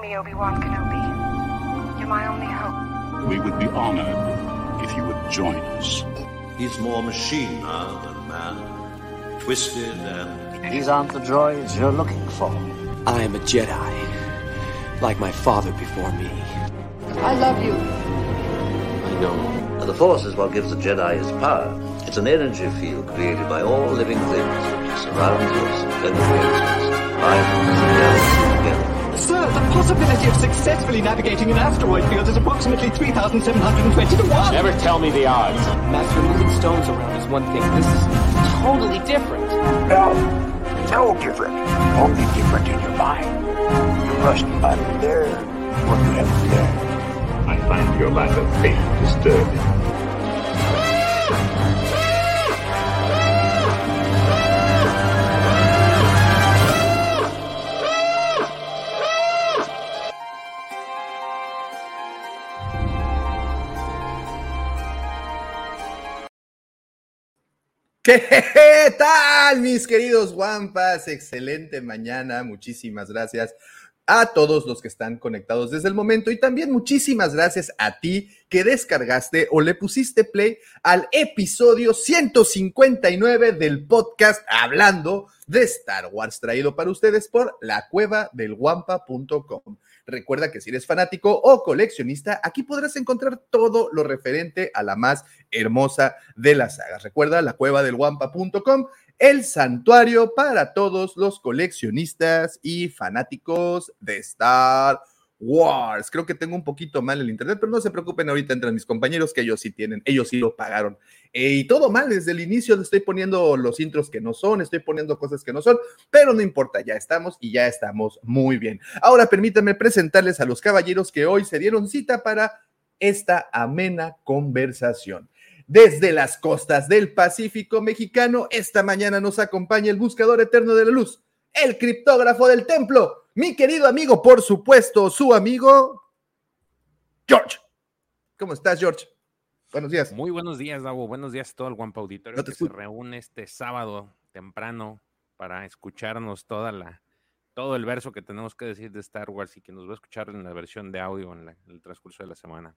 Help me, Obi-Wan Kenobi. You're my only hope. We would be honored if you would join us. He's more machine now than man. Twisted and. These aren't the droids you're looking for. I am a Jedi, like my father before me. I love you. I know. The Force is what gives the Jedi his power. It's an energy field created by all living things which surrounds us and penetrates us, binds the galaxy together. Sir, the possibility of successfully navigating an asteroid field is approximately 3,720 to 1. Never tell me the odds. Master, moving stones around is one thing. This is totally different. No, no different. Only different in your mind. You must unlearn what you have learned. I find your lack of faith disturbing. ¿Qué tal, mis queridos guampas? Excelente mañana, muchísimas gracias a todos los que están conectados desde el momento y también muchísimas gracias a ti que descargaste o le pusiste play al episodio 159 del podcast hablando de Star Wars traído para ustedes por la cueva del guampa.com. Recuerda que si eres fanático o coleccionista, aquí podrás encontrar todo lo referente a la más hermosa de las sagas. Recuerda la cueva del guampa.com, el santuario para todos los coleccionistas y fanáticos de Star Wars. Creo que tengo un poquito mal el internet, pero no se preocupen, ahorita entran mis compañeros que ellos sí tienen, ellos sí lo pagaron. Eh, y todo mal, desde el inicio estoy poniendo los intros que no son, estoy poniendo cosas que no son, pero no importa, ya estamos y ya estamos muy bien. Ahora permítanme presentarles a los caballeros que hoy se dieron cita para esta amena conversación. Desde las costas del Pacífico mexicano, esta mañana nos acompaña el buscador eterno de la luz, el criptógrafo del templo, mi querido amigo, por supuesto, su amigo George. ¿Cómo estás, George? Buenos días. Muy buenos días, Davo. Buenos días a todo el Guampa Auditorio No que se reúne este sábado temprano para escucharnos toda la, todo el verso que tenemos que decir de Star Wars y que nos va a escuchar en la versión de audio en, la- en el transcurso de la semana.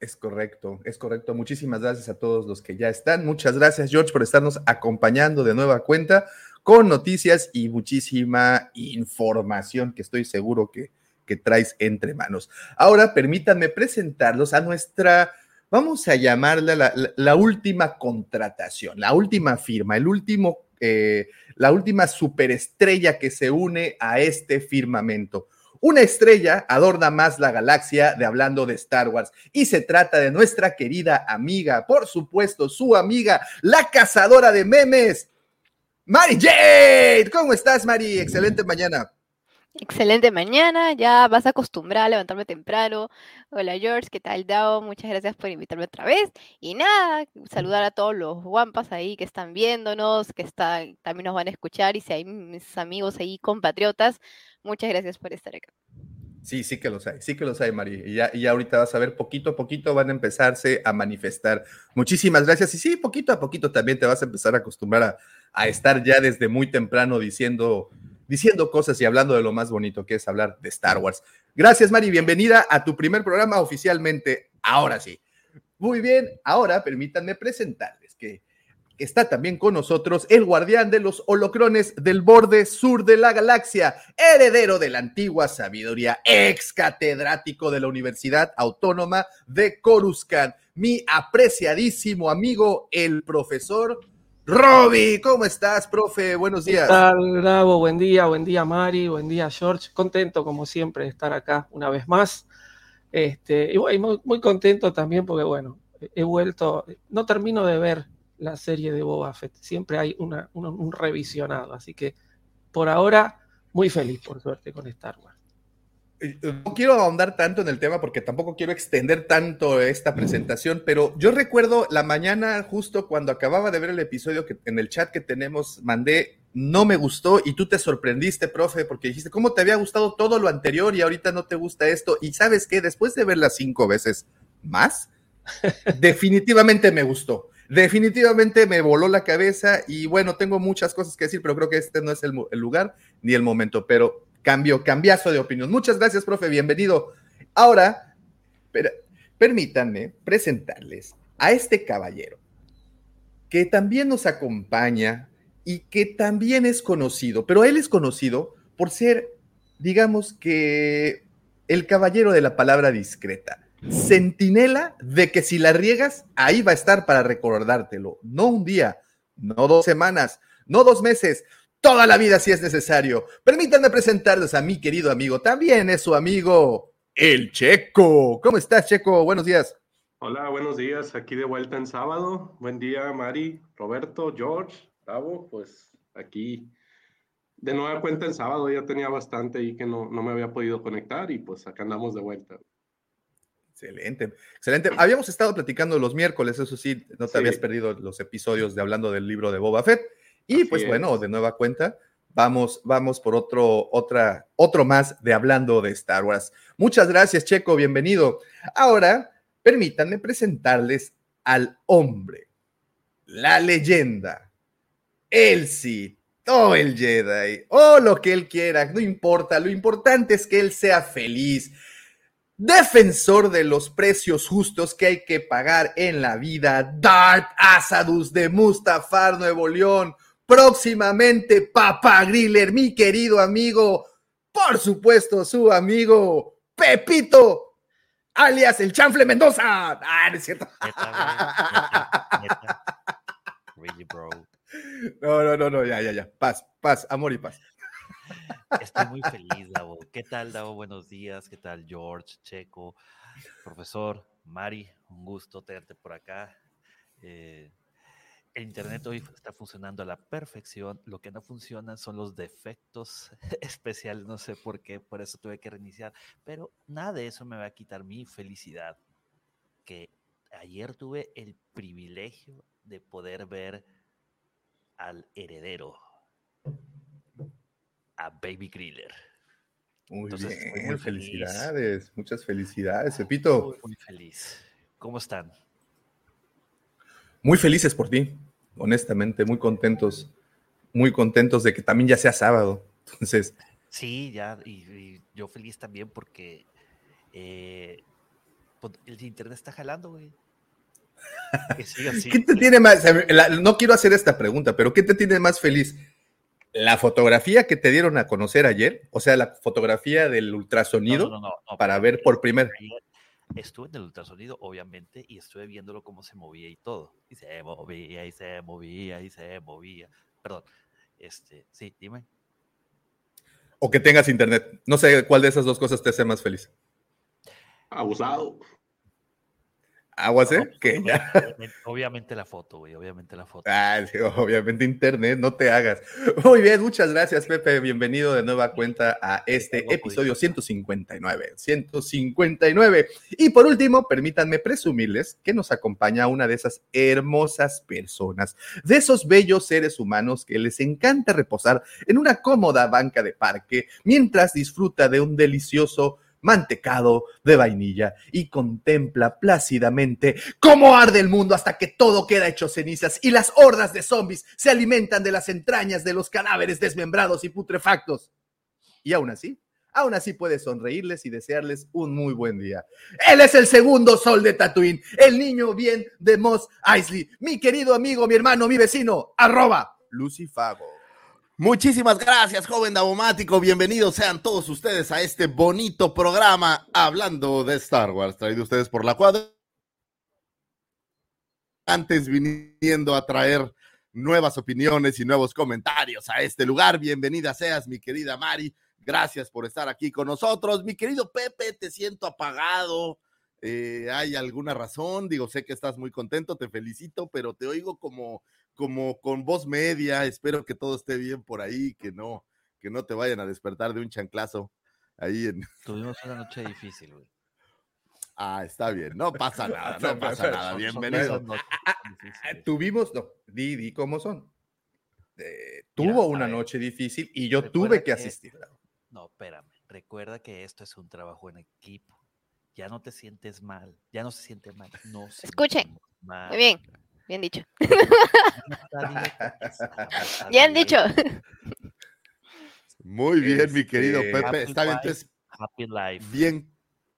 Es correcto, es correcto. Muchísimas gracias a todos los que ya están. Muchas gracias, George, por estarnos acompañando de nueva cuenta con noticias y muchísima información que estoy seguro que, que traes entre manos. Ahora, permítanme presentarlos a nuestra, vamos a llamarla la, última contratación, la última firma, el último, eh, la última superestrella que se une a este firmamento. Una estrella adorna más la galaxia de hablando de Star Wars y se trata de nuestra querida amiga, por supuesto, su amiga, la cazadora de memes, Mari Jade. ¿Cómo estás, Mari? Excelente mañana. Excelente mañana, ya vas a acostumbrar a levantarme temprano. Hola George, ¿qué tal Dao? Muchas gracias por invitarme otra vez. Y nada, saludar a todos los guampas ahí que están viéndonos, que están, también nos van a escuchar y si hay mis amigos ahí compatriotas, muchas gracias por estar acá. Sí, sí que los hay, sí que los hay, Mari. Y ya, ya ahorita vas a ver, poquito a poquito van a empezarse a manifestar. Muchísimas gracias. Y sí, poquito a poquito también te vas a empezar a acostumbrar a estar ya desde muy temprano diciendo, diciendo cosas y hablando de lo más bonito que es hablar de Star Wars. Gracias, Mari. Bienvenida a tu primer programa oficialmente. Ahora sí. Muy bien, ahora permítanme presentarles que está también con nosotros el guardián de los holocrones del borde sur de la galaxia, heredero de la antigua sabiduría, ex catedrático de la Universidad Autónoma de Coruscant, mi apreciadísimo amigo, el profesor Roby. ¿Cómo estás, profe? Buenos ¿Qué días. tal, Bravo? Buen día, buen día, Mari, buen día, George. Contento, como siempre, de estar acá una vez más. Este, y bueno, y muy, muy contento también porque, bueno, he vuelto, no termino de ver la serie de Boba Fett. Siempre hay una, un, un revisionado, así que por ahora, muy feliz, por suerte, con Star Wars. No quiero ahondar tanto en el tema porque tampoco quiero extender tanto esta presentación, pero yo recuerdo la mañana justo cuando acababa de ver el episodio que en el chat que tenemos mandé, no me gustó y tú te sorprendiste, profe, porque dijiste, ¿cómo te había gustado todo lo anterior y ahorita no te gusta esto? Y sabes qué, después de verla cinco veces más, definitivamente me gustó. Definitivamente me voló la cabeza y bueno, tengo muchas cosas que decir, pero creo que este no es el, el lugar ni el momento, pero cambio, cambiazo de opinión. Muchas gracias, profe, bienvenido. Ahora, per- permítanme presentarles a este caballero que también nos acompaña y que también es conocido, pero él es conocido por ser, digamos que, el caballero de la palabra discreta. Centinela de que si la riegas, ahí va a estar para recordártelo. No un día, no dos semanas, no dos meses, toda la vida si es necesario. Permítanme presentarles a mi querido amigo, también es su amigo, el Checo. ¿Cómo estás, Checo? Buenos días. Hola, buenos días. Aquí de vuelta en sábado. Buen día, Mari, Roberto, George, Bravo. Pues aquí de nueva cuenta en sábado. Ya tenía bastante ahí que no, no me había podido conectar y pues acá andamos de vuelta. Excelente, excelente. Habíamos estado platicando los miércoles, eso sí, no te Sí. habías perdido los episodios de hablando del libro de Boba Fett. Y Así pues bueno, de nueva cuenta, vamos, vamos por otro, otra, otro más de hablando de Star Wars. Muchas gracias, Checo, bienvenido. Ahora, permítanme presentarles al hombre, la leyenda, el Sith, o el Jedi, o lo que él quiera, no importa, lo importante es que él sea feliz defensor de los precios justos que hay que pagar en la vida, Darth Asadus de Mustafar, Nuevo León, próximamente Papa Griller, mi querido amigo, por supuesto su amigo Pepito, alias el Chanfle Mendoza. Ah, no es cierto. Really, bro. No, no, no, no, ya, ya, ya. Paz, paz, amor y paz. Estoy muy feliz, Davo. ¿Qué tal, Davo? Buenos días. ¿Qué tal, George, Checo, profesor, Mari? Un gusto tenerte por acá. Eh, el Internet hoy está funcionando a la perfección. Lo que no funciona son los defectos especiales. No sé por qué, por eso tuve que reiniciar. Pero nada de eso me va a quitar mi felicidad. Que ayer tuve el privilegio de poder ver al heredero a Baby Griller. Muy Entonces, estoy bien, muy feliz. felicidades, muchas felicidades, Pepito. Muy, muy feliz. ¿Cómo están? Muy felices por ti, honestamente, muy contentos, muy contentos de que también ya sea sábado. Entonces, Sí, ya, y, y yo feliz también porque eh, pues, el internet está jalando, güey. Que siga así. ¿qué te tiene más? la- no quiero hacer esta pregunta, pero ¿qué te tiene más feliz? ¿La fotografía que te dieron a conocer ayer? O sea, la fotografía del ultrasonido No, no, no, no, para ver por primera. Estuve en el ultrasonido, obviamente, y estuve viéndolo cómo se movía y todo. Y se movía, y se movía, y se movía. Perdón. Este, sí, dime. O que tengas internet. No sé cuál de esas dos cosas te hace más feliz. Abusado. Aguas, ¿eh? No, pues, Que ya. obviamente, obviamente la foto, güey, obviamente la foto. Ah, sí, obviamente internet, no te hagas. Muy bien, muchas gracias, Pepe. Bienvenido de nueva cuenta a este episodio 159. 159. Y por último, permítanme presumirles que nos acompaña una de esas hermosas personas, de esos bellos seres humanos que les encanta reposar en una cómoda banca de parque mientras disfruta de un delicioso mantecado de vainilla y contempla plácidamente cómo arde el mundo hasta que todo queda hecho cenizas y las hordas de zombies se alimentan de las entrañas de los cadáveres desmembrados y putrefactos. Y aún así, aún así puede sonreírles y desearles un muy buen día. Él es el segundo sol de Tatooine, el niño bien de Moss Eisley, mi querido amigo, mi hermano, mi vecino, arroba Lucifago. Muchísimas gracias, joven Davomático. Bienvenidos sean todos ustedes a este bonito programa hablando de Star Wars, traído ustedes por la cuadra. Antes viniendo a traer nuevas opiniones y nuevos comentarios a este lugar. Bienvenida seas, mi querida Mari. Gracias por estar aquí con nosotros. Mi querido Pepe, te siento apagado. Eh, ¿Hay alguna razón? Digo, sé que estás muy contento, te felicito, pero te oigo como, como con voz media. Espero que todo esté bien por ahí, que no, que no te vayan a despertar de un chanclazo ahí en. Tuvimos una noche difícil, güey. Ah, está bien, no pasa nada, no pasa nada. Bienvenido. Tuvimos, no, di, di cómo son. Eh, tuvo una ver, noche difícil y yo tuve que que- asistir. No, espérame. Recuerda que esto es un trabajo en equipo. Ya no te sientes mal. Ya no se siente mal. No se Escuchen. mal. Muy bien, bien dicho. Bien dicho. Muy bien, mi querido Este, Pepe. Happy Está bien, entonces, Happy life. bien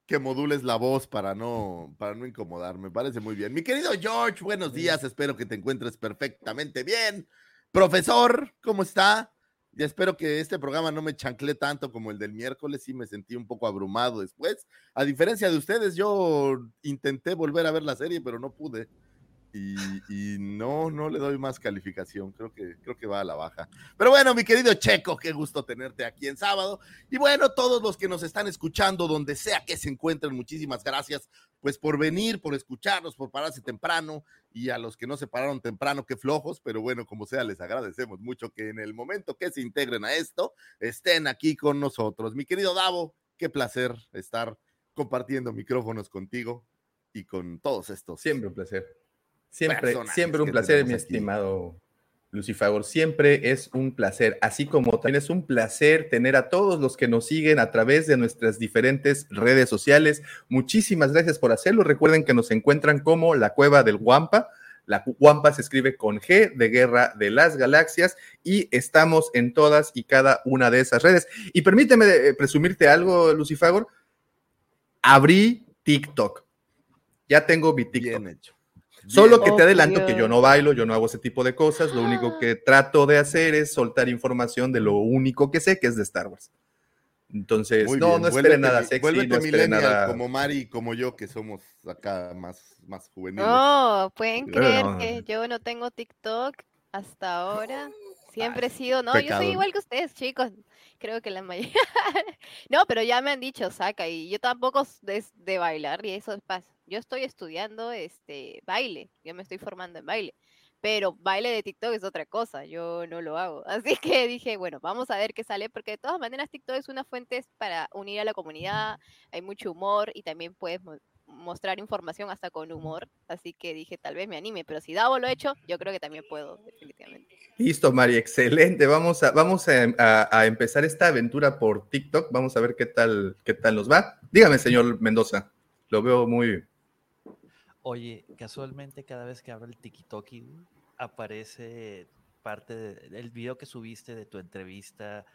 que modules la voz para no, para no incomodar. Me parece muy bien. Mi querido George, buenos días. Espero que te encuentres perfectamente bien. Profesor, ¿cómo está? Y espero que este programa no me chanclé tanto como el del miércoles. Sí, me sentí un poco abrumado después. A diferencia de ustedes, yo intenté volver a ver la serie, pero no pude. Y, y no, no le doy más calificación. Creo que, creo que va a la baja. Pero bueno, mi querido Checo, qué gusto tenerte aquí en sábado. Y bueno, todos los que nos están escuchando, donde sea que se encuentren, muchísimas gracias, pues por venir, por escucharnos, por pararse temprano. Y a los que no se pararon temprano, qué flojos, pero bueno, como sea, les agradecemos mucho que en el momento que se integren a esto, estén aquí con nosotros. Mi querido Davo, qué placer estar compartiendo micrófonos contigo y con todos estos. Siempre un placer. Siempre, siempre un placer, mi aquí. estimado Lucifagor. Siempre es un placer, así como también es un placer tener a todos los que nos siguen a través de nuestras diferentes redes sociales. Muchísimas gracias por hacerlo. Recuerden que nos encuentran como la Cueva del Guampa. La Guampa se escribe con G de Guerra de las Galaxias y estamos en todas y cada una de esas redes. Y permíteme eh, presumirte algo, Lucifagor. Abrí TikTok. Ya tengo mi TikTok. Bien hecho. Solo que te Oh, adelanto que yo no bailo, yo no hago ese tipo de cosas. Lo único que trato de hacer es soltar información de lo único que sé, que es de Star Wars. Entonces, Muy no, bien, no esperen nada sexy, vuélvete no esperen nada. como Mari y como yo, que somos acá más, más juveniles. No, pueden Pero creer no, que yo no tengo TikTok hasta ahora. Siempre he sido, no, yo soy igual que ustedes, chicos. Creo que la mayoría. No, pero ya me han dicho, saca, y yo tampoco es de bailar y eso pasa. Yo estoy estudiando este baile, yo me estoy formando en baile, pero baile de TikTok es otra cosa, yo no lo hago. Así que dije, bueno, vamos a ver qué sale, porque de todas maneras TikTok es una fuente para unir a la comunidad, hay mucho humor y también puedes mostrar información hasta con humor, así que dije, tal vez me anime, pero si Davo lo ha hecho, yo creo que también puedo, definitivamente. Listo, Mari, excelente. Vamos a, vamos a, a- a empezar esta aventura por TikTok. Vamos a ver qué tal, qué tal nos va. Dígame, señor Mendoza. Lo veo muy. Oye, casualmente cada vez que abro el TikToki, güey, aparece parte de- del video que subiste de tu entrevista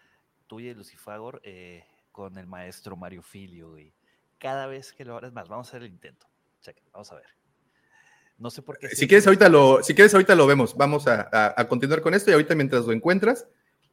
tuya y Lucifagor eh, con el maestro Mario Filio, güey. Cada vez que lo abres más, vamos a hacer el intento. Checa, vamos a ver. No sé por qué. Si quieres, ahorita lo, si quieres, ahorita lo vemos. Vamos a, a- a continuar con esto y ahorita mientras lo encuentras,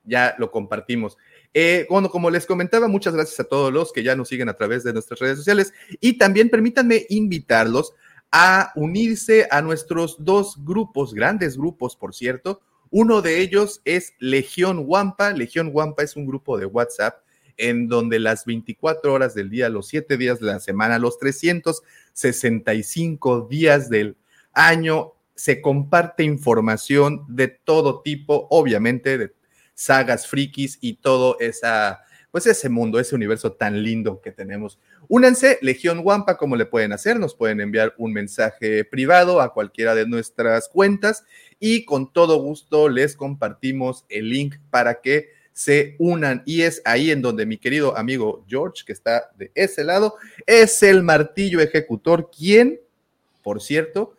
ya lo compartimos. Eh, bueno, como les comentaba, muchas gracias a todos los que ya nos siguen a través de nuestras redes sociales y también permítanme invitarlos a unirse a nuestros dos grupos, grandes grupos, por cierto. Uno de ellos es Legión Wampa. Legión Wampa es un grupo de WhatsApp en donde las 24 horas del día, los 7 días de la semana, los 365 días del año se comparte información de todo tipo, obviamente de sagas frikis y todo esa, pues ese mundo, ese universo tan lindo que tenemos. Únanse, Legión Wampa, ¿cómo le pueden hacer? Nos pueden enviar un mensaje privado a cualquiera de nuestras cuentas y con todo gusto les compartimos el link para que se unan. Y es ahí en donde mi querido amigo George, que está de ese lado, es el martillo ejecutor, quien, por cierto,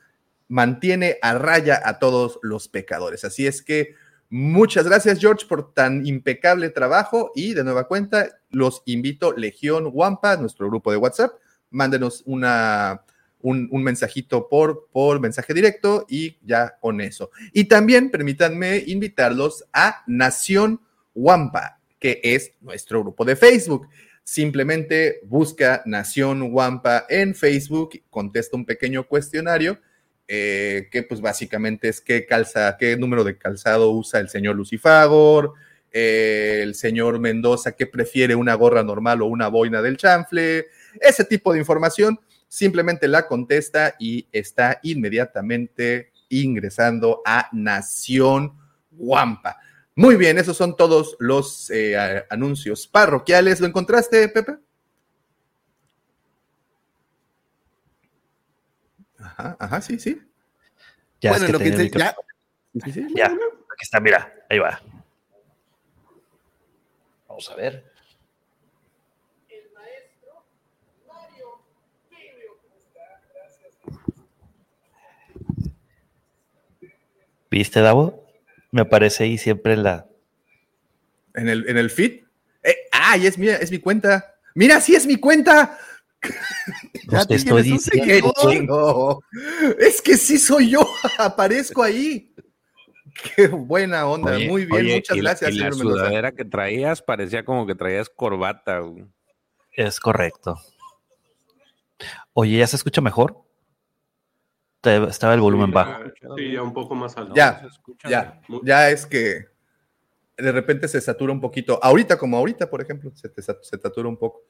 mantiene a raya a todos los pecadores. Así es que muchas gracias, George, por tan impecable trabajo y de nueva cuenta los invito, Legión Wampa, nuestro grupo de WhatsApp, mándenos una, un, mensajito por, por mensaje directo y ya con eso. Y también permítanme invitarlos a Nación Wampa, que es nuestro grupo de Facebook. Simplemente busca Nación Wampa en Facebook, contesta un pequeño cuestionario eh, que pues básicamente es qué calza, qué número de calzado usa el señor Lucifagor, eh, el señor Mendoza, qué prefiere una gorra normal o una boina del chanfle, ese tipo de información, simplemente la contesta y está inmediatamente ingresando a Nación Guampa. Muy bien, esos son todos los eh, a- anuncios parroquiales. ¿Lo encontraste, Pepe? Ajá, ajá, sí, sí. Ya, bueno, es que lo que el te- ya, micrófono. Sí, sí, sí. Ya, aquí está, mira, ahí va. Vamos a ver. ¿Viste, Davo? Me aparece ahí siempre la. ¿En el, en el feed? Ay, es mía, es mi cuenta. Mira, sí es mi cuenta. Ya te estoy diciendo. Qué chingo. Es que sí soy yo, aparezco ahí. Qué buena onda, Oye, muy bien, oye, muchas y la- gracias, Y la señor sudadera que traías parecía como que traías corbata. güey. Es correcto. Oye, ¿ya se escucha mejor? Te- Estaba el volumen Sí, bajo. ya- Sí, ya un poco más alto. Ya, ya, ya es que de repente se satura un poquito. Ahorita, como ahorita, por ejemplo, se, te se satura un poco.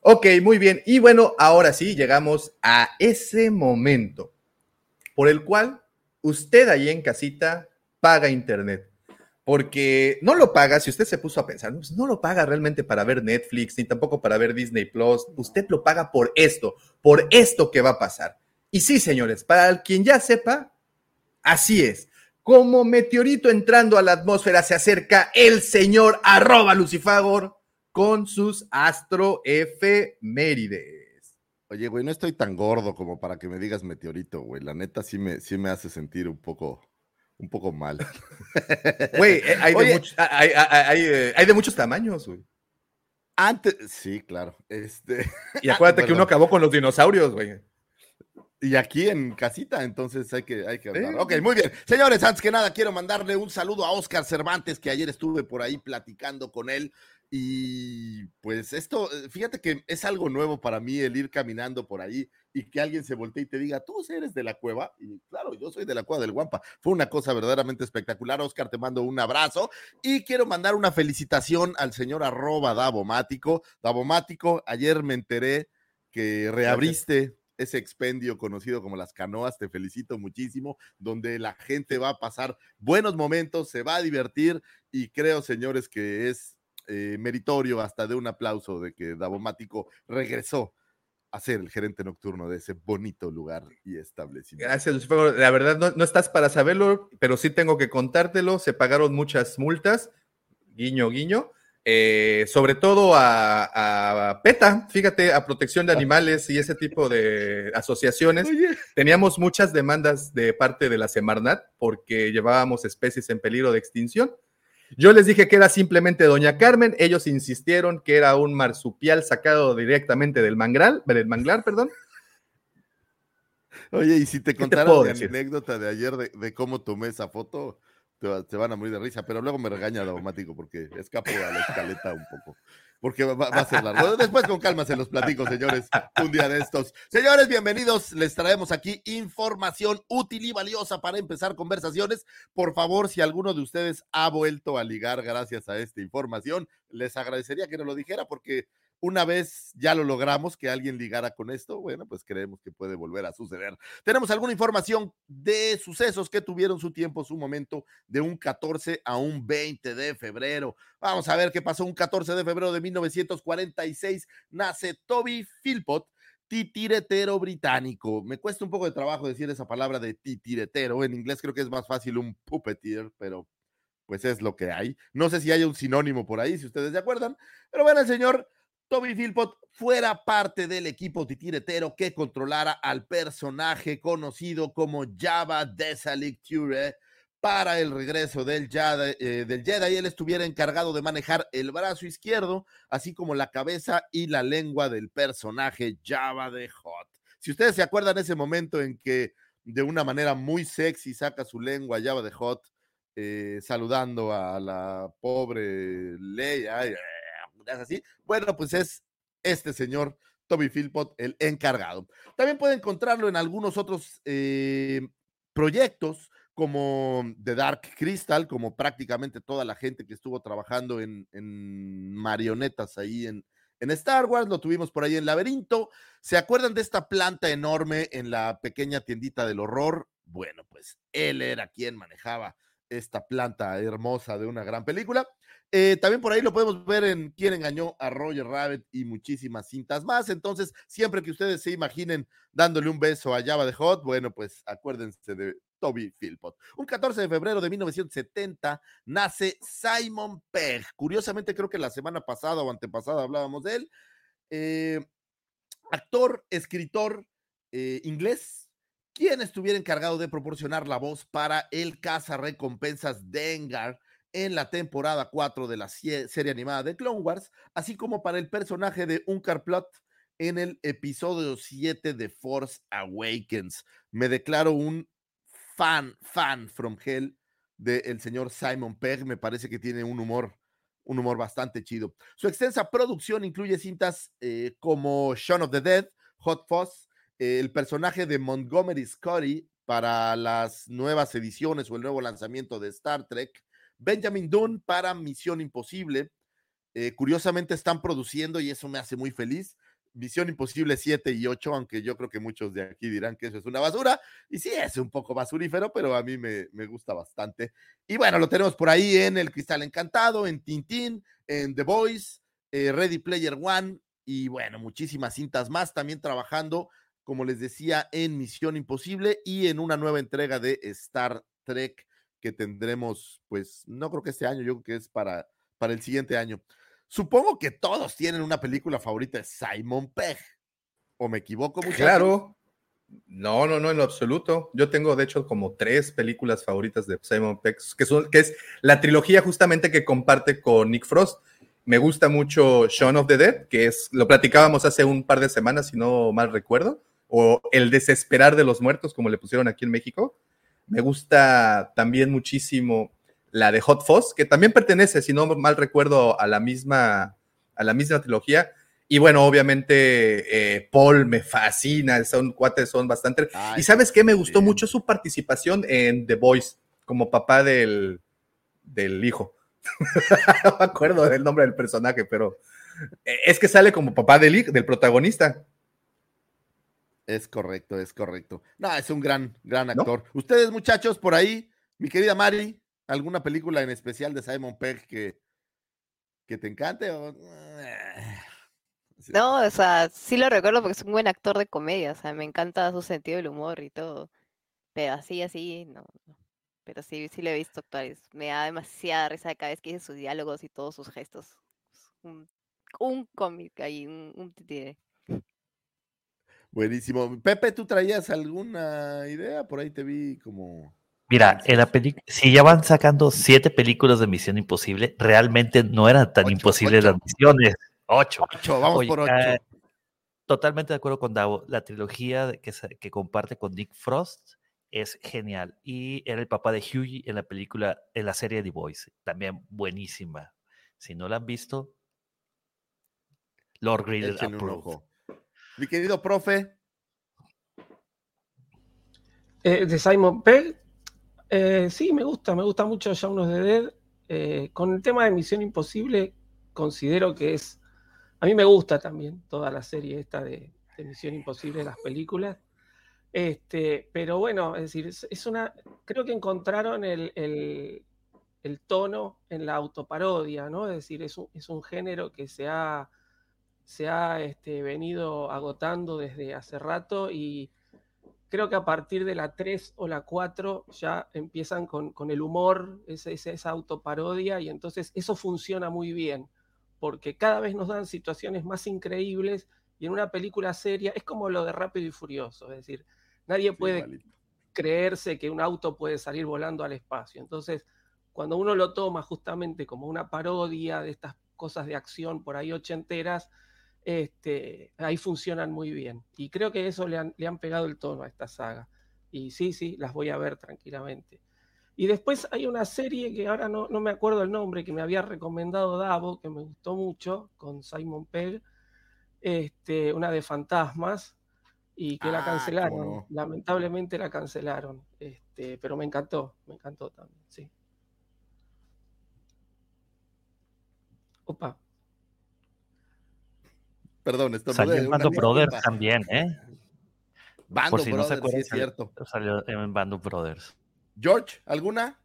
Ok, muy bien. Y bueno, ahora sí, llegamos a ese momento por el cual usted ahí en casita paga internet. Porque no lo paga, si usted se puso a pensar, pues no lo paga realmente para ver Netflix, ni tampoco para ver Disney Plus. Usted lo paga por esto, por esto que va a pasar. Y sí, señores, para quien ya sepa, así es. Como meteorito entrando a la atmósfera, se acerca el señor arroba Lucifagor con sus astroefemérides. Oye, güey, no estoy tan gordo como para que me digas meteorito, güey. La neta sí me, sí me hace sentir un poco, un poco mal. Güey, eh, hay, de Oye, much- hay- hay- hay, eh, hay de muchos tamaños, güey. Antes, sí, claro. Este, Y acuérdate que uno acabó con los dinosaurios, güey. Y aquí en casita, entonces hay que, hay que hablar. Ok, muy bien. Señores, antes que nada, quiero mandarle un saludo a Oscar Cervantes, que ayer estuve por ahí platicando con él. Y pues esto, eh, fíjate que es algo nuevo para mí el ir caminando por ahí y que alguien se voltee y te diga, tú eres de la cueva. Y claro, yo soy de la cueva del Guampa. Fue una cosa verdaderamente espectacular. Oscar, te mando un abrazo y quiero mandar una felicitación al señor arroba Davomático. Davomático, ayer me enteré que reabriste ese expendio conocido como las canoas, te felicito muchísimo, donde la gente va a pasar buenos momentos, se va a divertir y creo, señores, que es eh, meritorio hasta de un aplauso de que Davomático regresó a ser el gerente nocturno de ese bonito lugar y establecimiento. Gracias, Lucifer. La verdad, no, no estás para saberlo, pero sí tengo que contártelo. Se pagaron muchas multas, guiño, guiño. Eh, sobre todo a, a PETA, fíjate, a protección de animales y ese tipo de asociaciones. Teníamos muchas demandas de parte de la Semarnat porque llevábamos especies en peligro de extinción. Yo les dije que era simplemente Doña Carmen, ellos insistieron que era un marsupial sacado directamente del mangral, del manglar, perdón. Oye, y si te contaron decir? anécdota de ayer de, de cómo tomé esa foto, te, te van a morir de risa, pero luego me regaña Davomático porque escapo a la escaleta un poco. Porque va, va a ser largo. Después con calma se los platico, señores, un día de estos. Señores, bienvenidos. Les traemos aquí información útil y valiosa para empezar conversaciones. Por favor, si alguno de ustedes ha vuelto a ligar gracias a esta información, les agradecería que nos lo dijera porque una vez ya lo logramos que alguien ligara con esto, bueno, pues creemos que puede volver a suceder. Tenemos alguna información de sucesos que tuvieron su tiempo, su momento, de un 14 a un 20 de febrero. Vamos a ver qué pasó un 14 de febrero de 1946. Nace Toby Philpott, titiretero británico. Me cuesta un poco de trabajo decir esa palabra de titiretero. En inglés creo que es más fácil un puppeteer, pero pues es lo que hay. No sé si hay un sinónimo por ahí, si ustedes se acuerdan. Pero bueno, el señor Toby Philpott fuera parte del equipo titiretero que controlara al personaje conocido como Java Desalik Ture para el regreso del Jedi, eh, del. Él estuviera encargado de manejar el brazo izquierdo, así como la cabeza y la lengua del personaje Java de Hot. Si ustedes se acuerdan ese momento en que de una manera muy sexy saca su lengua Java de Hot, eh, saludando a la pobre Leia, así. Bueno, pues es este señor Toby Philpott, el encargado. También puede encontrarlo en algunos otros eh, proyectos como The Dark Crystal, como prácticamente toda la gente que estuvo trabajando en, en marionetas ahí en, en Star Wars, lo tuvimos por ahí en Laberinto. ¿Se acuerdan de esta planta enorme en la pequeña tiendita del horror? Bueno, pues él era quien manejaba esta planta hermosa de una gran película. Eh, también por ahí lo podemos ver en Quién engañó a Roger Rabbit y muchísimas cintas más. Entonces, siempre que ustedes se imaginen dándole un beso a Java de Hot, bueno, pues acuérdense de Toby Philpott. Un 14 de febrero de 1970 nace Simon Pegg. Curiosamente, creo que la semana pasada o antepasada hablábamos de él. Eh, actor, escritor eh, inglés, quien estuviera encargado de proporcionar la voz para el caza recompensas Dengar en la temporada 4 de la serie animada de Clone Wars, así como para el personaje de Unkar Plot en el episodio 7 de Force Awakens. Me declaro un fan, fan from hell del señor Simon Pegg. Me parece que tiene un humor, un humor bastante chido. Su extensa producción incluye cintas eh, como Shaun of the Dead, Hot Fuzz, eh, el personaje de Montgomery Scotty para las nuevas ediciones o el nuevo lanzamiento de Star Trek, Benjamin Dunn para Misión Imposible. Eh, curiosamente están produciendo y eso me hace muy feliz. Misión Imposible 7 y 8, aunque yo creo que muchos de aquí dirán que eso es una basura. Y sí, es un poco basurífero, pero a mí me, gusta bastante. Y bueno, lo tenemos por ahí en El Cristal Encantado, en Tintín, en The Voice, eh, Ready Player One y bueno, muchísimas cintas más también trabajando, como les decía, en Misión Imposible y en una nueva entrega de Star Trek que tendremos, pues no creo que este año, yo creo que es para, para el siguiente año. Supongo que todos tienen una película favorita de Simon Pegg. ¿O me equivoco mucho? Claro. No, no, no, en lo absoluto. Yo tengo, de hecho, como tres películas favoritas de Simon Pegg, que, son, que es la trilogía justamente que comparte con Nick Frost. Me gusta mucho Shaun of the Dead, que es, lo platicábamos hace un par de semanas, si no mal recuerdo, o El Desesperar de los Muertos, como le pusieron aquí en México. Me gusta también muchísimo la de Hot Fuzz, que también pertenece, si no mal recuerdo, a la misma, a la misma trilogía. Y bueno, obviamente eh, Paul me fascina, son cuates, son bastante. y sabes qué, me gustó mucho su participación en The Voice, como papá del, del hijo. no me acuerdo del nombre del personaje, pero eh, es que sale como papá del, del protagonista. Es correcto, es correcto. No, es un gran, gran actor. Ustedes, muchachos, por ahí, mi querida Mari, ¿Alguna película en especial de Simon Pegg que, que te encante? No, o sea, sí lo recuerdo porque es un buen actor de comedia, o sea, me encanta su sentido del humor y todo. Pero así, así, no. Pero sí, sí lo he visto actuar. Me da demasiada risa cada vez que dice sus diálogos y todos sus gestos. Un, un cómic ahí, un, un Buenísimo. Pepe, ¿tú traías alguna idea? Por ahí te vi como... Mira, en la si ya van sacando siete películas de Misión Imposible, realmente no eran tan imposibles las misiones. Ocho. vamos por ocho. Ah, totalmente de acuerdo con Davo. La trilogía que, que comparte con Nick Frost es genial. Y era el papá de Hughie en la película, en la serie The Voice. También buenísima. Si no la han visto, Lord Greeder Mi querido profe. Eh, de Simon Pegg, eh, sí, me gusta, me gusta mucho ya unos de Dead. Eh, con el tema de Misión Imposible, considero que es. A mí me gusta también toda la serie esta de, Misión Imposible, las películas. Este, pero bueno, es decir, es, una. Creo que encontraron el, tono en la autoparodia, ¿no? Es decir, es un, género que se ha, se ha este, venido agotando desde hace rato y creo que a partir de la 3 o la 4 ya empiezan con, el humor, esa, esa, autoparodia, y entonces eso funciona muy bien, porque cada vez nos dan situaciones más increíbles y en una película seria es como lo de Rápido y Furioso, es decir, nadie puede creerse que un auto puede salir volando al espacio. Entonces, cuando uno lo toma justamente como una parodia de estas cosas de acción por ahí ochenteras, este, ahí funcionan muy bien. Y creo que eso le han, le han pegado el tono a esta saga. Y sí, sí, las voy a ver tranquilamente. Y después hay una serie que ahora no, no, me acuerdo el nombre, que me había recomendado Davo, que me gustó mucho, con Simon Pegg, este, una de fantasmas, y que la ah, cancelaron. Lamentablemente la cancelaron. Este, pero me encantó, me encantó también, sí. Opa. Perdón, esto Salió en Bando Brothers también, ¿eh? Bando Por si Brothers, no se acuerdan, sí es cierto. Salió en Bando Brothers. George, ¿alguna?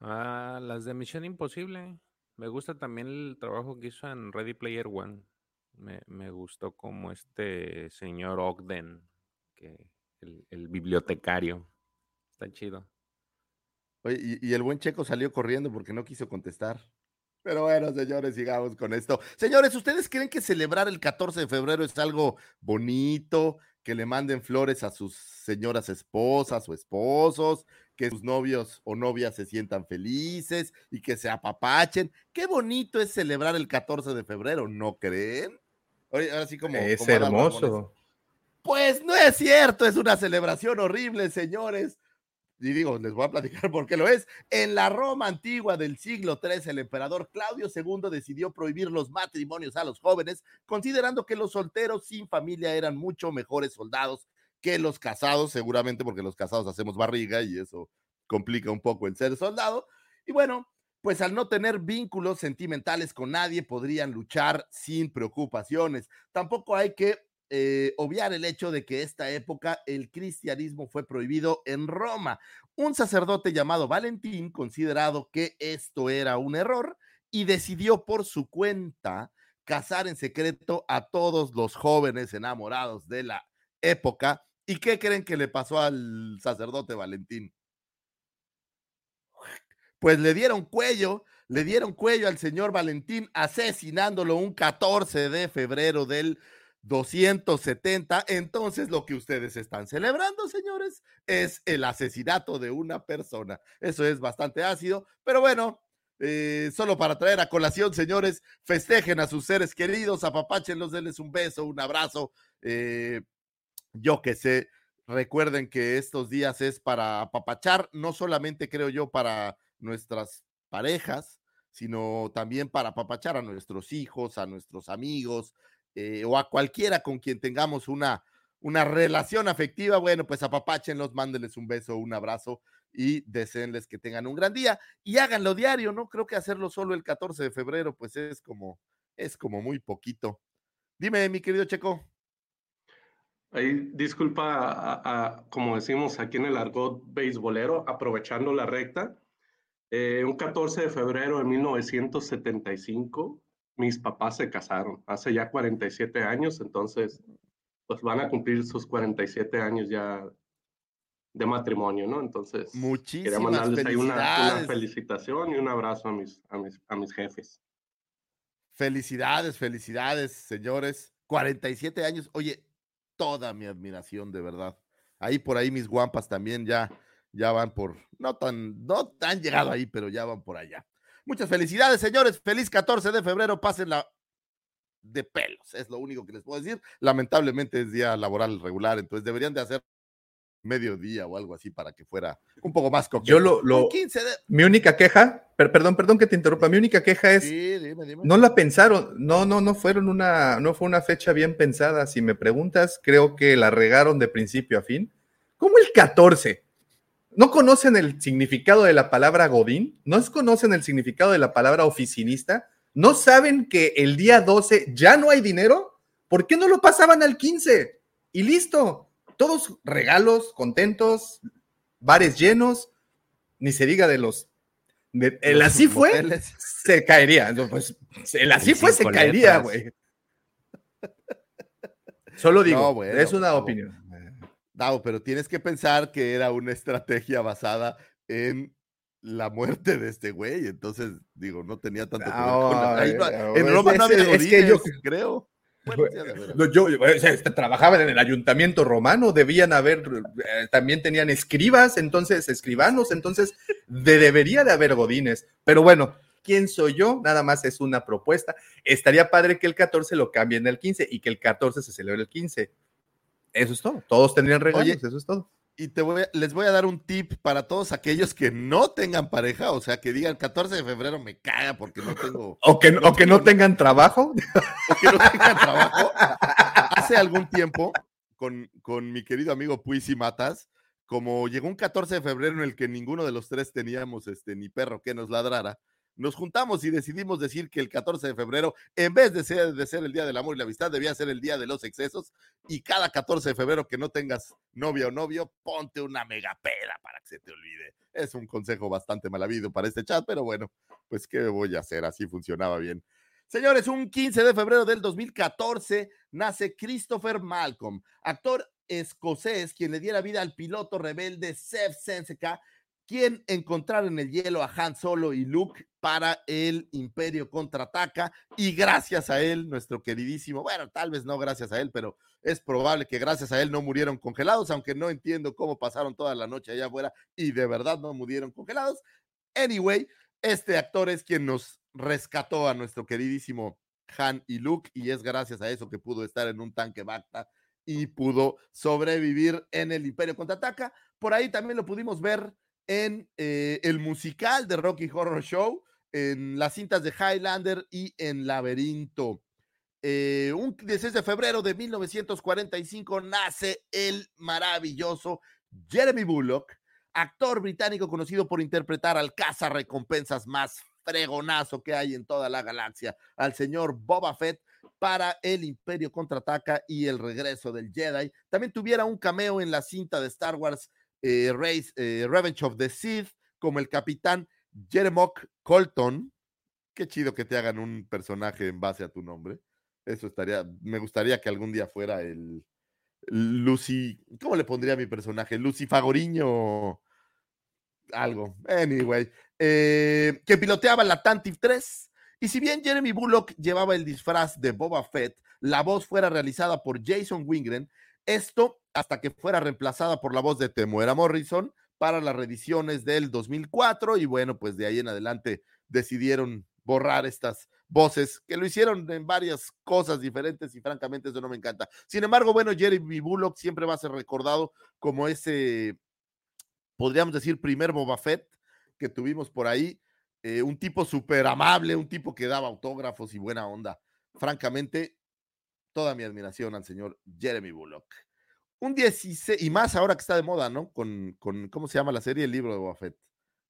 Ah, las de Misión Imposible. Me gusta también el trabajo que hizo en Ready Player One. Me, me gustó como este señor Ogden, que el, el bibliotecario. Está chido. Oye, y, y el buen checo salió corriendo porque no quiso contestar. Pero bueno, señores, sigamos con esto. Señores, ¿ustedes creen que celebrar el 14 de febrero es algo bonito? Que le manden flores a sus señoras esposas o esposos, que sus novios o novias se sientan felices y que se apapachen. Qué bonito es celebrar el 14 de febrero, ¿no creen? Ahora sí como... Es como hermoso. Pues no es cierto, es una celebración horrible, señores. Y digo, les voy a platicar por qué lo es. En la Roma antigua del siglo III, el emperador Claudio II decidió prohibir los matrimonios a los jóvenes, considerando que los solteros sin familia eran mucho mejores soldados que los casados, seguramente porque los casados hacemos barriga y eso complica un poco el ser soldado. Y bueno, pues al no tener vínculos sentimentales con nadie, podrían luchar sin preocupaciones. Tampoco hay que eh, obviar el hecho de que esta época el cristianismo fue prohibido en Roma. Un sacerdote llamado Valentín, considerado que esto era un error, y decidió por su cuenta casar en secreto a todos los jóvenes enamorados de la época. ¿Y qué creen que le pasó al sacerdote Valentín? Pues le dieron cuello, le dieron cuello al señor Valentín asesinándolo un 14 de febrero del 270. Entonces, lo que ustedes están celebrando, señores, es el asesinato de una persona. Eso es bastante ácido, pero bueno, eh, solo para traer a colación, señores, festejen a sus seres queridos, apapáchenlos, denles un beso, un abrazo. eh, yo que sé, recuerden que estos días es para apapachar, no solamente creo yo para nuestras parejas, sino también para apapachar a nuestros hijos, a nuestros amigos, eh, o a cualquiera con quien tengamos una, una relación afectiva, bueno, pues apapáchenlos, mándenles un beso, un abrazo y deseenles que tengan un gran día y háganlo diario, ¿no? Creo que hacerlo solo el 14 de febrero, pues es como, es como muy poquito. Dime, mi querido Checo. Ahí, disculpa, como decimos aquí en el argot beisbolero, aprovechando la recta, eh, un 14 de febrero de 1975, mis papás se casaron, hace ya 47 años, entonces, pues van a cumplir sus 47 años ya de matrimonio, ¿no? Entonces, quería Muchísimas mandarles ahí una, una felicitación y un abrazo a mis, a mis, a mis jefes. Felicidades, felicidades, señores. 47 años. Oye, toda mi admiración, de verdad. Ahí por ahí mis guampas también ya, ya van por, no tan, no tan llegado ahí, pero ya van por allá. Muchas felicidades, señores. Feliz 14 de febrero. Pásenla de pelos. Es lo único que les puedo decir. Lamentablemente es día laboral regular, entonces deberían de hacer mediodía o algo así para que fuera un poco más coqueto. Yo lo, lo- Un 15 de... mi única queja, per- perdón, perdón que te interrumpa, mi única queja es, Sí, dime, dime. no la pensaron, no, no, no fueron una, no fue una fecha bien pensada. Si me preguntas, creo que la regaron de principio a fin. ¿Cómo el 14? ¿No conocen el significado de la palabra Godín? ¿No conocen el significado de la palabra oficinista? ¿No saben que el día 12 ya no hay dinero? ¿Por qué no lo pasaban al 15? Y listo. Todos regalos, contentos, bares llenos, ni se diga de los... de- el Los así fue, moteles. se caería. No, Pues, el así El fue, se caería, güey. Solo digo, No, bueno, es una opinión. Davo, pero tienes que pensar que era una estrategia basada en la muerte de este güey. Entonces, digo, no tenía tanto que ver con la- ahí no- Ay, En es- Roma no es- había es que yo- creo. Bueno. No, Yo, o sea, este, trabajaban en el ayuntamiento romano, debían haber, eh, también tenían escribas, entonces, escribanos, entonces, de- debería de haber godines. Pero bueno, ¿quién soy yo? Nada más es una propuesta. Estaría padre que el 14 lo cambien al 15 y que el 14 se celebre el 15. Eso es todo. Todos tendrían regalos, Oye, eso es todo. Y te voy a- les voy a dar un tip para todos aquellos que no tengan pareja, o sea, que digan 14 de febrero me caga porque no tengo, O que, o que no tengan trabajo. o que no tengan trabajo. Hace algún tiempo, con, con mi querido amigo Puisi Matas, como llegó un 14 de febrero en el que ninguno de los tres teníamos este, ni perro que nos ladrara, nos juntamos y decidimos decir que el 14 de febrero, en vez de ser, el Día del Amor y la Amistad, debía ser el Día de los Excesos. Y cada 14 de febrero que no tengas novia o novio, ponte una mega peda para que se te olvide. Es un consejo bastante mal habido para este chat, pero bueno, pues qué voy a hacer, así funcionaba bien. Señores, un 15 de febrero del 2014 nace Christopher Malcolm, actor escocés quien le diera vida al piloto rebelde Seth Senseca, quien encontrar en el hielo a Han Solo y Luke para el Imperio contraataca y gracias a él, nuestro queridísimo, bueno, tal vez no gracias a él, pero es probable que gracias a él no murieron congelados, aunque no entiendo cómo pasaron toda la noche allá afuera y de verdad no murieron congelados. Anyway, este actor es quien nos rescató a nuestro queridísimo Han y Luke y es gracias a eso que pudo estar en un tanque Bacta y pudo sobrevivir en el Imperio contraataca. Por ahí también lo pudimos ver en eh, el musical de Rocky Horror Show, en las cintas de Highlander y en Laberinto. Eh, un 16 de febrero de 1945 nace el maravilloso Jeremy Bullock, actor británico conocido por interpretar al caza recompensas más fregonazo que hay en toda la galaxia, al señor Boba Fett para el Imperio contraataca y el regreso del Jedi. También tuviera un cameo en la cinta de Star Wars eh, eh, Revenge of the Sith como el capitán Jeremok Colton. Qué chido que te hagan un personaje en base a tu nombre. Eso estaría, me gustaría que algún día fuera el Lucy, ¿cómo le pondría mi personaje? Lucy Fagoriño, algo. Anyway, eh, que piloteaba la Tantive 3. Y si bien Jeremy Bullock llevaba el disfraz de Boba Fett, la voz fuera realizada por Jason Wingren, esto hasta que fuera reemplazada por la voz de Temuera Morrison para las reediciones del 2004 y bueno, pues de ahí en adelante decidieron borrar estas voces que lo hicieron en varias cosas diferentes y francamente eso no me encanta. Sin embargo, bueno, Jeremy Bullock siempre va a ser recordado como ese, podríamos decir, primer Boba Fett que tuvimos por ahí, eh, un tipo súper amable, un tipo que daba autógrafos y buena onda. Francamente, toda mi admiración al señor Jeremy Bullock. Un 16, y más ahora que está de moda, ¿no? Con, con ¿cómo se llama la serie? El libro de Boba Fett.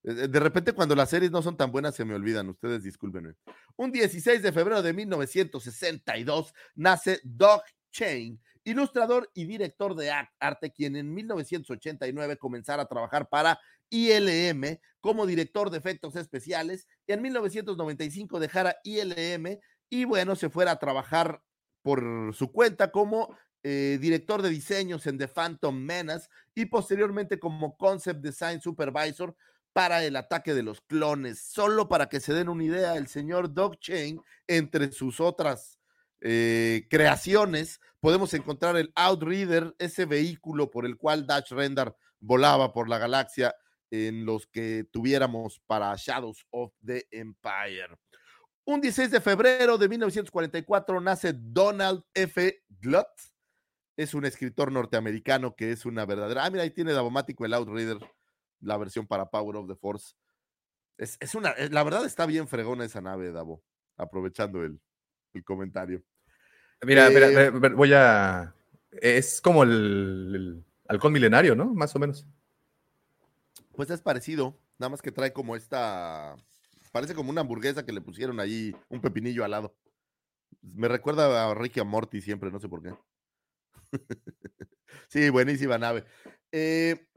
Eh, de repente, cuando las series no son tan buenas, se me olvidan. Ustedes discúlpenme. Un 16 de febrero de 1962 nace Doug Chain, ilustrador y director de arte, quien en 1989 comenzara a trabajar para ILM como director de efectos especiales y en 1995 dejara ILM y bueno, se fuera a trabajar por su cuenta como eh, director de diseños en The Phantom Menace y posteriormente como Concept Design Supervisor para el ataque de los clones. Solo para que se den una idea, el señor Doug Chain, entre sus otras eh, creaciones, podemos encontrar el Outreader, ese vehículo por el cual Dash Render volaba por la galaxia en los que tuviéramos para Shadows of the Empire. Un 16 de febrero de 1944 nace Donald F. Glutt. Es un escritor norteamericano que es una verdadera. Ah, mira, ahí tiene Davomático el Outreader la versión para Power of the Force. Es, una, eh, la verdad está bien fregona esa nave, Davo, aprovechando el, comentario. Mira, eh, voy a. Es como el, halcón milenario, ¿no? Más o menos. Pues es parecido, nada más que trae como esta. Parece como una hamburguesa que le pusieron ahí un pepinillo al lado. Me recuerda a Ricky a Morty siempre, no sé por qué. sí, buenísima nave. Eh,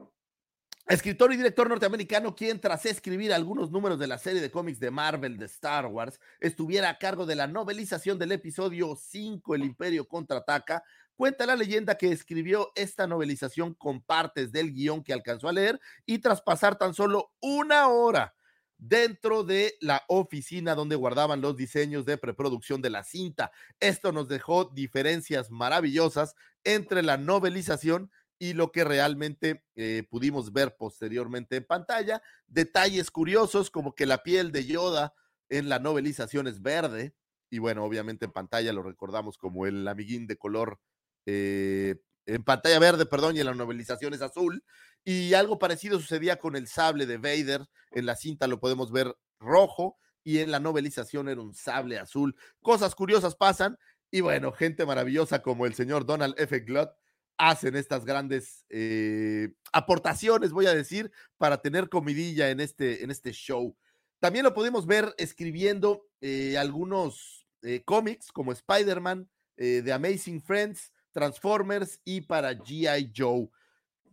Escritor y director norteamericano, quien tras escribir algunos números de la serie de cómics de Marvel de Star Wars, estuviera a cargo de la novelización del episodio 5, El Imperio contraataca, cuenta la leyenda que escribió esta novelización con partes del guion que alcanzó a leer y tras pasar tan solo una hora dentro de la oficina donde guardaban los diseños de preproducción de la cinta. Esto nos dejó diferencias maravillosas entre la novelización y lo que realmente eh, pudimos ver posteriormente en pantalla. Detalles curiosos como que la piel de Yoda en la novelización es verde y bueno, obviamente en pantalla lo recordamos como el amiguín de color eh, en pantalla verde, perdón, y en la novelización es azul. Y algo parecido sucedía con el sable de Vader. En la cinta lo podemos ver rojo y en la novelización era un sable azul. Cosas curiosas pasan y bueno, gente maravillosa como el señor Donald F. Glutt hacen estas grandes eh, aportaciones, voy a decir, para tener comidilla en este, en este show. También lo pudimos ver escribiendo eh, algunos eh, cómics como Spider-Man, The Amazing Friends, Transformers y para GI Joe.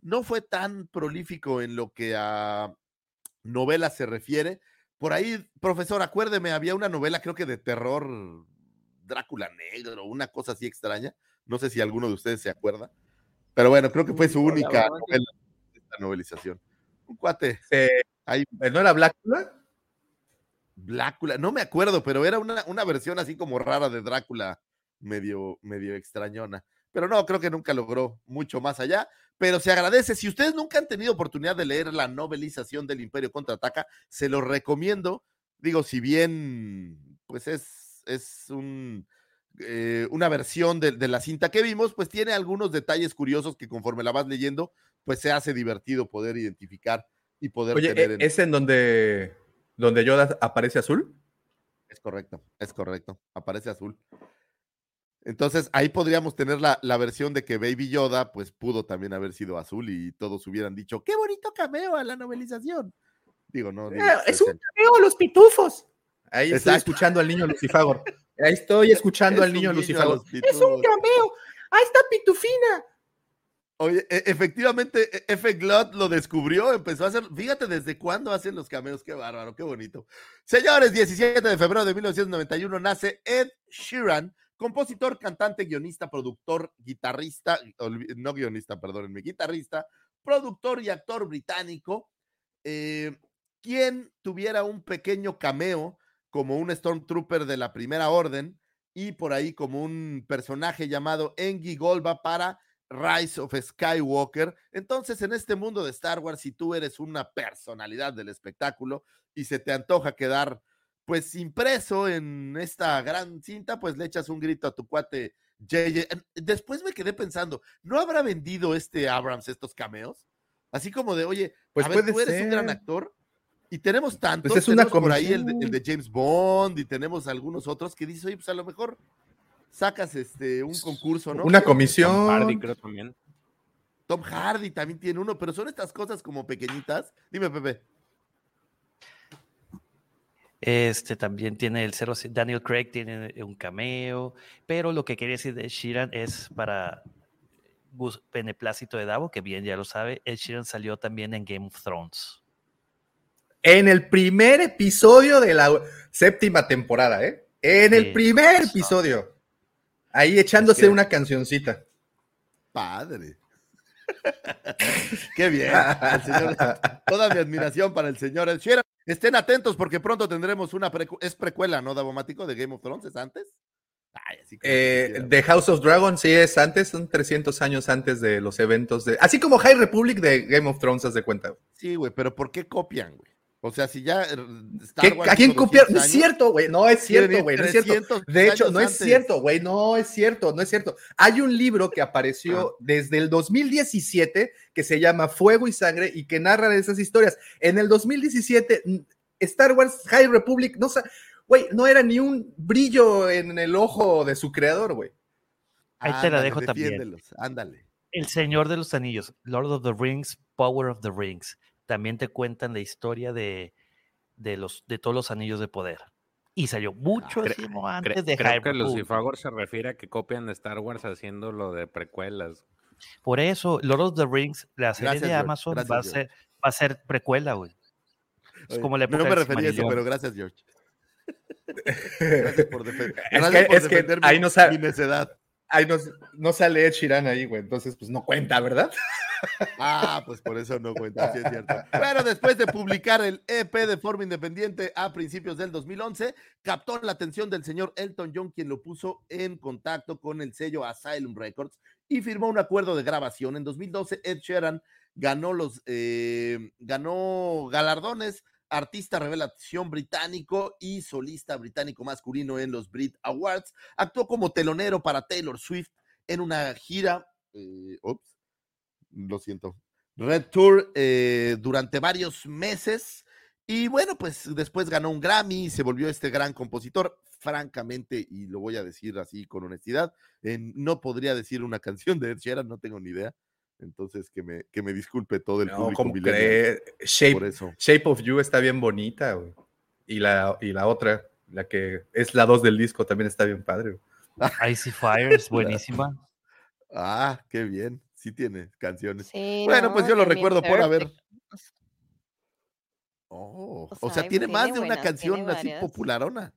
No fue tan prolífico en lo que a novelas se refiere. Por ahí, profesor, acuérdeme, había una novela, creo que de terror, Drácula Negro, una cosa así extraña. No sé si alguno de ustedes se acuerda. Pero bueno, creo que fue su única novela, esta novelización. Un cuate. Ahí. ¿No era Blácula? Blácula, no me acuerdo, pero era una, una versión así como rara de Drácula, medio, medio extrañona. Pero no, creo que nunca logró mucho más allá. Pero se agradece. Si ustedes nunca han tenido oportunidad de leer la novelización del Imperio Contraataca, se lo recomiendo. Digo, si bien, pues es, es un, eh, una versión de, de, la cinta que vimos, pues tiene algunos detalles curiosos que conforme la vas leyendo, pues se hace divertido poder identificar y poder Oye, tener. ¿e- ¿es en donde, donde Yoda aparece azul? Es correcto, es correcto. Aparece azul. Entonces ahí podríamos tener la, la, versión de que Baby Yoda, pues pudo también haber sido azul y todos hubieran dicho, qué bonito cameo a la novelización. Digo, no. Digo, Eh, es un cameo, los pitufos. Ahí estoy Exacto. escuchando al niño Lucifagor. Ahí estoy escuchando Es al niño a Lucifagor. Es un cameo. Ahí está Pitufina. Oye, e- efectivamente, e- F. Glot lo descubrió, empezó a hacer, fíjate desde cuándo hacen los cameos, qué bárbaro, qué bonito. Señores, 17 de febrero de 1991 nace Ed Sheeran, compositor, cantante, guionista, productor, guitarrista, no guionista, perdónenme, guitarrista, productor y actor británico, eh, quien tuviera un pequeño cameo como un Stormtrooper de la Primera Orden y por ahí como un personaje llamado Engi Golba para Rise of Skywalker. Entonces, en este mundo de Star Wars, si tú eres una personalidad del espectáculo y se te antoja quedar, pues, impreso en esta gran cinta, pues le echas un grito a tu cuate JJ. Después me quedé pensando, ¿no habrá vendido este Abrams estos cameos? Así como de, oye, Pues a ver, tú eres un gran ser. actor y tenemos tantos, Pues es una tenemos por ahí el de, el de James Bond y tenemos algunos otros que dices, oye, pues a lo mejor sacas este un concurso, ¿no? Una comisión. Tom Hardy creo también. Tom Hardy también tiene uno, pero son estas cosas como pequeñitas. Dime, Pepe. Este también tiene el 0, Daniel Craig tiene un cameo, pero lo que quería decir de Ed Sheeran es para gus- beneplácito de Davo, que bien ya lo sabe, Ed Sheeran salió también en Game of Thrones. En el primer episodio de la séptima temporada, ¿eh? En el Sí, primer episodio. Ahí echándose que- una cancioncita. Padre. Qué bien. el señor- toda mi admiración para el señor Ed Sheeran. Estén atentos porque pronto tendremos una precu- es precuela, ¿no, Davomático? De Game of Thrones, ¿es antes? Ay, así como Eh. The House of Dragon sí es antes, son 300 años antes de los eventos de... Así como High Republic de Game of Thrones, haz de cuenta. Sí, güey, pero ¿por qué copian, güey? O sea, si ya eh, Star ¿Qué- Wars ¿A quién hizo copiar? 200 No es cierto, güey. No es cierto, güey. No es cierto. 300 De hecho, no es cierto, güey. No es cierto, no es cierto. Hay un libro que apareció desde el 2017 que se llama Fuego y Sangre y que narra esas historias. En el 2017, mm, Star Wars High Republic, no, güey, no era ni un brillo en el ojo de su creador, güey. Ahí te la dejo también. Ándale. El Señor de los Anillos, Lord of the Rings, Power of the Rings. También te cuentan la historia de, de, los, de todos los anillos de poder. Y salió muchísimo Cre- antes de creo que. Lucifagor se refiere a que copian de Star Wars haciendo lo de precuelas. Por eso, Lord of the Rings, la serie Gracias, de Amazon gracias, va, a ser, va a ser precuela, güey. Es Oye, como la época no me refería a eso, pero gracias, George. Gracias por, defen- Es gracias que, por es que ahí no sa- mi necedad. Ahí no, no sale Ed Sheeran ahí, güey. Entonces, pues no cuenta, ¿verdad? Ah, pues por eso no cuenta, sí es cierto. Pero después de publicar el EP de forma independiente a principios del 2011, captó la atención del señor Elton John, quien lo puso en contacto con el sello Asylum Records y firmó un acuerdo de grabación. En 2012, Ed Sheeran ganó los eh, ganó galardones artista revelación británico y solista británico masculino en los Brit Awards. Actuó como telonero para Taylor Swift en una gira. eh, ups, lo siento. Red Tour eh, durante varios meses. Y bueno, pues después ganó un Grammy y se volvió este gran compositor. Francamente, y lo voy a decir así con honestidad, eh, no podría decir una canción de Ed Sheeran, no tengo ni idea. Entonces, que me, que me disculpe todo el No, público ¿cómo? Shape, por eso. Shape of You está bien bonita, güey. Y la, y la otra, la que es la 2 del disco, también está bien padre. güey. Icy Fire es buenísima. Ah, qué bien. Sí tiene canciones. Sí, bueno, no, pues yo lo recuerdo por haber. Oh, O o sea, tiene más tiene de una buenas, canción así popularona.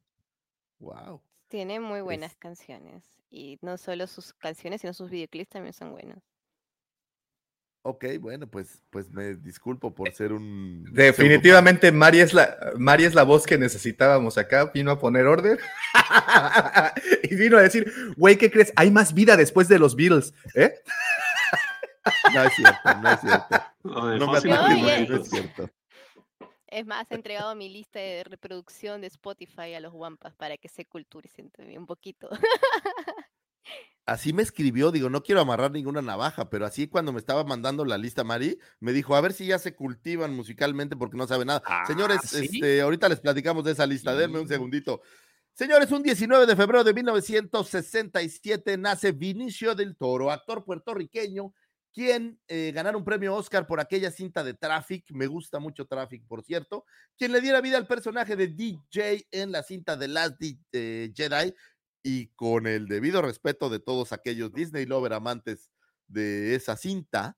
Wow. Tiene muy Es- buenas canciones. Y no solo sus canciones, sino sus videoclips también son buenos. Ok, bueno, pues, pues me disculpo por ser un. Definitivamente Mari es, la, Mari es la voz que necesitábamos acá. Vino a poner orden y vino a decir, güey, ¿qué crees? Hay más vida después de los Beatles, ¿eh? No es cierto, no es cierto. No me no es cierto. Es más, he entregado mi lista de reproducción de Spotify a los Wampas para que se culturicen también un poquito. Así me escribió, digo, no quiero amarrar ninguna navaja, pero así cuando me estaba mandando la lista Mari, me dijo, a ver si ya se cultivan musicalmente porque no sabe nada. Señores, ¿sí? este, ahorita les platicamos de esa lista, denme un segundito. Señores, un 19 de febrero de 1967 nace Vinicio del Toro, actor puertorriqueño, quien eh, ganara un premio Oscar por aquella cinta de Traffic, me gusta mucho Traffic, por cierto, quien le diera vida al personaje de DJ en la cinta de Last Di- eh, Jedi, y con el debido respeto de todos aquellos Disney Lover amantes de esa cinta,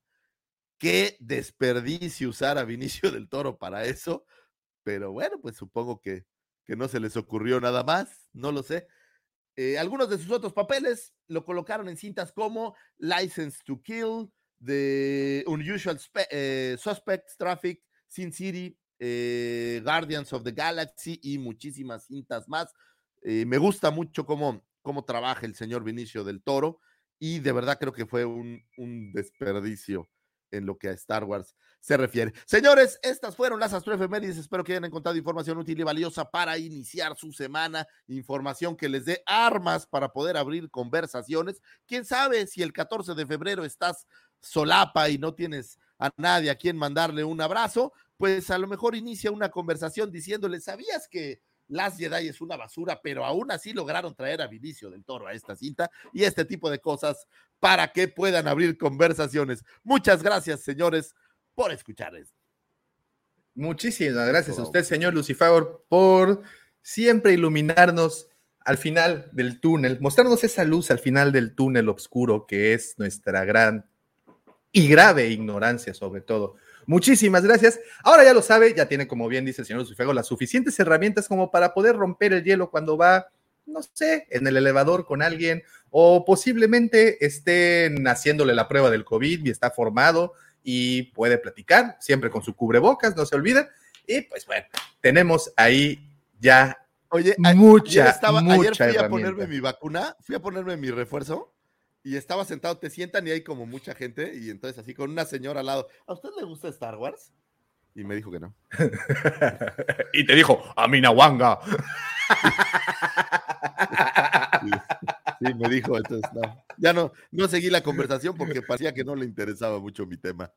qué desperdicio usar a Vinicio del Toro para eso, pero bueno, pues supongo que, que no se les ocurrió nada más, no lo sé. Eh, algunos de sus otros papeles lo colocaron en cintas como License to Kill, The Unusual Spe- eh, Suspects, Traffic, Sin City, eh, Guardians of the Galaxy y muchísimas cintas más. Eh, me gusta mucho cómo, cómo trabaja el señor Vinicio del Toro y de verdad creo que fue un, un desperdicio en lo que a Star Wars se refiere. Señores, estas fueron las astroefemérides. Espero que hayan encontrado información útil y valiosa para iniciar su semana. Información que les dé armas para poder abrir conversaciones. Quién sabe si el 14 de febrero estás solapa y no tienes a nadie a quien mandarle un abrazo, pues a lo mejor inicia una conversación diciéndole, ¿sabías que Last Jedi es una basura, pero aún así lograron traer a Vinicio del Toro a esta cinta y este tipo de cosas para que puedan abrir conversaciones. Muchas gracias, señores, por escuchar esto. Muchísimas gracias a usted, señor Lucifagor, por siempre iluminarnos al final del túnel, mostrarnos esa luz al final del túnel oscuro que es nuestra gran y grave ignorancia sobre todo. Muchísimas gracias. Ahora ya lo sabe, ya tiene, como bien dice el señor Lucifagor, las suficientes herramientas como para poder romper el hielo cuando va, no sé, en el elevador con alguien o posiblemente estén haciéndole la prueba del COVID y está formado y puede platicar, siempre con su cubrebocas, no se olviden. Y pues bueno, tenemos ahí ya Oye, mucha, ayer estaba- ayer mucha fui a ponerme mi vacuna, fui a ponerme mi refuerzo y estaba sentado, te sientan y hay como mucha gente y entonces así con una señora al lado, ¿a usted le gusta Star Wars? Y me dijo que no. y te dijo, a Minawanga. Sí, me dijo, entonces no. Ya no, no seguí la conversación porque parecía que no le interesaba mucho mi tema.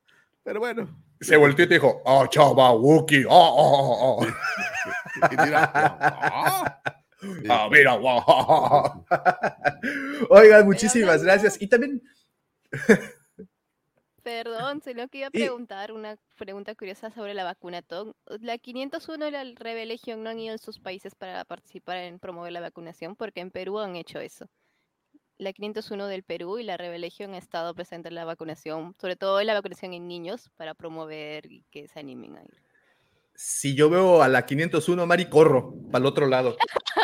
Pero bueno. Se volteó y te dijo, oh, chava, Wookie, oh, oh, oh, oh. Y mira, ah, Ah, mira, wow. Oigan, muchísimas gracias. Y también, Perdón, sino que iba a Y- preguntar una pregunta curiosa sobre la vacuna. La 501 y la Rebel Legion no han ido en sus países para participar en promover la vacunación, porque en Perú han hecho eso. La 501 del Perú y la Rebel Legion han estado presentes en la vacunación, sobre todo en la vacunación en niños, para promover y que se animen a ir. Si yo veo a la 501, Mari, corro para el otro lado.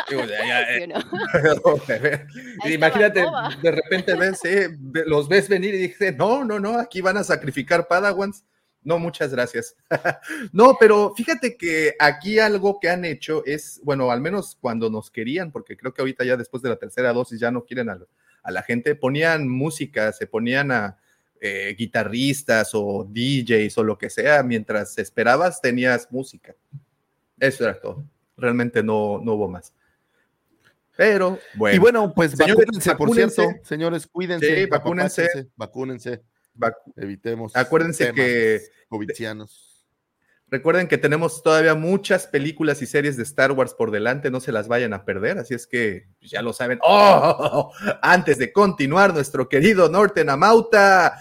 Digo, ya, ya, ¿Sí eh. Imagínate, de repente ves, eh, ve- los ves venir y dices, no, no, no, aquí van a sacrificar Padawans. No, muchas gracias. no, pero fíjate que aquí algo que han hecho es, bueno, al menos cuando nos querían, porque creo que ahorita ya después de la tercera dosis ya no quieren a, a la gente, ponían música, se ponían a eh, guitarristas o DJs o lo que sea, mientras esperabas tenías música. Eso era todo. Realmente no, no hubo más. Pero bueno. Y bueno, pues Señores, vacúnense, por cierto, señores, cuídense, Sí, vacúnense. vacúnense, Vac- evitemos. Acuérdense que- covidianos. Recuerden que tenemos todavía muchas películas y series de Star Wars por delante, no se las vayan a perder, así es que pues, ya lo saben. ¡Oh! Antes de continuar, nuestro querido Norten Amauta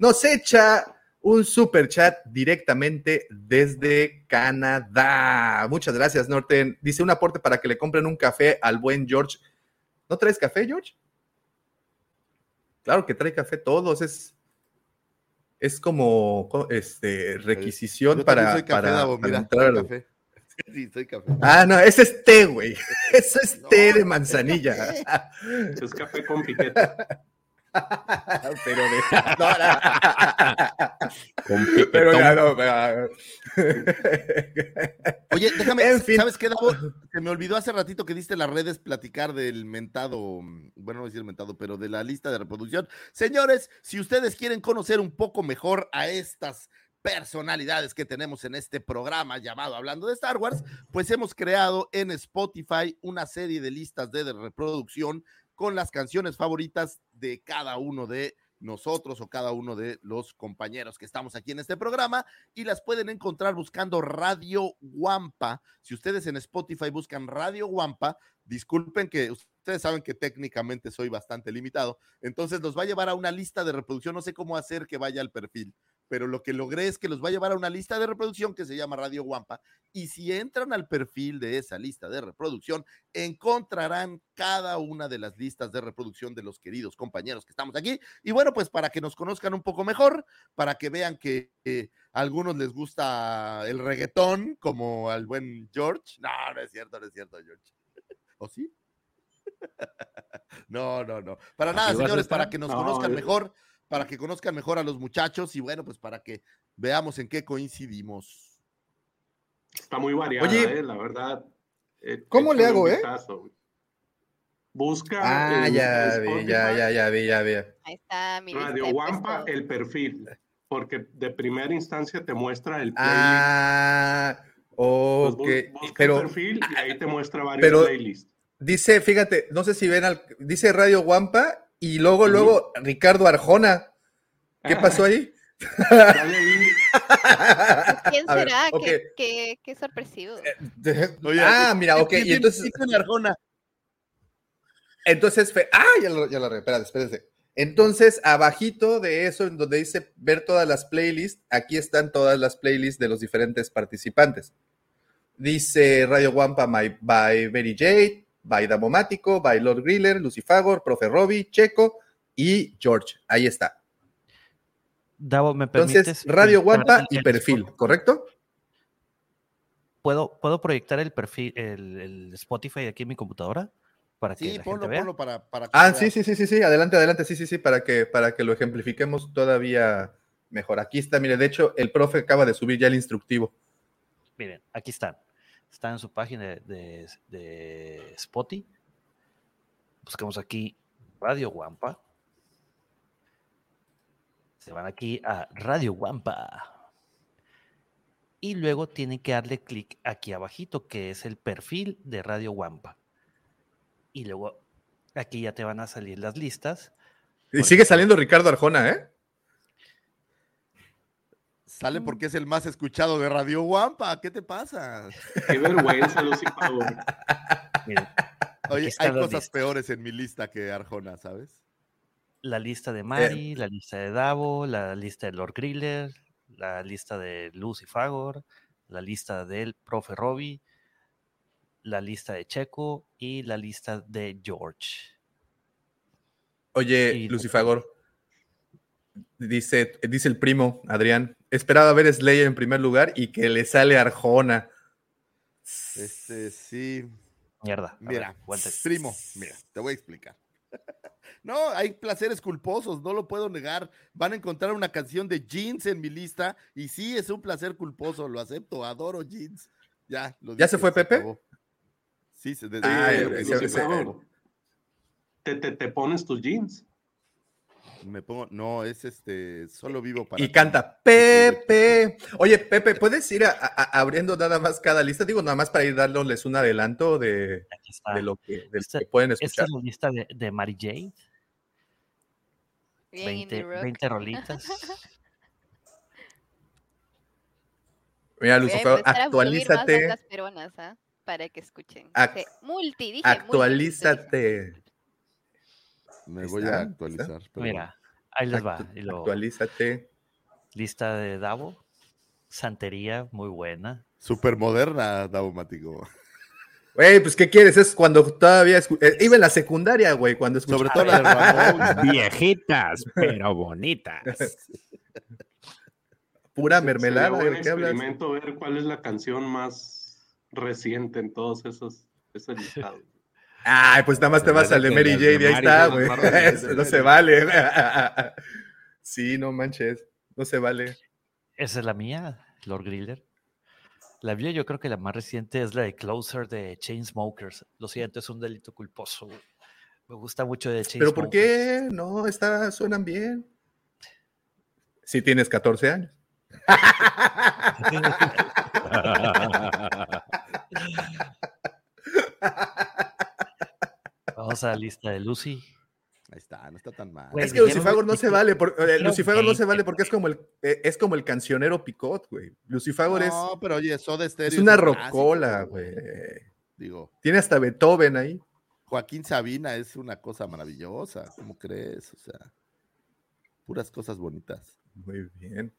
nos echa un super chat directamente desde Canadá. Muchas gracias, Norten. Dice un aporte para que le compren un café al buen George. ¿No traes café, George? Claro que trae café todos, es, es como co- este, requisición Yo para, soy café, para- Davo, para mira, entrar soy café. Sí, soy café. Ah, no, ese es té, güey. Eso es té de manzanilla. Es café con piquete. pero de. No, no. pero ya no. pero- Oye, déjame, En fin. ¿sabes qué, Davo? Se me olvidó hace ratito que diste las redes platicar del mentado, bueno, no voy a decir mentado, pero de la lista de reproducción. Señores, si ustedes quieren conocer un poco mejor a estas personalidades que tenemos en este programa llamado Hablando de Star Wars, pues hemos creado en Spotify una serie de listas de reproducción con las canciones favoritas de cada uno de nosotros o cada uno de los compañeros que estamos aquí en este programa y las pueden encontrar buscando Radio Guampa. Si ustedes en Spotify buscan Radio Guampa, disculpen que ustedes saben que técnicamente soy bastante limitado, entonces los va a llevar a una lista de reproducción, no sé cómo hacer que vaya al perfil, pero lo que logré es que los va a llevar a una lista de reproducción que se llama Radio Guampa y si entran al perfil de esa lista de reproducción, encontrarán cada una de las listas de reproducción de los queridos compañeros que estamos aquí. Y bueno, pues para que nos conozcan un poco mejor, para que vean que eh, a algunos les gusta el reggaetón, como al buen George. No, no es cierto, no es cierto, George. ¿O sí? No, no, no. Para nada, ¿Así vas a señores, para que nos No, conozcan eh. mejor, para que conozcan mejor a los muchachos y bueno, pues para que veamos en qué coincidimos. Está muy variada, Oye. eh, la verdad. Eh, ¿Cómo le hago, eh? vistazo. Busca Ah, ya vi, ya, ya, ya vi, ya vi. Ahí está mi Radio Wampa, el perfil. Porque de primera instancia te muestra el playlist. Ah, Pues ok. busca Pero el perfil y ahí te muestra varios pero- playlists. dice, fíjate, no sé si ven al, dice Radio Guampa y luego, luego Ricardo Arjona. ¿Qué pasó ahí? ¿Quién ver, será? ok. ¿Qué, qué, qué sorpresivo. Oye, ah, mira, ok. ¿qué Y entonces, Arjona? entonces, fe- ah, ya lo, ya lo, espérate, espérate. Entonces, abajito de eso, en donde dice ver todas las playlists, aquí están todas las playlists de los diferentes participantes. Dice Radio Wampa my- by Mary Jade, by Damomático, by Lord Griller, Lucifagor, Profe Robbie, Checo y George. Ahí está. Davo, ¿me permites? Entonces, Radio el- y perfil, ¿correcto? ¿Puedo, ¿Puedo proyectar el perfil, el, el Spotify aquí en mi computadora? Para que Sí, la ponlo, gente vea. ponlo para, para que Ah, sí, sí, sí, sí, sí, adelante, adelante, sí, sí, sí, para que, para que lo ejemplifiquemos todavía mejor. Aquí está, mire, de hecho, el profe acaba de subir ya el instructivo. Miren, aquí están. Están en su página de, de, Spotify. Buscamos aquí Radio Wampa. Se van aquí a Radio Wampa. Y luego tienen que darle clic aquí abajito, que es el perfil de Radio Wampa. Y luego aquí ya te van a salir las listas. Y sigue saliendo Ricardo Arjona, ¿eh? Sale porque es el más escuchado de Radio Guampa. ¿Qué te pasa? Qué vergüenza, miren, Oye, hay cosas listas. peores en mi lista que Arjona, ¿sabes? la lista Eh, de Mari, la lista de Davo, la lista de Lord Griller, la lista de Lucy Fagor, la lista del profe Robbie, la lista de Checo y la lista de George. Oye, Y- Lucifagor, dice, dice el primo, Adrián, esperaba ver Slayer en primer lugar y que le sale Arjona. Este, sí. Mierda. ver, Mira, primo, mira, te voy a explicar. No, hay placeres culposos, no lo puedo negar. Van a encontrar una canción de Jeans en mi lista y sí, es un placer culposo, lo acepto, adoro Jeans. Ya, lo ¿Ya se fue Pepe? acabó. Sí, se, desde- Ah, ya, desde- se- se- te, te pones tus jeans. Me pongo, no, es este, solo vivo para Y ti. canta Pepe. Oye, Pepe, ¿puedes ir a- a- abriendo nada más cada lista? Digo, nada más para ir dándoles un adelanto de, de lo que, de lo Esta- que pueden Esta escuchar. es la lista de, de Mary indie 20, rock. 20 rolitas. Mira, más actualízate. bandas peruanas, ¿ah? Para que escuchen. Ac- Dice, multi, dije multi, Actualízate. Me voy a actualizar. pero Mira, ahí les va. Y Actualízate. lista de Davo. Santería, muy buena. Súper moderna, Daumático. Güey, pues, ¿qué quieres? Es cuando todavía escu- eh, iba en la secundaria, güey, cuando escuchaba. Sobre todo la de Ramón. Viejitas, pero bonitas. Pura Sería mermelada, buen ¿de qué hablas? experimento ver cuál es la canción más reciente en todos esos, esos listados. Ay, pues nada más te vas al de Mary Jane y ahí está, güey. No se vale. Sí, no manches. No se vale. Esa es la mía, Lord Griller. La mía yo creo que la más reciente es la de Closer de Chainsmokers. Lo siento, es un delito culposo. güey. Me gusta mucho de ¿Pero por qué? No, está, suenan bien. Si tienes 14 años. Vamos a la lista de Lucy. Ahí está, no está tan mal. Es que Lucifago no se vale, por, eh, Lucifago no se vale porque es como el eh, es como el cancionero Picot, güey. Lucifago es No, pero oye, Soda Stereo es una rocola, güey. Digo, Tiene hasta Beethoven ahí. Joaquín Sabina es una cosa maravillosa, ¿cómo crees? O sea, puras cosas bonitas. Muy bien.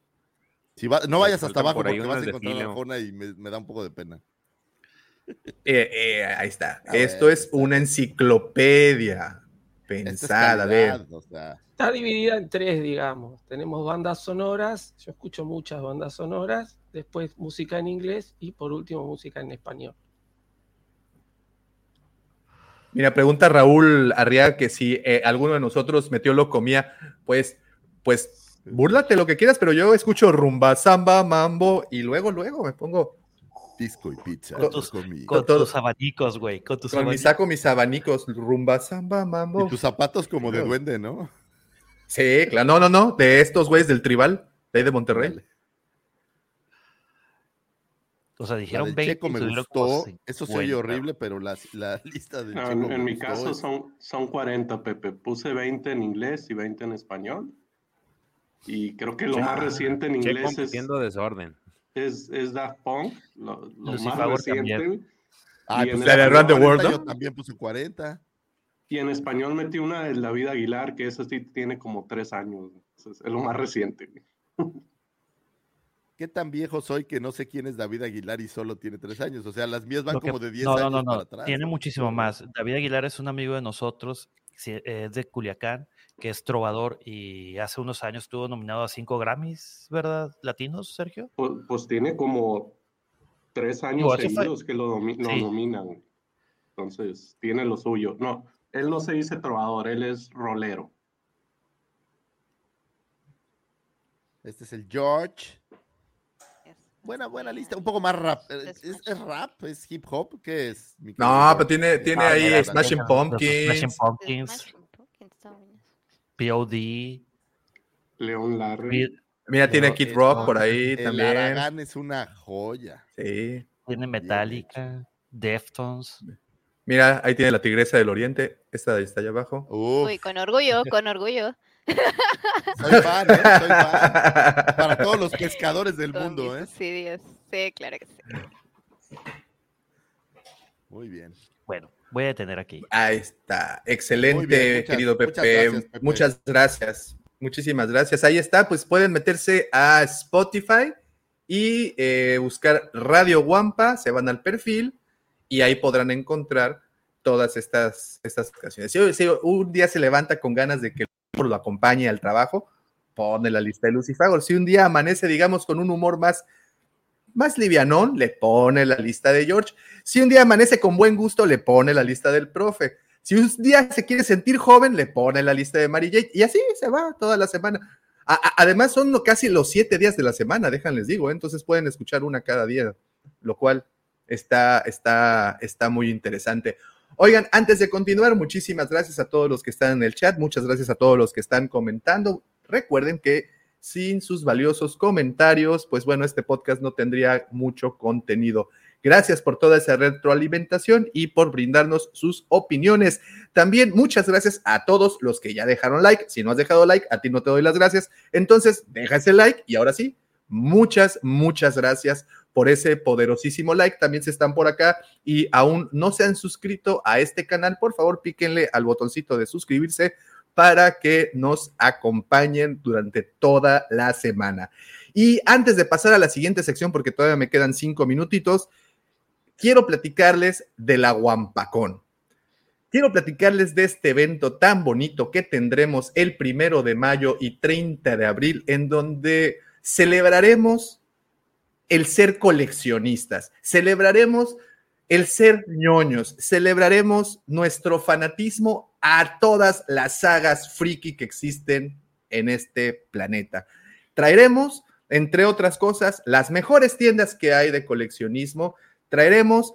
Si va- no vayas hasta faltan abajo porque vas a de encontrar a Filo. Arjona y me, me da un poco de pena. Eh, eh, ahí está. A Esto ver, es una enciclopedia pensada, a ver. calidad, o sea, Está dividida en tres, digamos. Tenemos bandas sonoras, yo escucho muchas bandas sonoras, después música en inglés y por último música en español. Mira, pregunta Raúl Arriaga que si eh, alguno de nosotros metió lo comía, pues, pues, búrlate lo que quieras, pero yo escucho rumba, samba, mambo y luego, luego me pongo disco y pizza. Con tus. Con tus abanicos, güey. Con tus con mi abanicos. saco mis abanicos, rumba, samba, mambo. Y tus zapatos como de duende, ¿no? Sí, claro, no, no, no, de estos güeyes del tribal, de ahí de Monterrey. O sea, La dijeron del 20 Checo me gustó. Eso se oye 50. horrible, pero la, la lista del No, Checo en, me en mi caso son, son 40, Pepe. Puse 20 en inglés y 20 en español. Y creo que lo más reciente en inglés es, desorden. Es, es Daft Punk, lo, lo más reciente. también. Ah, Y pues en la de the World, Yo también puse 40. Y en español metí una de David Aguilar, que esa sí tiene como tres años. Es es lo más reciente. ¿Qué tan viejo soy que no sé quién es David Aguilar y solo tiene tres años? O sea, las mías van que- como de 10 no, años no, no, para no. atrás. Tiene muchísimo más. David Aguilar es un amigo de nosotros, es de Culiacán, que es trovador y hace unos años estuvo nominado a cinco Grammys, ¿verdad? Latinos, Sergio. Pues, pues tiene como tres años seguidos que lo, domi- lo Sí. nominan. Entonces, tiene lo suyo. No, él no se dice trovador, él es rolero. Este es el George. Buena, buena lista. Un poco más rap. ¿Es, es- rap? ¿Es hip hop? ¿Qué es? mi No, pero tiene, tiene Ah, ahí Smashing Pumpkins. Smashing Pumpkins, POD, León Larry. Mira, tiene Kid Rock por ahí El también. Aragán es una joya. Sí. tiene Metallica, Deftones. Mira, ahí tiene la Tigresa del Oriente. Esta de ahí está allá abajo. Uf, Uy, con orgullo, con orgullo. soy fan, ¿eh? Soy fan. Para todos los pescadores del Con mundo, mis ¿eh? subsidios. Sí, claro que sí. Muy bien. Bueno, voy a detener aquí. Ahí está. Excelente, bien, muchas- querido muchas Pepe. gracias, Pepe. Muchas gracias. Muchísimas gracias. Ahí está. Pues pueden meterse a Spotify y eh, buscar Radio Wampa. Se van al perfil y ahí podrán encontrar todas estas, estas canciones. Si, si un día se levanta con ganas de que el lo acompañe al trabajo, pone la lista de Lucifagor. Si un día amanece, digamos, con un humor más, más livianón, le pone la lista de George. Si un día amanece con buen gusto, le pone la lista del profe. Si un día se quiere sentir joven, le pone la lista de Mary Jane. Y así se va toda la semana. Además, son casi los siete días de la semana, déjenles digo. ¿eh? Entonces pueden escuchar una cada día, lo cual está, está, está muy interesante. Oigan, antes de continuar, muchísimas gracias a todos los que están en el chat, muchas gracias a todos los que están comentando. Recuerden que sin sus valiosos comentarios, pues bueno, este podcast no tendría mucho contenido. Gracias por toda esa retroalimentación y por brindarnos sus opiniones. También muchas gracias a todos los que ya dejaron like. Si no has dejado like, a ti no te doy las gracias. Entonces, deja ese like y ahora sí, muchas, muchas gracias por ese poderosísimo like. También se están por acá y aún no se han suscrito a este canal, por favor píquenle al botoncito de suscribirse para que nos acompañen durante toda la semana. Y antes de pasar a la siguiente sección, porque todavía me quedan cinco minutitos, quiero platicarles de la Guampacón. Quiero platicarles de este evento tan bonito que tendremos el primero de mayo y 30 de abril, en donde celebraremos el ser coleccionistas. Celebraremos el ser ñoños. Celebraremos nuestro fanatismo a todas las sagas friki que existen en este planeta. Traeremos, entre otras cosas, las mejores tiendas que hay de coleccionismo. Traeremos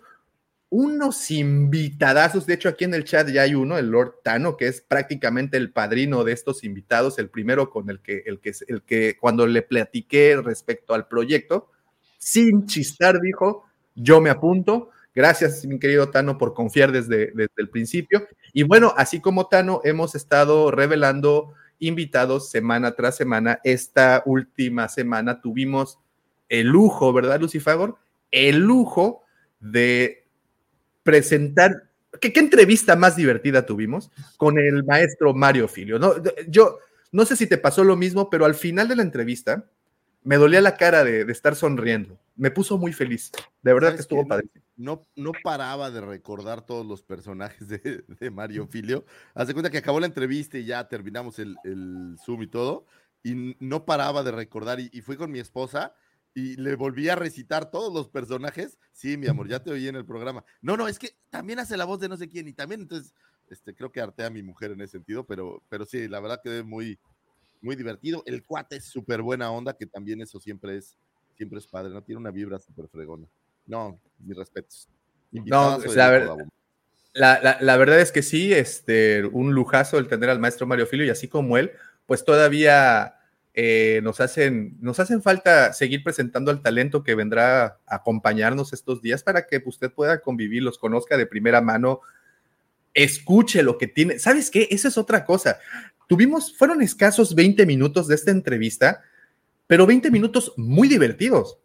unos invitadazos. De hecho, aquí en el chat ya hay uno, el Lord Tano, que es prácticamente el padrino de estos invitados, el primero con el que, el que, el que cuando le platiqué respecto al proyecto, sin chistar, dijo, yo me apunto. Gracias, mi querido Tano, por confiar desde, desde el principio. Y bueno, así como Tano, hemos estado revelando invitados semana tras semana. Esta última semana tuvimos el lujo, ¿verdad, Lucifagor? El lujo de presentar. ¿Qué, ¿Qué, entrevista más divertida tuvimos con el maestro Mario Filio? ¿no? Yo no sé si te pasó lo mismo, pero al final de la entrevista me dolía la cara de, de estar sonriendo. Me puso muy feliz. De verdad que estuvo padre. No, no paraba de recordar todos los personajes de, de Mario Filio. Haz de cuenta que acabó la entrevista y ya terminamos el, el Zoom y todo. Y no paraba de recordar. Y, y fui con mi esposa y le volví a recitar todos los personajes. Sí, mi amor, ya te oí en el programa. No, no, es que también hace la voz de no sé quién y también, entonces, este, creo que harté a mi mujer en ese sentido, pero, pero sí, la verdad que muy, muy divertido. El cuate es súper buena onda, que también eso siempre es, siempre es padre, ¿no? Tiene una vibra súper fregona. No, mis respetos. No, ver, la, la, la, verdad es que sí, este, un lujazo el tener al maestro Mario Filio y así como él, pues todavía eh, nos, hacen, nos hacen falta seguir presentando al talento que vendrá a acompañarnos estos días para que usted pueda convivir, los conozca de primera mano, escuche lo que tiene. ¿Sabes qué? Esa es otra cosa. Tuvimos, fueron escasos 20 minutos de esta entrevista, pero 20 minutos muy divertidos.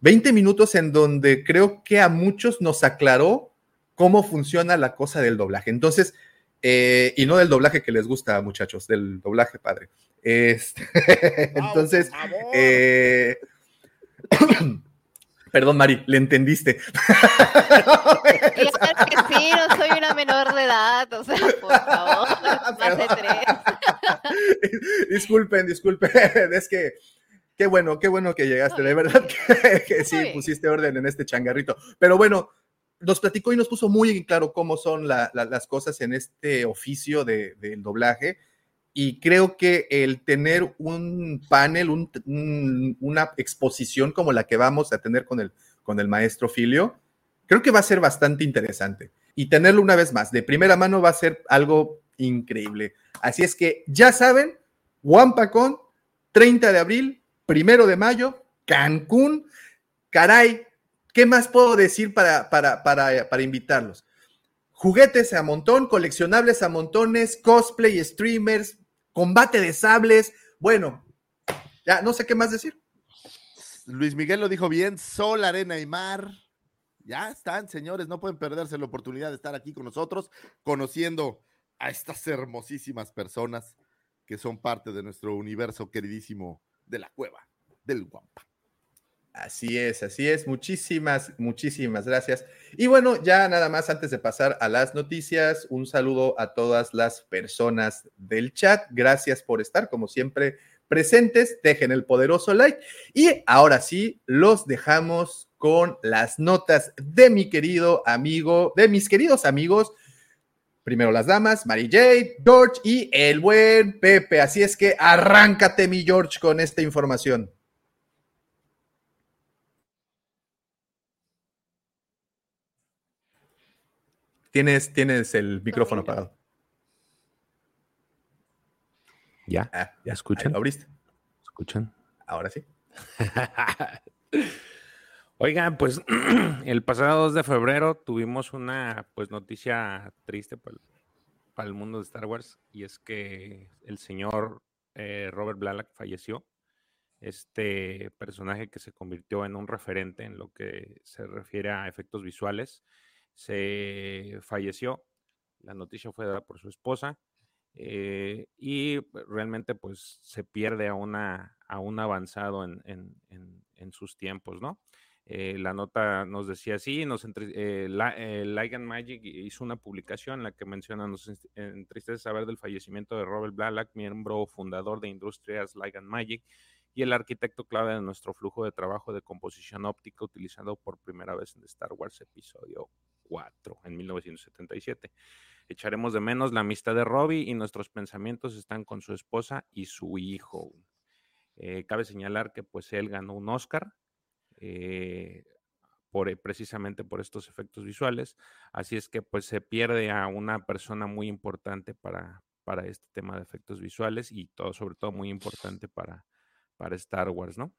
20 minutos en donde creo que a muchos nos aclaró cómo funciona la cosa del doblaje. Entonces, eh, y no del doblaje que les gusta, muchachos, del doblaje padre. Este, entonces, eh, perdón, Mari, le entendiste. Claro que sí, no soy una menor de edad, o sea, por favor, más de tres. disculpen, disculpen, es que qué bueno, qué bueno que llegaste, de verdad que, que sí, pusiste orden en este changarrito. Pero bueno, nos platicó y nos puso muy en claro cómo son la, la, las cosas en este oficio del de, doblaje y creo que el tener un panel, un, un, una exposición como la que vamos a tener con el, con el maestro Filio, creo que va a ser bastante interesante. Y tenerlo una vez más de primera mano va a ser algo increíble. Así es que ya saben, Wampacón, 30 de abril, primero de mayo, Cancún. Caray, ¿qué más puedo decir para, para, para, para invitarlos? Juguetes a montón, coleccionables a montones, cosplay, streamers, combate de sables. Bueno, ya no sé qué más decir. Luis Miguel lo dijo bien, sol, arena y mar. Ya están, señores, no pueden perderse la oportunidad de estar aquí con nosotros, conociendo a estas hermosísimas personas que son parte de nuestro universo queridísimo de la cueva del Guampa. Así es, así es. Muchísimas, muchísimas gracias. Y bueno, ya nada más antes de pasar a las noticias, un saludo a todas las personas del chat. Gracias por estar, como siempre, presentes. Dejen el poderoso like. Y ahora sí, los dejamos con las notas de mi querido amigo, de mis queridos amigos. Primero las damas, Mary J, George y el buen Pepe. Así es que arráncate, mi George, con esta información. Tienes, tienes el micrófono apagado. Ya, ah, ya escuchan. ¿Lo abriste? ¿Escuchan? Ahora sí. Oigan, pues el pasado 2 de febrero tuvimos una pues noticia triste para el, mundo de Star Wars y es que el señor eh, Robert Blalock falleció. Este personaje que se convirtió en un referente en lo que se refiere a efectos visuales se falleció. La noticia fue dada por su esposa eh, y realmente pues se pierde a, una, un avanzado en sus tiempos, ¿no? Eh, la nota nos decía así, nos eh, eh, Magic hizo una publicación en la que menciona, nos entristece saber del fallecimiento de Robert Blalock, miembro fundador de Industrias Light and Magic y el arquitecto clave de nuestro flujo de trabajo de composición óptica utilizado por primera vez en Star Wars Episodio 4 en 1977. Echaremos de menos la amistad de Robbie y nuestros pensamientos están con su esposa y su hijo. Cabe señalar que pues él ganó un Oscar eh, por, eh, precisamente por estos efectos visuales, así es que pues se pierde a una persona muy importante para, para este tema de efectos visuales y todo, sobre todo muy importante para, para Star Wars, ¿no?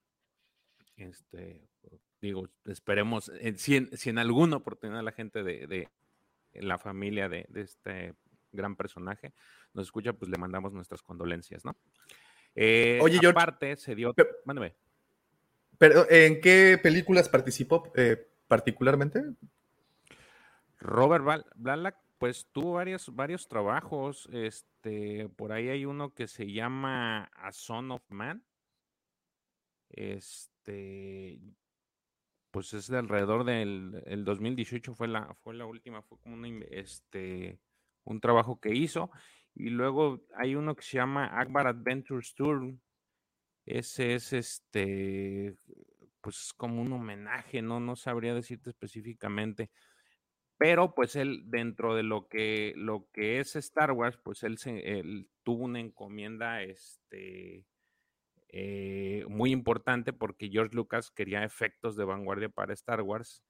Este, digo, esperemos, si, en, si, en, alguna oportunidad la gente de, de la familia de, de, este gran personaje nos escucha, pues le mandamos nuestras condolencias, ¿no? Eh, Oye, yo aparte se dio, mándame. Pero, ¿En qué películas participó eh, particularmente? Robert Blalack, pues tuvo varios, varios trabajos. Este, por ahí hay uno que se llama A Son of Man. Este, pues es de alrededor del el 2018 fue la, fue la última, fue como una, este, un trabajo que hizo. Y luego hay uno que se llama Akbar Adventures Tour. Ese es este, pues como un homenaje, ¿no? No sabría decirte específicamente. Pero pues él, dentro de lo que, lo que es Star Wars, pues él, se, tuvo una encomienda este, eh, muy importante porque George Lucas quería efectos de vanguardia para Star Wars,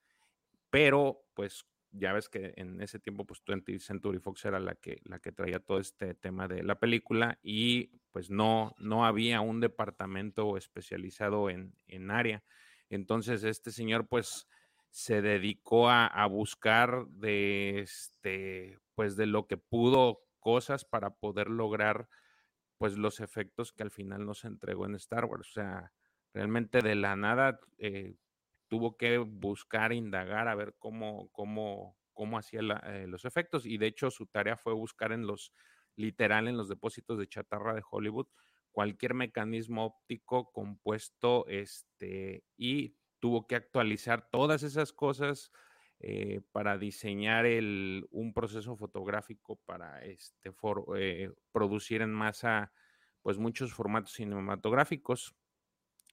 pero pues ya ves que en ese tiempo, pues 20th Century Fox era la que, la que traía todo este tema de la película y pues no, no había un departamento especializado en, en área. Entonces este señor pues se dedicó a, a, buscar de este, pues de lo que pudo cosas para poder lograr pues los efectos que al final nos entregó en Star Wars. O sea, realmente de la nada eh, tuvo que buscar, indagar, a ver cómo, cómo, cómo hacía la, eh, los efectos. Y de hecho su tarea fue buscar en los, literal, en los depósitos de chatarra de Hollywood, cualquier mecanismo óptico compuesto este, y tuvo que actualizar todas esas cosas eh, para diseñar el, un proceso fotográfico para este, for, eh, producir en masa pues muchos formatos cinematográficos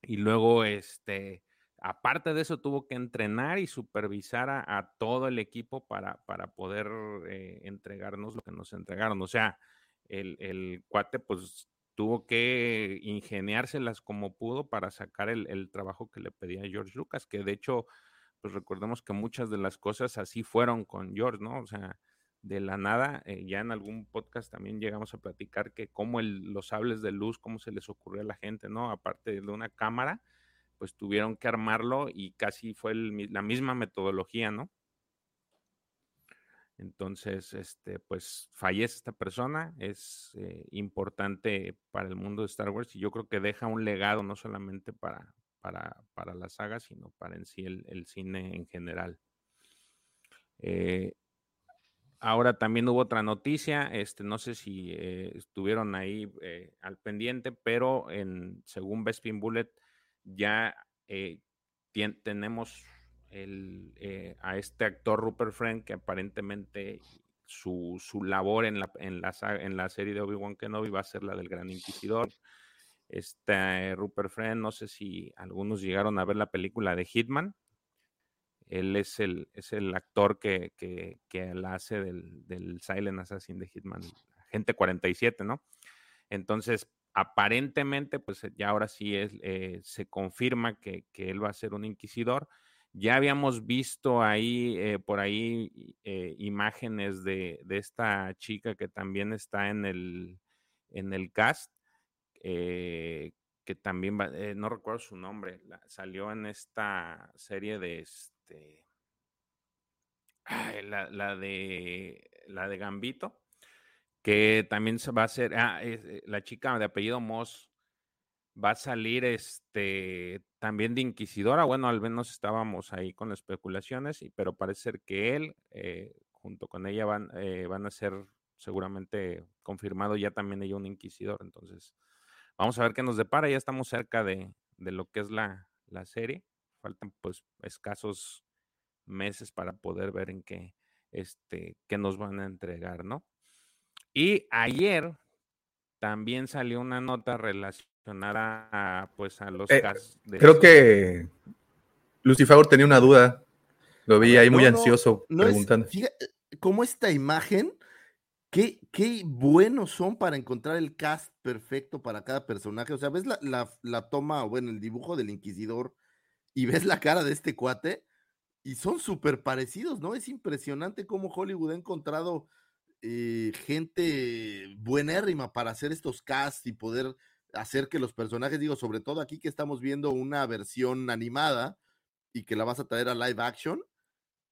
y luego este Aparte de eso, tuvo que entrenar y supervisar a, todo el equipo para, para poder eh, entregarnos lo que nos entregaron. O sea, el, el, cuate pues tuvo que ingeniárselas como pudo para sacar el, el, trabajo que le pedía George Lucas, que de hecho, pues recordemos que muchas de las cosas así fueron con George, ¿no? O sea, de la nada, eh, ya en algún podcast también llegamos a platicar que cómo el, los sables de luz, cómo se les ocurrió a la gente, ¿no? Aparte de una cámara, pues tuvieron que armarlo y casi fue la misma metodología, ¿no? Entonces, este, pues fallece esta persona, es eh, importante para el mundo de Star Wars y yo creo que deja un legado no solamente para, para, para la saga, sino para en sí el, cine en general. Eh, ahora también hubo otra noticia, este, no sé si eh, estuvieron ahí al pendiente, pero en, según Bespin Bullet, ya eh, tenemos el, eh, a este actor Rupert Friend que aparentemente su, su labor en la, en, la, en la serie de Obi-Wan Kenobi va a ser la del Gran Inquisidor. Este Rupert Friend, no sé si algunos llegaron a ver la película de Hitman. Él es el, es el actor que, que, que la hace del, del Silent Assassin de Hitman, Gente 47, ¿no? Entonces, aparentemente, pues ya ahora sí es, eh, se confirma que, que, él va a ser un inquisidor. Ya habíamos visto ahí, eh, por ahí, eh, imágenes de, de, esta chica que también está en el, en el cast, eh, que también va, no recuerdo su nombre, salió en esta serie de este, la, de la de Gambito que también va a hacer, ah, eh, la chica de apellido Moss va a salir este también de inquisidora, bueno, al menos estábamos ahí con especulaciones, y, pero parece ser que él, eh, junto con ella, van, eh, van a ser seguramente confirmado ya también ella un inquisidor, entonces vamos a ver qué nos depara, ya estamos cerca de, de lo que es la, la serie, faltan pues escasos meses para poder ver en qué, este, qué nos van a entregar, ¿no? Y ayer también salió una nota relacionada a, pues, a los eh, casos. De... Creo que Lucifer tenía una duda. Lo vi ahí muy No, ansioso no es- preguntando. fíjate, cómo esta imagen, qué, qué buenos son para encontrar el cast perfecto para cada personaje. O sea, ves la, la, la toma, o bueno, el dibujo del Inquisidor y ves la cara de este cuate y son súper parecidos, ¿no? Es impresionante cómo Hollywood ha encontrado eh, gente buenérrima para hacer estos casts y poder hacer que los personajes, digo, sobre todo aquí que estamos viendo una versión animada y que la vas a traer a live action,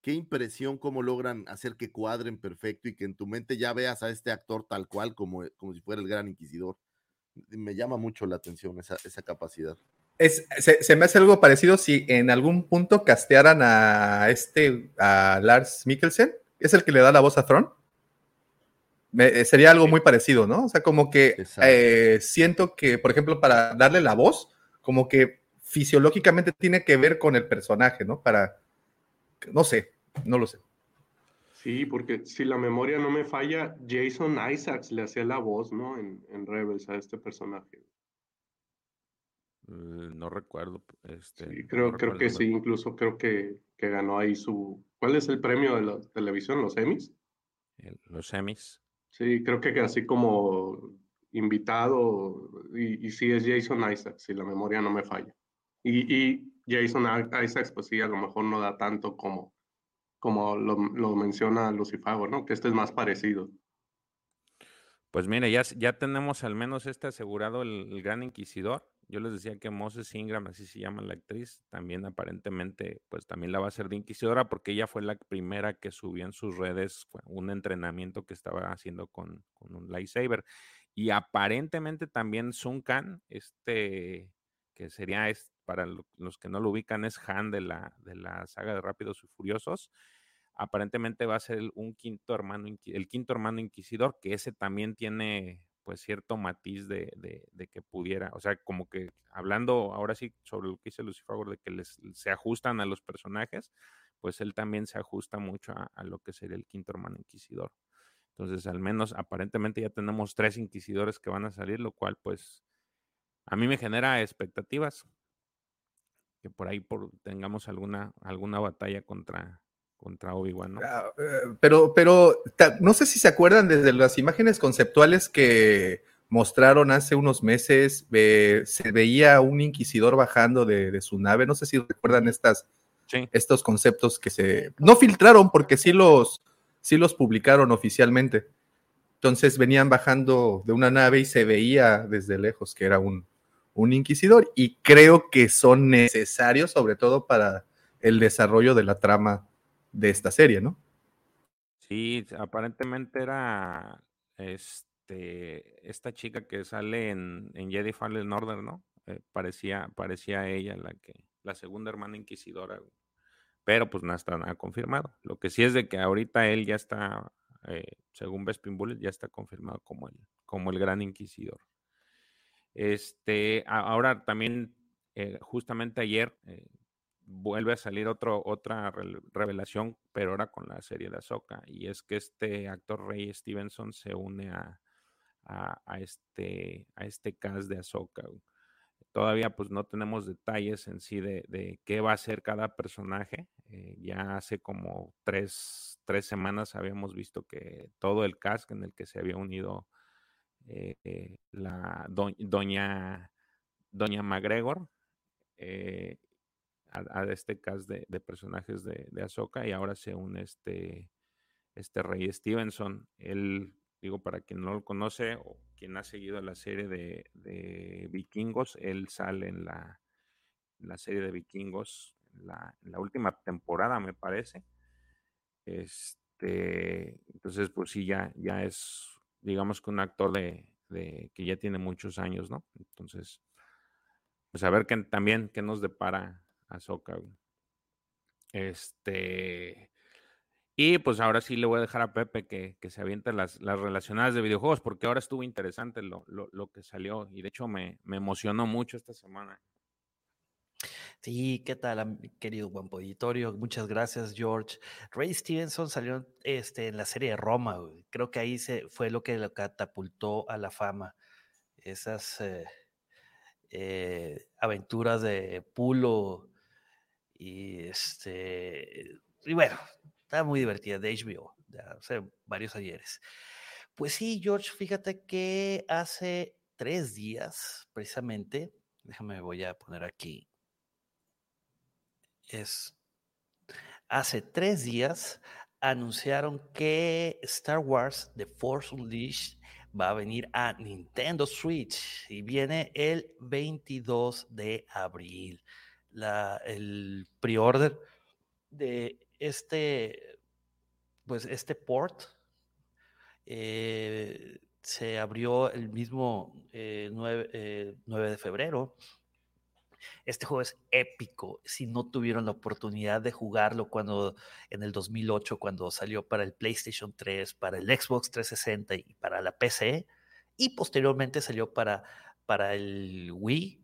qué impresión cómo logran hacer que cuadren perfecto y que en tu mente ya veas a este actor tal cual como, como si fuera el gran inquisidor. Me llama mucho la atención esa, esa capacidad. Es, se, se me hace algo parecido si en algún punto castearan a este, a Lars Mikkelsen, es el que le da la voz a Thron. Me- eh, sería algo muy parecido, ¿no? O sea, como que eh, siento que, por ejemplo, para darle la voz, como que fisiológicamente tiene que ver con el personaje, ¿no? Para, no sé, no lo sé. Sí, porque si la memoria no me falla, Jason Isaacs le hacía la voz, ¿no? En, en Rebels a este personaje. Eh, No recuerdo. Este, Sí, no creo, creo recuerdo que sí, incluso creo que, que ganó ahí su... ¿Cuál es el premio de la televisión? ¿Los Emmys? El- Los semis. Sí, creo que así como invitado, y, sí es Jason Isaacs, si la memoria no me falla. Y, y Jason Isaacs, pues sí, a lo mejor no da tanto como, como lo, lo menciona Lucifago, ¿no? Que este es más parecido. Pues mire, ya, ya tenemos al menos este asegurado, el Gran Inquisidor. Yo les decía que Moses Ingram, así se llama la actriz, también aparentemente, pues también la va a hacer de Inquisidora porque ella fue la primera que subió en sus redes un entrenamiento que estaba haciendo con, con un lightsaber. Y aparentemente también Sun Khan, este, que sería, es, para lo- los que no lo ubican, es Han de la, de la saga de Rápidos y Furiosos aparentemente va a ser un quinto hermano, el quinto hermano inquisidor, que ese también tiene pues cierto matiz de, de- que pudiera, o sea, como que hablando ahora sí sobre lo que dice Lucifer, de que les, se ajustan a los personajes, pues él también se ajusta mucho a, a lo que sería el quinto hermano inquisidor. Entonces, al menos aparentemente ya tenemos tres inquisidores que van a salir, lo cual pues a mí me genera expectativas que por ahí por, tengamos alguna, alguna batalla contra, contra Obi-Wan, ¿no? Ah, eh, Pero, pero no sé si se acuerdan desde las imágenes conceptuales que mostraron hace unos meses, eh, se veía un inquisidor bajando de, de su nave. No sé si recuerdan estas, estos conceptos que se no filtraron porque sí los, sí los publicaron oficialmente. Entonces venían bajando de una nave y se veía desde lejos que era un, un inquisidor y creo que son necesarios sobre todo para el desarrollo de la trama de esta serie, ¿no? Sí, aparentemente era este, esta chica que sale en, en Jedi Fallen Order, ¿no? Eh, parecía, parecía ella la que, la segunda hermana inquisidora, pero pues no está nada confirmado. Lo que sí es de que ahorita él ya está, eh, según Bespin Bullet, ya está confirmado como el, como el gran inquisidor. Este, ahora también, eh, justamente ayer, vuelve a salir otro, otra revelación, pero ahora con la serie de Ahsoka, y es que este actor Ray Stevenson se une a, a, este, a este cast de Ahsoka. Todavía pues no tenemos detalles en sí de, de qué va a ser cada personaje. Eh, ya hace como tres, tres semanas habíamos visto que todo el cast en el que se había unido eh, eh, la do- doña, doña McGregor a, este cast de, personajes de, de Ahsoka y ahora se une este, este Rey Stevenson. Él, digo, para quien no lo conoce o quien ha seguido la serie de, Vikingos, él sale en la, la serie de Vikingos, la, en la última temporada, me parece. Este, entonces, pues sí, ya, ya es, digamos que un actor de, de- que ya tiene muchos años, ¿no? Entonces, pues a ver qué, también qué nos depara Ahsoka. güey. Este, y pues ahora sí le voy a dejar a Pepe que, que se aviente las, las relacionadas de videojuegos, porque ahora estuvo interesante lo, lo, lo que salió y de hecho me, me emocionó mucho esta semana. Sí, ¿qué tal, querido buen auditorio? Muchas gracias, George. Ray Stevenson salió este, en la serie de Roma. Creo que ahí se, fue lo que lo catapultó a la fama. Esas eh, eh, aventuras de Pulo y este y bueno, está muy divertida, de HBO, de hace varios ayeres. Pues sí, George, fíjate que hace tres días, precisamente, déjame, voy a poner aquí, es, hace tres días anunciaron que Star Wars The Force Unleashed va a venir a Nintendo Switch y viene el 22 de abril. La, el pre-order de este, pues este port eh, se abrió el mismo 9, eh, de febrero. Este juego es épico. Si no tuvieron la oportunidad de jugarlo cuando en el 2008, cuando salió para el PlayStation 3, para el Xbox 360 y para la PC, y posteriormente salió para, para el Wii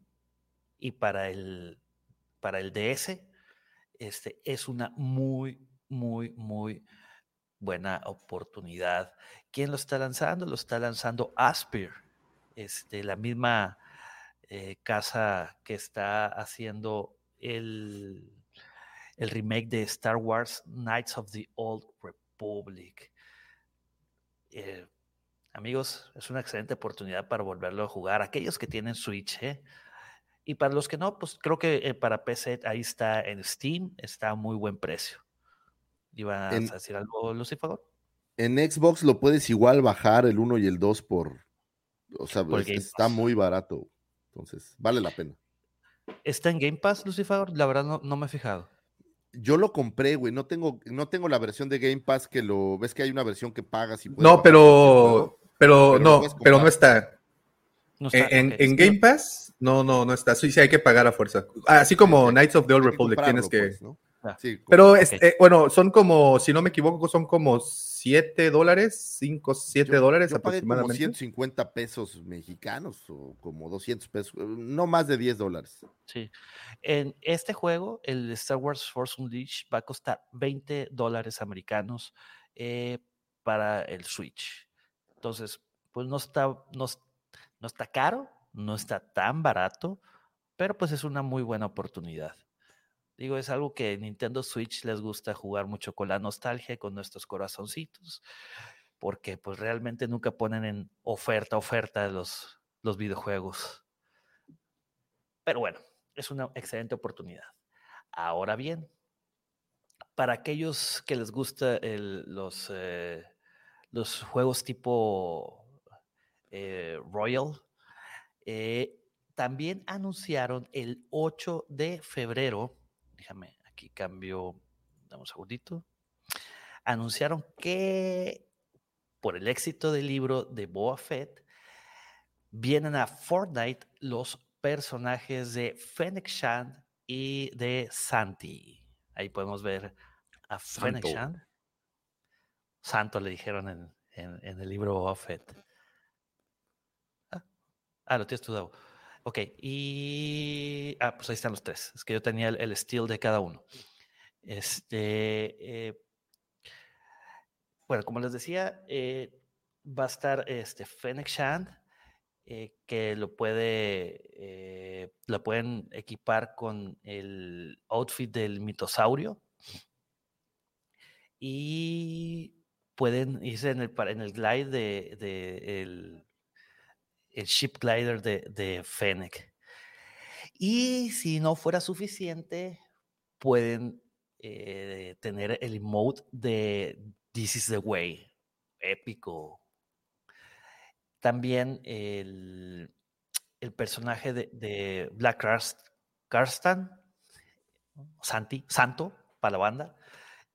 y para el, para el DS, este, es una muy, muy, muy buena oportunidad. ¿Quién lo está lanzando? Lo está lanzando Aspir, este, la misma eh, casa que está haciendo el, el remake de Star Wars Knights of the Old Republic. Eh, amigos, es una excelente oportunidad para volverlo a jugar. Aquellos que tienen Switch, ¿eh? Y para los que no, pues creo que para PC ahí está en Steam, está a muy buen precio. ¿Ibas a decir algo, Lucifer? En Xbox lo puedes igual bajar el 1 y el 2 por. O sea, está muy barato. Entonces, vale la pena. ¿Está en Game Pass, Lucifer? La verdad no, me he fijado. Yo lo compré, güey. No tengo, no tengo la versión de Game Pass que lo. ¿Ves que hay una versión que pagas y No, pero. Pero, no, pero no está. en, Game Pass, no, no, no está. Sí, sí, hay que pagar a fuerza. Así como Knights of the Old Republic, tienes que. Pues, Ah, pero, eh, bueno, son como, si no me equivoco, son como 7 dólares, 5, 7 dólares aproximadamente. Como 150 pesos mexicanos o como 200 pesos, no más de 10 dólares. Sí. En este juego, el Star Wars Force Unleashed va a costar 20 dólares americanos eh, para el Switch. Entonces, pues no está, no, no está caro, no está tan barato, pero pues es una muy buena oportunidad. Digo, es algo que Nintendo Switch les gusta jugar mucho con la nostalgia, con nuestros corazoncitos, porque pues realmente nunca ponen en oferta, oferta los, los videojuegos. Pero bueno, es una excelente oportunidad. Ahora bien, para aquellos que les gusta los, eh, los juegos tipo eh, Royal, eh, también anunciaron el 8 de febrero déjame, aquí cambio, dame un segundito. Anunciaron que por el éxito del libro de Boa Fett, vienen a Fortnite los personajes de Fennec Shand y de Santi. Ahí podemos ver a Fennec Shand. Santo le dijeron en, el libro Boa Fett. Ah, lo tienes estudiado. Ok, y. Ah, pues ahí están los tres. Es que yo tenía el, el steel de cada uno. Este. Eh, bueno, como les decía, eh, va a estar este Fennec Shand, eh, que lo puede. lo pueden equipar con el outfit del mitosaurio. Y pueden irse en el, en el glide de, el, el ship glider de, de Fennec. Y si no fuera suficiente, pueden eh, tener el emote de This is the Way, épico. También el, el personaje de, Black Carstan, Santi, Santo, para la banda,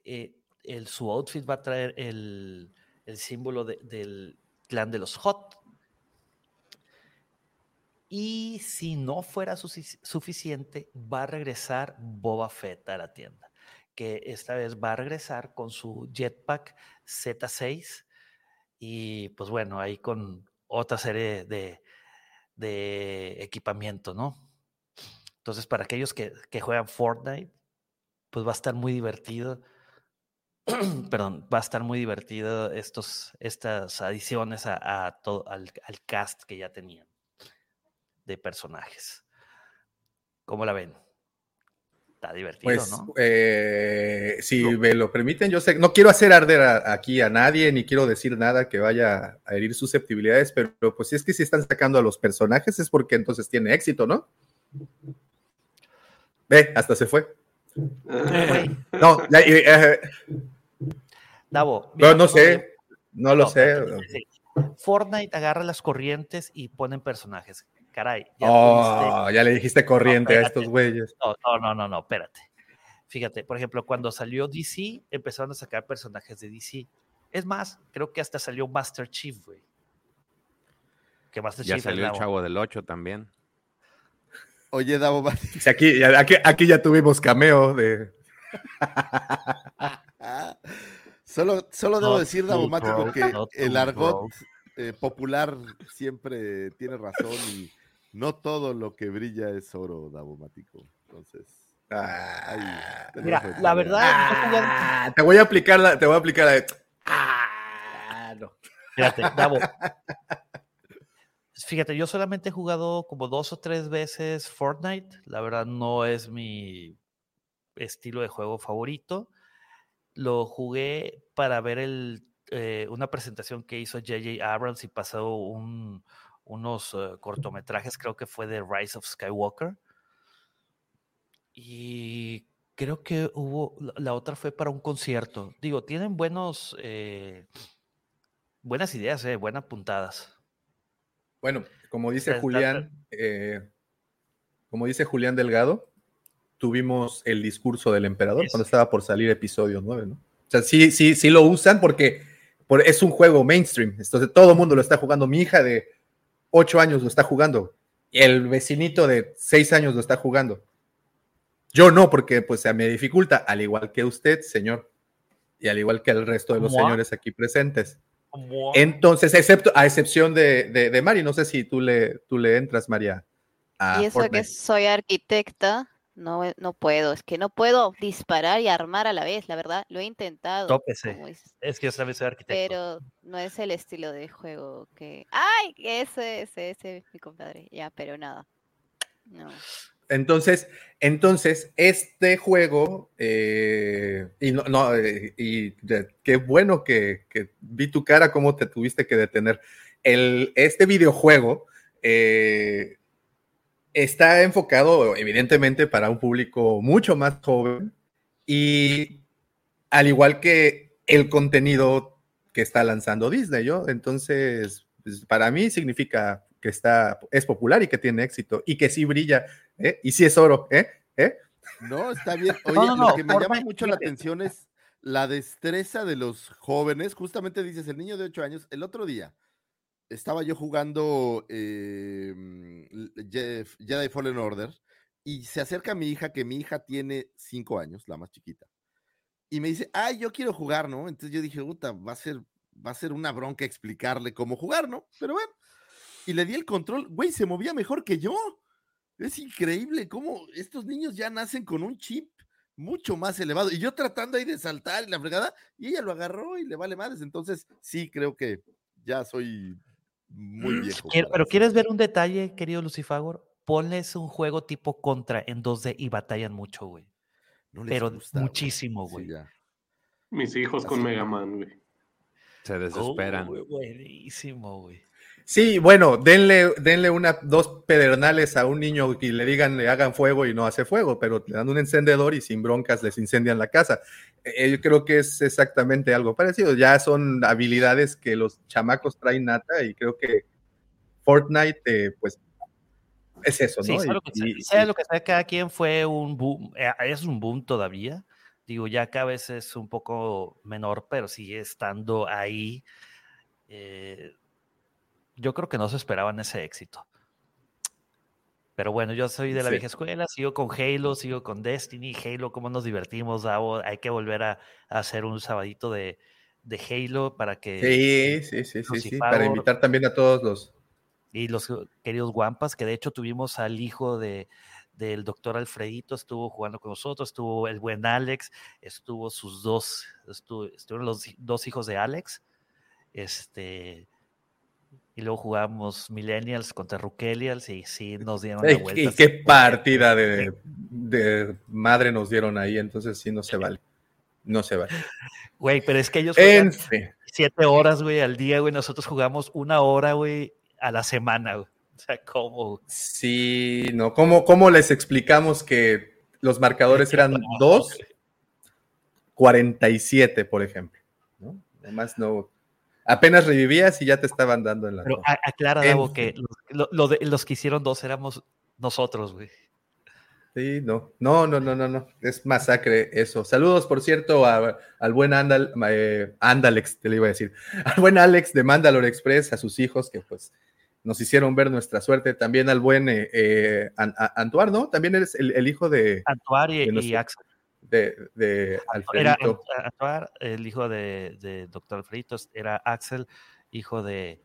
eh, el, su outfit va a traer el, el símbolo del clan de los Hot, y si no fuera suficiente, va a regresar Boba Fett a la tienda, que esta vez va a regresar con su jetpack Z6 y pues bueno, ahí con otra serie de, de equipamiento, ¿no? Entonces, para aquellos que, juegan Fortnite, pues va a estar muy divertido. Perdón, va a estar muy divertido estos, estas adiciones a, todo, al, al cast que ya tenían de personajes. ¿Cómo la ven? Está divertido, Pues, ¿no? eh, si me lo permiten, yo sé, no quiero hacer arder a- aquí a nadie, ni quiero decir nada que vaya a herir susceptibilidades, pero pues si es que si están sacando a los personajes es porque entonces tiene éxito, ¿no? Ve, hasta se fue. No, ya, y, eh, Davo, no, mira, no sé, no lo sé. Fortnite agarra las corrientes y ponen personajes. Caray. ya Oh, ya le dijiste corriente No, a estos güeyes. No, no, no, no, no, espérate. Fíjate, por ejemplo, cuando salió DC, empezaron a sacar personajes de DC. Es más, creo que hasta salió Master Chief, güey. Que Master Ya Chief salió el chavo del 8 también. Oye, Davo, Aquí, ya- aquí, aquí ya tuvimos cameo de. Solo, solo debo decir, full Davomático, broke, que el argot eh, popular siempre tiene razón y no todo lo que brilla es oro, Davomático. Entonces, tenemos Mira, la verdad, Ah, te voy a aplicar la, te voy a aplicar la. Ah, no. Fíjate, Davo. Fíjate, yo solamente he jugado como dos o tres veces Fortnite. La verdad no es mi estilo de juego favorito. Lo jugué para ver el, eh, una presentación que hizo J.J. Abrams y pasó un- unos eh, cortometrajes, creo que fue de Rise of Skywalker. Y creo que hubo, la- otra fue para un concierto. Digo, tienen buenos, eh, buenas ideas, eh, buenas puntadas. Bueno, como dice Julián, eh, como dice Julián Delgado, tuvimos el discurso del emperador cuando estaba por salir episodio 9, ¿no? O sea, sí, sí, sí lo usan porque por- es un juego mainstream. Entonces todo el mundo lo está jugando. Mi hija de 8 años lo está jugando. El vecinito de 6 años lo está jugando. Yo no, porque pues se me dificulta, al igual que usted, señor, y al igual que el resto de los ¿Mua? señores aquí presentes. Mua. Entonces, excepto, a excepción de, de, de Mari, no sé si tú le, tú le entras, María. a y eso Fortnite. que soy arquitecta, no, eh, no puedo, es que no puedo disparar y armar a la vez, la verdad, lo he intentado. Tópese. dices, Es que yo también soy arquitecto. Pero no es el estilo de juego que. ¡Ay! Ese, ese, ese, mi compadre. Ya, pero nada. No. Entonces, entonces, este juego, eh, y no, no, eh, y de- qué bueno que, que vi tu cara, cómo te tuviste que detener. El, este videojuego eh, está enfocado, evidentemente, para un público mucho más joven y al igual que el contenido que está lanzando Disney, ¿yo? Entonces, pues, para mí significa que está, es popular y que tiene éxito y que sí brilla, ¿eh? Y sí es oro, ¿eh? ¿Eh? No, está bien. Oye, No, no, lo no, que me llama mucho la atención es la destreza de los jóvenes. Justamente dices, el niño de 8 años, el otro día estaba yo jugando eh, mm, Je- Jedi Fallen Order y se acerca mi hija, que mi hija tiene 5 años, la más chiquita. Y me dice, ay, yo quiero jugar, ¿no? Entonces yo dije, puta, va a ser, va a ser una bronca explicarle cómo jugar, ¿no? Pero bueno. Y le di el control, güey, se movía mejor que yo. Es increíble cómo estos niños ya nacen con un chip mucho más elevado. Y yo tratando ahí de saltar y la fregada, y ella lo agarró y le vale madres. Entonces, sí, creo que ya soy muy viejo. Quiero- pero. ¿quieres ver un detalle, querido Lucifagor? Ponles un juego tipo contra en 2D y batallan mucho, güey. No les Pero gusta, muchísimo, güey. Mis hijos con. Mega Man, güey. Se desesperan. Oh, buenísimo, güey. Sí, bueno, denle, denle una, dos pedernales a un niño y le digan, le hagan fuego y no hace fuego, pero le dan un encendedor y sin broncas les incendian la casa. Eh, yo creo que es exactamente algo parecido. Ya son habilidades que los chamacos traen nata y creo que Fortnite, eh, pues, es eso, Sí, ¿no? sea Y- lo que sea, y- sea lo que sea, cada quien fue un boom, eh, es un boom todavía. Digo, ya cada vez es un poco menor, pero sigue estando ahí. Eh, yo creo que no se esperaban ese éxito. Pero bueno, yo soy de la Sí. vieja escuela, sigo con Halo, sigo con Destiny, Halo, cómo nos divertimos, Davo, hay que volver a, a hacer un sabadito de, de Halo para que Sí, sí, sí, sí, sí, para invitar también a todos los... y los queridos Guampas, que de hecho tuvimos al hijo de, del doctor Alfredito, estuvo jugando con nosotros, estuvo el buen Alex, estuvo sus dos, estuvo, estuvieron los dos hijos de Alex, este, Y luego jugamos Millennials contra Rukelials y sí nos dieron la vuelta. y qué partida de, de madre nos dieron ahí, entonces sí no se vale. No se vale. Güey, pero es que ellos En juegan fin. siete horas, güey, al día, güey. Nosotros jugamos una hora, güey, a la semana, güey. O sea, ¿cómo? Sí, no. ¿Cómo, cómo les explicamos que los marcadores eran 2, 47, por ejemplo? ¿no? Además, no. Apenas revivías y ya te estaban dando en la. Pero a- aclara, En Davo, fin. que los, lo- lo de- los que hicieron dos éramos nosotros, güey. Sí, no, no, no, no, no, no, es masacre eso. Saludos, por cierto, a- al buen Andal, eh, Andalex, te le iba a decir, al buen Alex de Mandalore Express, a sus hijos que pues nos hicieron ver nuestra suerte, también al buen eh, eh, An- A- Antoine, ¿no? También eres el, el hijo de, Antoine y, de y Axel. De, de Era Alfredito. El hijo de, de Doctor Alfredito, era Axel, hijo de,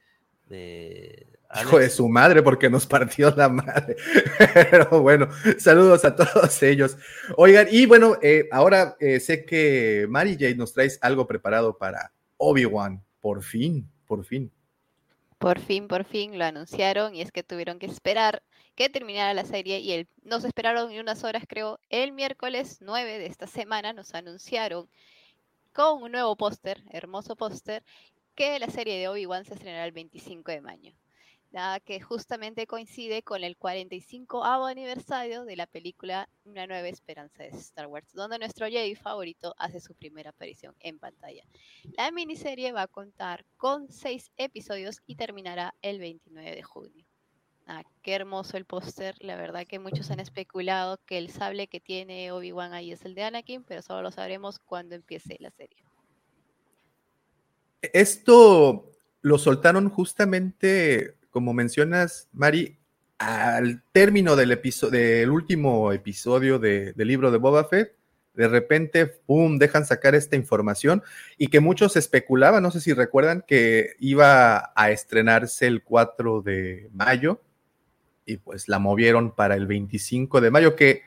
de Hijo de su madre, porque nos partió la madre. Pero bueno, saludos a todos ellos. Oigan, y bueno, eh, ahora eh, sé que Mary Jane nos traes algo preparado para Obi-Wan. Por fin, por fin. Por fin, por fin lo anunciaron y es que tuvieron que esperar que terminara la serie y el, nos esperaron y unas horas, creo, el miércoles 9 de esta semana nos anunciaron con un nuevo póster, hermoso póster, que la serie de Obi-Wan se estrenará el 25 de mayo. Nada que justamente coincide con el 45 aniversario de la película Una nueva esperanza de Star Wars, donde nuestro Jedi favorito hace su primera aparición en pantalla. La miniserie va a contar con seis episodios y terminará el 29 de junio. Ah, qué hermoso el póster. La verdad que muchos han especulado que el sable que tiene Obi-Wan ahí es el de Anakin, pero solo lo sabremos cuando empiece la serie. Esto lo soltaron justamente, como mencionas, Mari, al término del, episo- del último episodio de- del libro de Boba Fett. De repente, ¡pum!, dejan sacar esta información y que muchos especulaban, no sé si recuerdan, que iba a estrenarse el 4 de mayo y pues la movieron para el 25 de mayo, que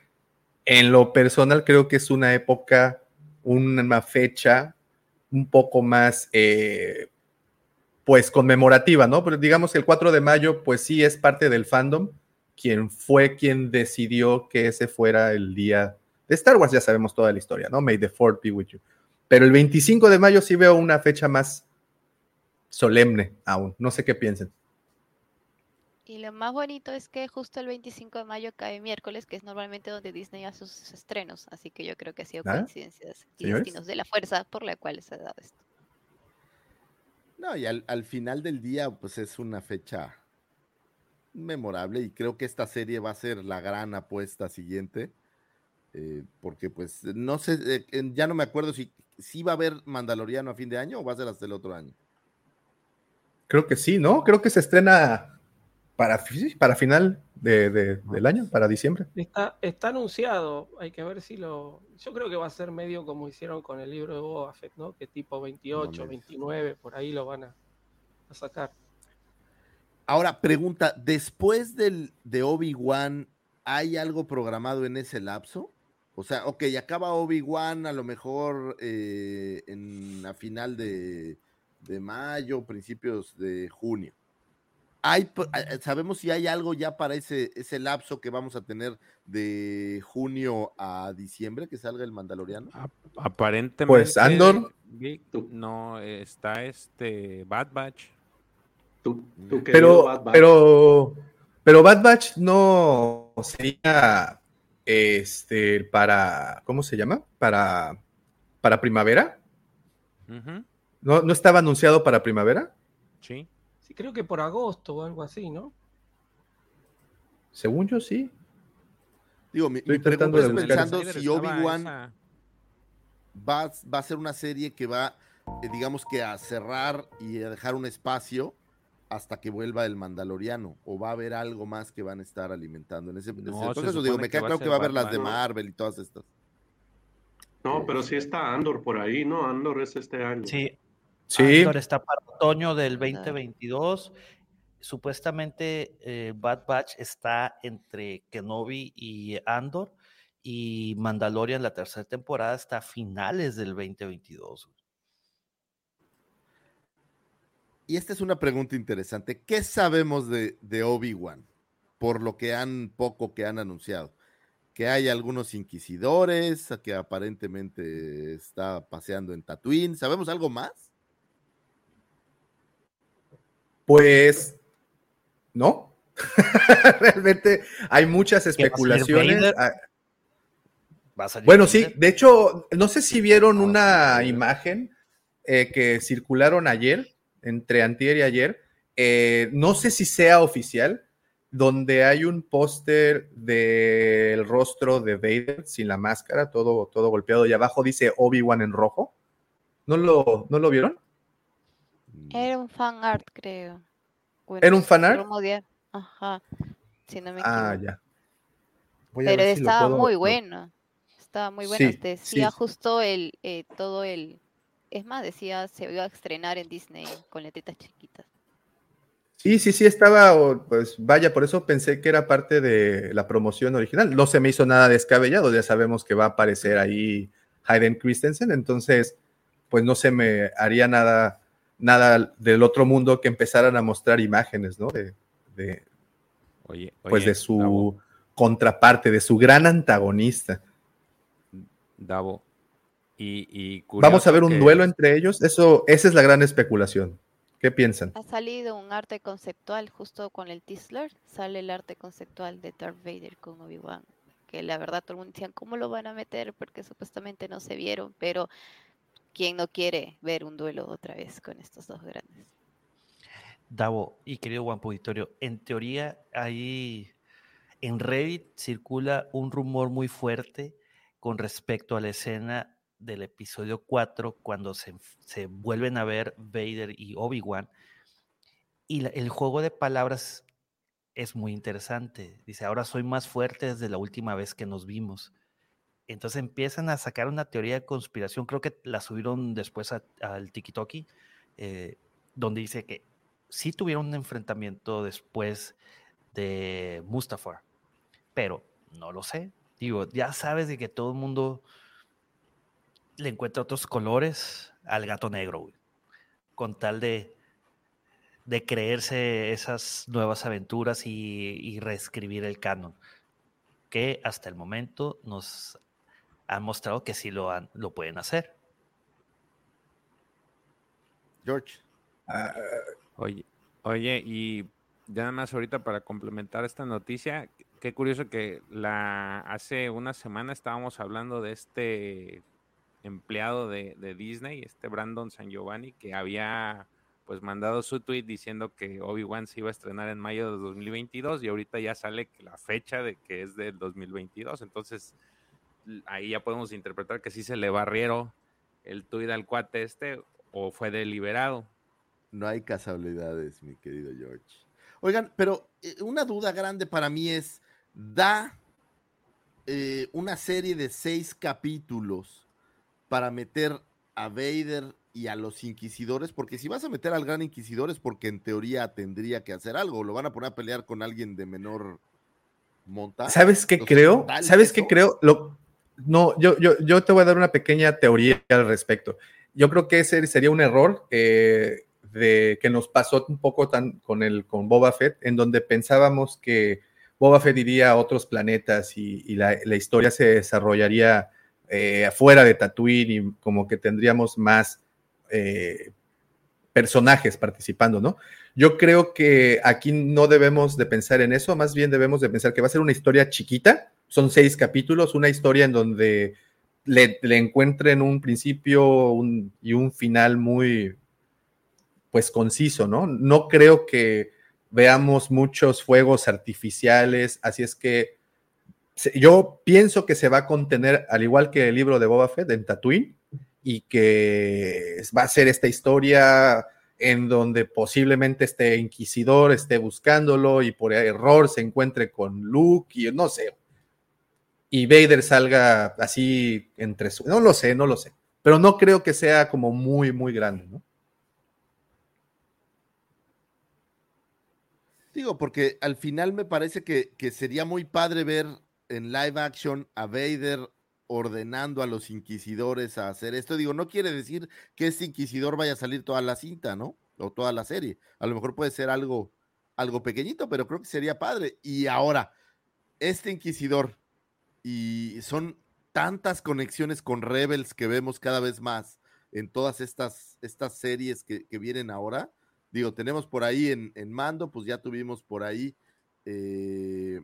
en lo personal creo que es una época, una fecha un poco más, eh, pues, conmemorativa, ¿no? Pero digamos que el 4 de mayo, pues sí es parte del fandom, quien fue quien decidió que ese fuera el día de Star Wars, ya sabemos toda la historia, ¿no? May the Fourth be with you. Pero el 25 de mayo sí veo una fecha más solemne aún, no sé qué piensen. Y lo más bonito es que justo el 25 de mayo cae miércoles, que es normalmente donde Disney hace sus estrenos, así que yo creo que ha sido ¿Ah? coincidencias y ¿Señores? destinos de la fuerza por la cual se ha dado esto. No, y al, al final del día, pues es una fecha memorable y creo que esta serie va a ser la gran apuesta siguiente. eh, porque pues no sé, eh, ya no me acuerdo si, si va a haber Mandaloriano a fin de año o va a ser hasta el otro año. Creo que sí, ¿no? Creo que se estrena para, para final de- de- del año, para diciembre. Está, está anunciado, hay que ver si lo... Yo creo que va a ser medio como hicieron con el libro de Boba Fett, ¿no? Que tipo 28, me- 29, por ahí lo van a, a sacar. Ahora, pregunta, después del, de Obi-Wan, ¿hay algo programado en ese lapso? O sea, ok, acaba Obi-Wan a lo mejor eh, en a final de, de mayo, principios de junio. Hay, eh, ¿Sabemos si hay algo ya para ese, ese lapso que vamos a tener de junio a diciembre que salga el Mandaloriano? Aparentemente. Pues, Andor. Vic, no, está este Bad Batch. Pero, pero, pero Bad Batch no sería este para, ¿cómo se llama? Para, para primavera. ¿No, ¿No estaba anunciado para primavera? Sí. Creo que por agosto o algo así, ¿no? Según yo, sí. Digo, mi, Estoy mi tratando pregunta de es buscar. pensando si Obi-Wan esa- va, va a ser una serie que va, eh, digamos que a cerrar y a dejar un espacio hasta que vuelva el Mandaloriano, o va a haber algo más que van a estar alimentando en ese, en ese proceso. Digo, me que queda claro que va a haber las de. Marvel y todas estas. No, pero sí está Andor por ahí, ¿no? Andor es este año. Sí. Sí. Andor está para otoño del 2022. Supuestamente eh, Bad Batch está entre Kenobi y Andor. Y Mandalorian, la tercera temporada, está a finales del 2022. Y esta es una pregunta interesante. ¿Qué sabemos de, de Obi-Wan? Por lo que han, poco que han anunciado. Que hay algunos inquisidores, que aparentemente está paseando en Tatooine. ¿Sabemos algo más? Pues, no. Realmente hay muchas especulaciones. Ah, bueno, sí, de hecho, no sé si vieron una imagen eh, que circularon ayer, entre antier y ayer, eh, no sé si sea oficial, donde hay un póster del rostro de Vader sin la máscara, todo, todo golpeado, y abajo dice Obi-Wan en rojo. ¿No lo, ¿No lo vieron? Era un fan art, creo. ¿Era un fan art? Ajá, si no me Ah, ya. Pero estaba muy bueno. Estaba muy bueno. decía justo el eh, todo el. Es más, decía se iba a estrenar en Disney con letritas chiquitas. Sí, sí, sí, estaba, pues vaya, por eso pensé que era parte de la promoción original. No se me hizo nada descabellado, ya sabemos que va a aparecer ahí Hayden Christensen, entonces, pues no se me haría nada, nada del otro mundo que empezaran a mostrar imágenes, ¿no? De, pues de su contraparte, de su gran antagonista. Davo. Y, Vamos a ver un duelo entre ellos. Eso, esa es la gran especulación. ¿Qué piensan? Ha salido un arte conceptual justo con el Tisler. Sale el arte conceptual de Darth Vader con Obi-Wan. Que la verdad todo el mundo decía, ¿cómo lo van a meter? Porque supuestamente no se vieron. Pero ¿quién no quiere ver un duelo otra vez con estos dos grandes? Davo y querido Juan Puditorio, en teoría ahí en Reddit circula un rumor muy fuerte con respecto a la escena del episodio 4 cuando se, vuelven a ver Vader y Obi-Wan. Y el juego de palabras es muy interesante. Dice, ahora soy más fuerte desde la última vez que nos vimos. Entonces empiezan a sacar una teoría de conspiración, creo que la subieron después al TikTok, eh, donde dice que sí tuvieron un enfrentamiento después de Mustafar, pero no lo sé. Digo, ya sabes de que todo el mundo le encuentra otros colores al gato negro, con tal de, de creerse esas nuevas aventuras y, reescribir el canon, que hasta el momento nos han mostrado que sí lo, han, lo pueden hacer. George. Ah, Oye, oye, y ya nada más ahorita para complementar esta noticia, qué curioso que la hace una semana estábamos hablando de este empleado de, Disney, este Brandon San Giovanni, que había pues mandado su tweet diciendo que Obi-Wan se iba a estrenar en mayo de 2022 y ahorita ya sale la fecha de que es del 2022. Entonces ahí ya podemos interpretar que sí se le barrieron el tweet al cuate este o fue deliberado. No hay casualidades, mi querido George. Oigan, pero eh, una duda grande para mí es, ¿da eh, una serie de seis capítulos para meter a Vader y a los inquisidores? Porque si vas a meter al gran inquisidor es porque en teoría tendría que hacer algo, lo van a poner a pelear con alguien de menor monta. ¿Sabes qué creo? ¿Sabes qué creo? Lo, no, yo, yo, yo te voy a dar una pequeña teoría al respecto. Yo creo que ese sería un error. Eh, de que nos pasó un poco tan con el con Boba Fett, en donde pensábamos que Boba Fett iría a otros planetas y, la, historia se desarrollaría eh, afuera de Tatooine y como que tendríamos más eh, personajes participando, ¿no? Yo creo que aquí no debemos de pensar en eso, más bien debemos de pensar que va a ser una historia chiquita, son seis capítulos, una historia en donde le, encuentren un principio y un final muy, pues conciso, ¿no? No creo que veamos muchos fuegos artificiales, así es que yo pienso que se va a contener, al igual que el libro de Boba Fett, en Tatooine, y que va a ser esta historia en donde posiblemente este inquisidor esté buscándolo y por error se encuentre con Luke y no sé. Y Vader salga así entre su... No lo sé, no lo sé. Pero no creo que sea como muy, muy grande, ¿no? Digo, porque al final me parece que, sería muy padre ver en live action a Vader ordenando a los inquisidores a hacer esto. Digo, no quiere decir que ese inquisidor vaya a salir toda la cinta, ¿no? o toda la serie. A lo mejor puede ser algo, algo pequeñito, pero creo que sería padre. Y ahora, este inquisidor, y son tantas conexiones con Rebels que vemos cada vez más en todas estas, estas series que, vienen ahora. Digo, tenemos por ahí en, en Mando, pues ya tuvimos por ahí eh,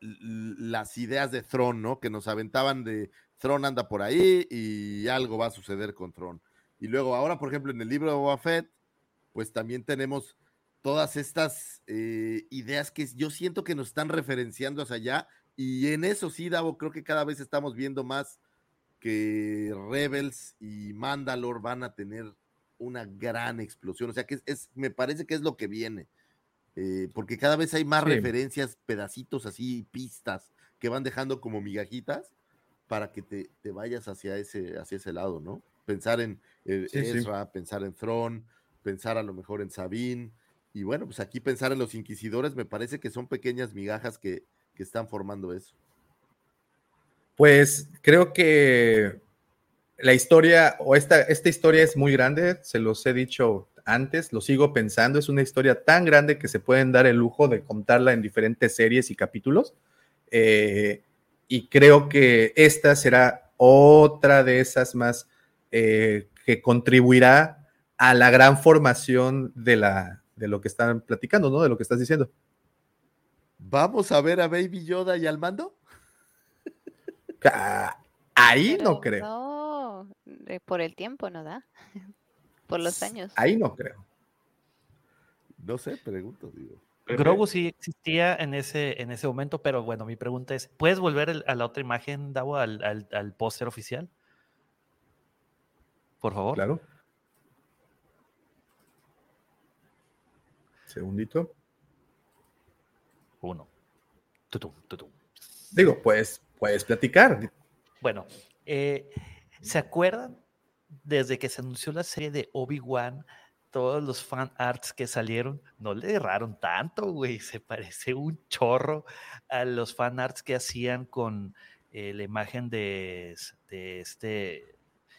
las ideas de Tron, ¿no? Que nos aventaban de Tron anda por ahí y algo va a suceder con Tron. Y luego ahora, por ejemplo, en el libro de Boba Fett, pues también tenemos todas estas eh, ideas que yo siento que nos están referenciando hacia allá. Y en eso sí, Davo, creo que cada vez estamos viendo más que Rebels y Mandalore van a tener una gran explosión. O sea que es, me parece que es lo que viene. Eh, porque cada vez hay más Sí. referencias, pedacitos así, pistas que van dejando como migajitas para que te, te vayas hacia ese, hacia ese lado, ¿no? Pensar en eh, Sí, sí. Ezra, pensar en Thrawn, pensar a lo mejor en Sabine, y bueno, pues aquí pensar en los inquisidores me parece que son pequeñas migajas que, que están formando eso. Pues creo que la historia o esta, esta historia es muy grande, se los he dicho antes, lo sigo pensando, es una historia tan grande que se pueden dar el lujo de contarla en diferentes series y capítulos. eh, y creo que esta será otra de esas más eh, que contribuirá a la gran formación de, la, de lo que están platicando, ¿no? De lo que estás diciendo. ¿Vamos a ver a Baby Yoda y al mando? Ah, Ahí Pero no creo. No, eh, por el tiempo no da. Por los años. Ahí no creo. No sé, pregunto, digo. Grogu sí existía en ese, en ese momento, pero bueno, mi pregunta es, ¿puedes volver el- a la otra imagen, Davo, al, al, al póster oficial? Por favor. Claro. Segundito. Uno. Tutum, tutum. Digo, pues puedes platicar. Bueno, eh, ¿se acuerdan? Desde que se anunció la serie de Obi-Wan, todos los fan arts que salieron, no le erraron tanto, güey. Se parece un chorro a los fan arts que hacían con eh, la imagen de, de este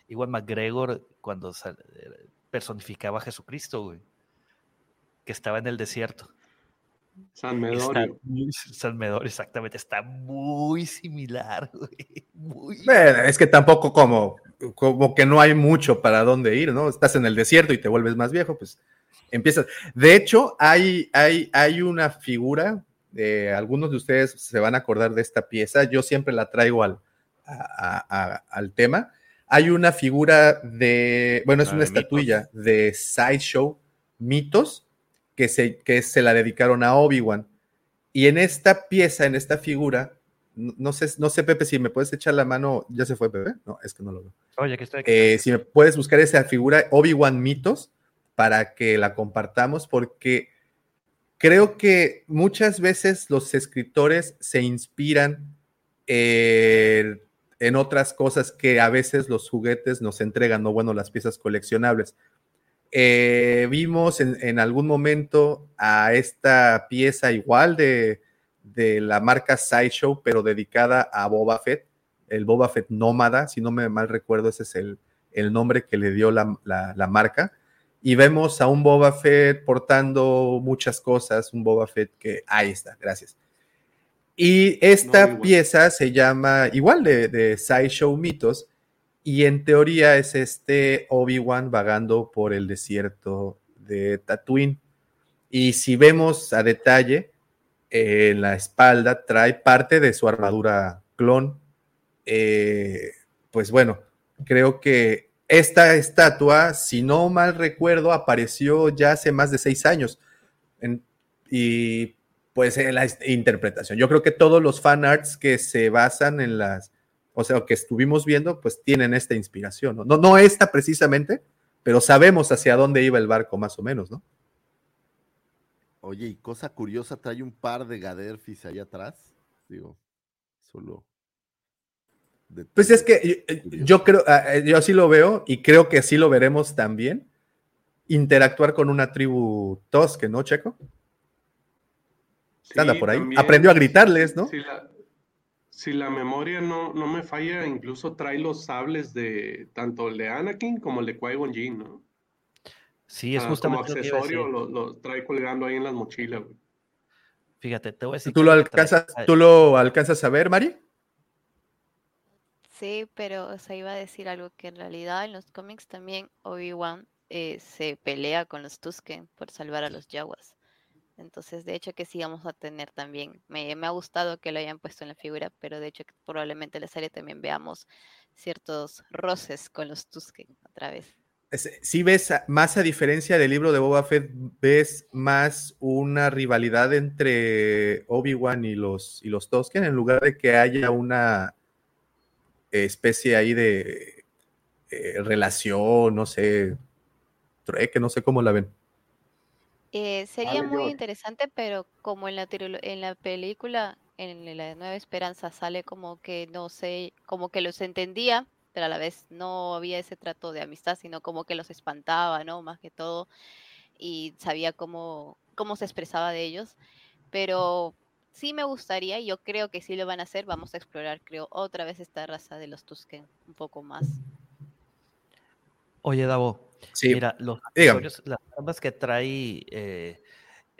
Iwan McGregor cuando eh, personificaba a Jesucristo, güey. Que estaba en el desierto. San Medorio. San Medorio, exactamente. Está muy similar, güey. Muy Bueno, es que tampoco como, como que no hay mucho para dónde ir, ¿no? Estás en el desierto y te vuelves más viejo, pues empiezas. De hecho, hay, hay, hay una figura, eh, algunos de ustedes se van a acordar de esta pieza, yo siempre la traigo al, a- a- a- al tema. Hay una figura de, bueno, es una de Mitos. estatuilla de Sideshow Mitos que se, que se la dedicaron a Obi-Wan. Y en esta pieza, en esta figura, no, no sé, no sé, Pepe, si me puedes echar la mano, ya se fue, Pepe. No, es que no lo veo. Oye, que estoy aquí. Eh, si me puedes buscar esa figura, Obi-Wan Mitos, para que la compartamos, porque creo que muchas veces los escritores se inspiran eh, en otras cosas que a veces los juguetes nos entregan, no bueno, las piezas coleccionables. Eh, vimos en, en algún momento a esta pieza igual de, de la marca Sideshow, pero dedicada a Boba Fett, el Boba Fett Nómada, si no me mal recuerdo, ese es el, el nombre que le dio la, la- la marca. Y vemos a un Boba Fett portando muchas cosas, un Boba Fett que ahí está, gracias. Y esta pieza se llama igual de, de Sideshow Mitos, y en teoría es este Obi-Wan vagando por el desierto de Tatooine. Y si vemos a detalle, eh, en la espalda trae parte de su armadura clon. Eh, pues bueno, creo que esta estatua, si no mal recuerdo, apareció ya hace más de seis años. Y pues en la interpretación. Yo creo que todos los fan arts que se basan en las, o sea, que estuvimos viendo, pues tienen esta inspiración. No, no, no esta precisamente, pero sabemos hacia dónde iba el barco más o menos, ¿no? Oye, y cosa curiosa, trae un par de Gaderfis allá atrás. Digo, solo. Pues es que eh, yo creo, ah, eh, yo así lo veo y creo que así lo veremos también. Interactuar con una tribu tosque, ¿no, Checo? Anda Sí, por ahí. también, Aprendió a gritarles, ¿no? Si la, si la memoria no, no me falla, incluso trae los sables de tanto el de Anakin como el de Qui-Gon Jinn, ¿no? Sí, es Ah, justamente como lo que iba a accesorio, decir. lo, lo trae colgando ahí en las mochilas, güey. Fíjate, te voy a decir. ¿Tú lo alcanzas, trae- tú lo alcanzas a ver, Mari? Sí, pero o sea, iba a decir algo que en realidad en los cómics también Obi-Wan eh, se pelea con los Tusken por salvar a los Jawas. Entonces, de hecho que sí vamos a tener también, me, ha gustado que lo hayan puesto en la figura, pero de hecho que probablemente en la serie también veamos ciertos roces con los Tusken otra vez. Si ves más a diferencia del libro de Boba Fett, ves más una rivalidad entre Obi-Wan y los, y los Tosken en lugar de que haya una especie ahí de eh, relación, no sé, trueque, no sé cómo la ven. Eh, sería muy interesante, pero como en la, en la película, en la Nueva Esperanza, sale como que no sé, como que los entendía, pero a la vez no había ese trato de amistad, sino como que los espantaba, ¿no? Más que todo, y sabía cómo, cómo se expresaba de ellos. Pero sí me gustaría, y yo creo que sí lo van a hacer, vamos a explorar, creo, otra vez esta raza de los Tusken un poco más. Oye, Davo, Sí, mira, los accesorios, las armas que trae eh,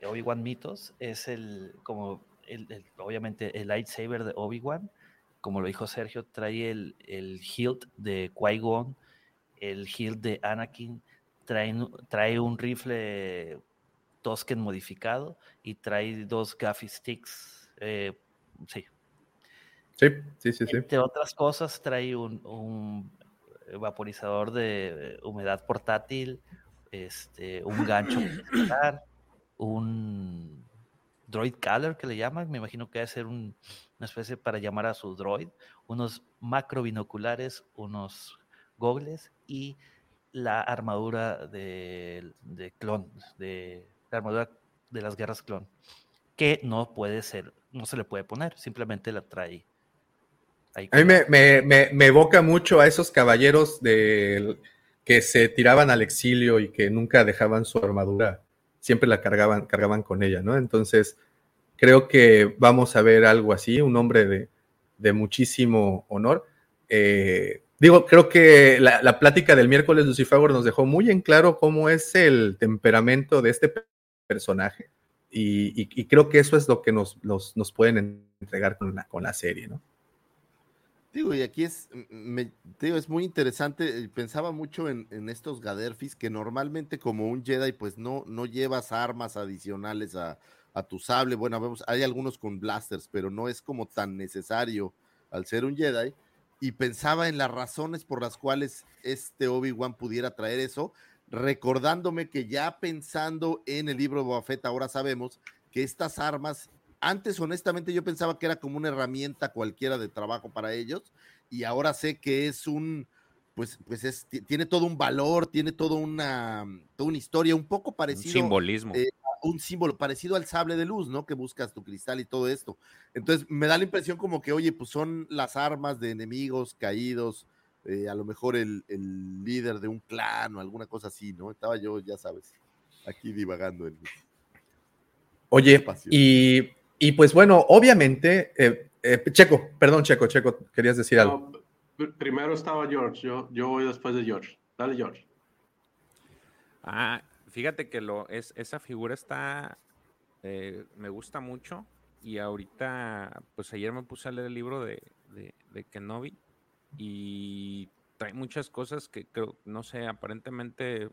Obi-Wan Mitos es el, como, el, el- obviamente, el lightsaber de Obi-Wan, como lo dijo Sergio, trae el, el hilt de Qui-Gon, el hilt de Anakin, trae, trae un rifle Tosken modificado y trae dos Gaffy Sticks, eh, sí, Sí, sí, sí, sí. entre otras cosas, trae un, un vaporizador de humedad portátil, este, un gancho un droid caller que le llaman, me imagino que debe ser un- una especie para llamar a su droid, unos macro binoculares, unos gogles y la armadura de, de clon, de la armadura de las guerras clon, que no puede ser, no se le puede poner, simplemente la trae ahí A mí me, me- me- me evoca mucho a esos caballeros del- que se tiraban al exilio y que nunca dejaban su armadura, siempre la cargaban, cargaban con ella, ¿no? Entonces, creo que vamos a ver algo así, un hombre de, de muchísimo honor. Eh, digo, creo que la, la plática del miércoles Lucifer nos dejó muy en claro cómo es el temperamento de este pe- personaje. Y, y- y creo que eso es lo que nos pueden entregar con la, con la serie, ¿no? Digo, y aquí es, me, digo, es muy interesante. eh, Pensaba mucho en, estos Gaderfis, que normalmente como un Jedi, pues no, no llevas armas adicionales a, a tu sable. Bueno, vemos, hay algunos con blasters, pero no es como tan necesario al ser un Jedi. Y pensaba en las razones por las cuales este Obi-Wan pudiera traer eso, recordándome que ya pensando en el libro de Boba ahora sabemos que estas armas antes, honestamente, yo pensaba que era como una herramienta cualquiera de trabajo para ellos, y ahora sé que es un, pues, pues es, ti- tiene todo un valor, tiene todo una, toda una historia, un poco parecido. simbolismo. eh, a un símbolo parecido al sable de luz, ¿no? Que buscas tu cristal y todo esto. Entonces, me da la impresión como que, oye, pues son las armas de enemigos caídos, eh, a lo mejor el, el líder de un clan o alguna cosa así, ¿no? Estaba yo, ya sabes, aquí divagando en Oye, y, y pues bueno, obviamente, eh, eh, Checo, perdón, Checo, Checo, querías decir algo. No, primero estaba George, yo, yo voy después de George. Dale, George. Ah, fíjate que lo es esa figura está eh, me gusta mucho y ahorita pues ayer me puse a leer el libro de, de, de Kenobi y trae muchas cosas que creo no sé aparentemente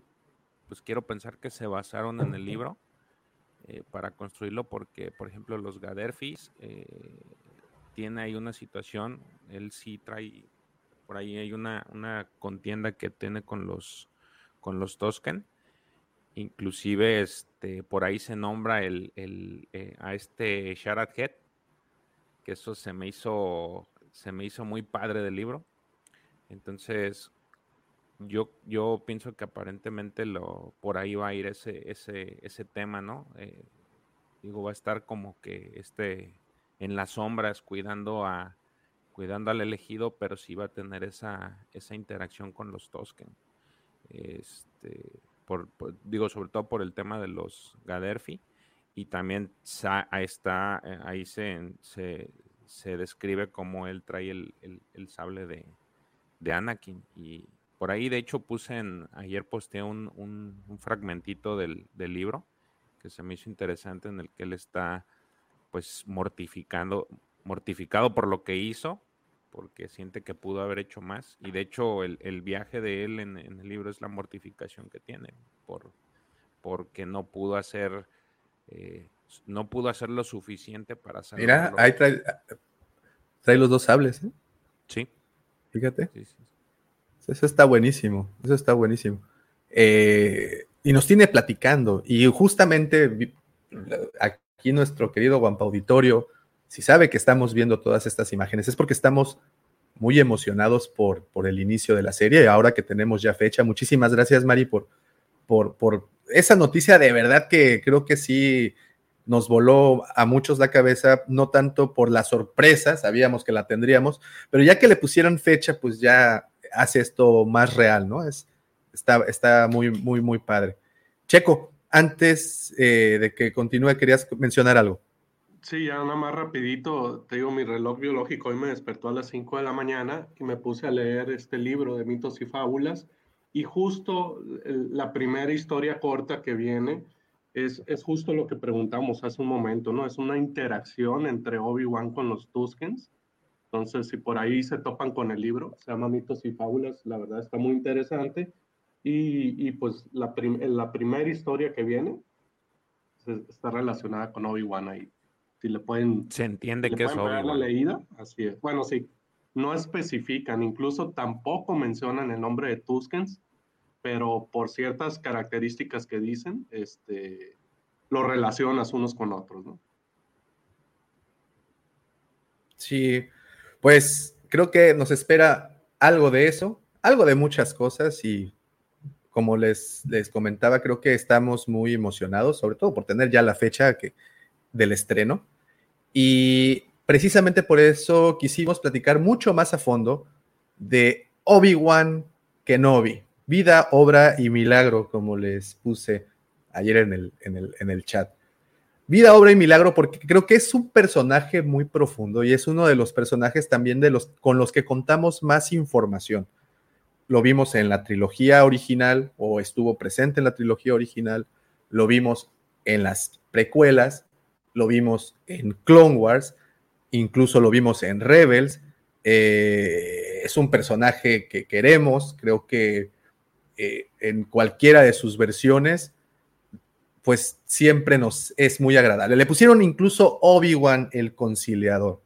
pues quiero pensar que se basaron en el libro eh, para construirlo porque por ejemplo los Gaderfis eh, tiene ahí una situación él sí trae por ahí hay una, una contienda que tiene con los con los Tosken Inclusive este, por ahí se nombra el, el, eh, a este Sharad Head, que eso se me hizo, se me hizo muy padre del libro. Entonces, yo, yo pienso que aparentemente lo, por ahí va a ir ese, ese, ese tema, ¿no? Eh, digo, va a estar como que este en las sombras cuidando a cuidando al elegido, pero sí va a tener esa, esa interacción con los Tosken. Este, por, digo, sobre todo por el tema de los Gaderfi. Y también ahí está, eh, ahí se, se, se describe cómo él trae el, el- el sable de, de Anakin. Y, por ahí, de hecho, puse en, ayer posteé un, un, fragmentito del, del, libro que se me hizo interesante en el que él está pues mortificando, mortificado por lo que hizo, porque siente que pudo haber hecho más. Y de hecho, el, el viaje de él en, en, el libro es la mortificación que tiene, por, porque no pudo hacer, eh, no pudo hacer lo suficiente para salir. Mira, ahí trae, trae los dos sables, ¿eh? Sí. Fíjate. Eso está buenísimo, eso está buenísimo. Eh, y nos tiene platicando. Y justamente aquí nuestro querido Guampa Auditorio, si sabe que estamos viendo todas estas imágenes, es porque estamos muy emocionados por, por el inicio de la serie ahora que tenemos ya fecha. Muchísimas gracias, Mari, por, por, por esa noticia de verdad que creo que sí nos voló a muchos la cabeza, no tanto por la sorpresa, sabíamos que la tendríamos, pero ya que le pusieron fecha, pues ya hace esto más real, ¿no? Es, está, está muy, muy, muy padre. Checo, antes eh, de que continúe, querías mencionar algo. Sí, ya nada más rapidito, te digo, mi reloj biológico hoy me despertó a las 5 de la mañana y me puse a leer este libro de mitos y fábulas y justo la primera historia corta que viene es, es, justo lo que preguntamos hace un momento, ¿no? Es una interacción entre Obi-Wan con los Tuskens. Entonces, si por ahí se topan con el libro, se llama Mitos y Fábulas, la verdad está muy interesante. Y, y pues la, la primera historia que viene está relacionada con Obi-Wan ahí. Si le pueden... Se entiende que es Obi-Wan. la leída, así es. Bueno, sí, no especifican, incluso tampoco mencionan el nombre de Tuskens, pero por ciertas características que dicen, este, lo relacionas unos con otros, ¿no? Sí, pues creo que nos espera algo de eso, algo de muchas cosas y como les, les comentaba, creo que estamos muy emocionados, sobre todo por tener ya la fecha del estreno. Y precisamente por eso quisimos platicar mucho más a fondo de Obi-Wan Kenobi, vida, obra y milagro, como les puse ayer en el, en el, chat. Vida, obra y milagro, porque creo que es un personaje muy profundo y es uno de los personajes también de los con los que contamos más información. Lo vimos en la trilogía original o estuvo presente en la trilogía original, lo vimos en las precuelas, lo vimos en Clone Wars, incluso lo vimos en Rebels. Eh, es un personaje que queremos, creo que eh, en cualquiera de sus versiones, pues siempre nos es muy agradable. Le pusieron incluso Obi-Wan el conciliador.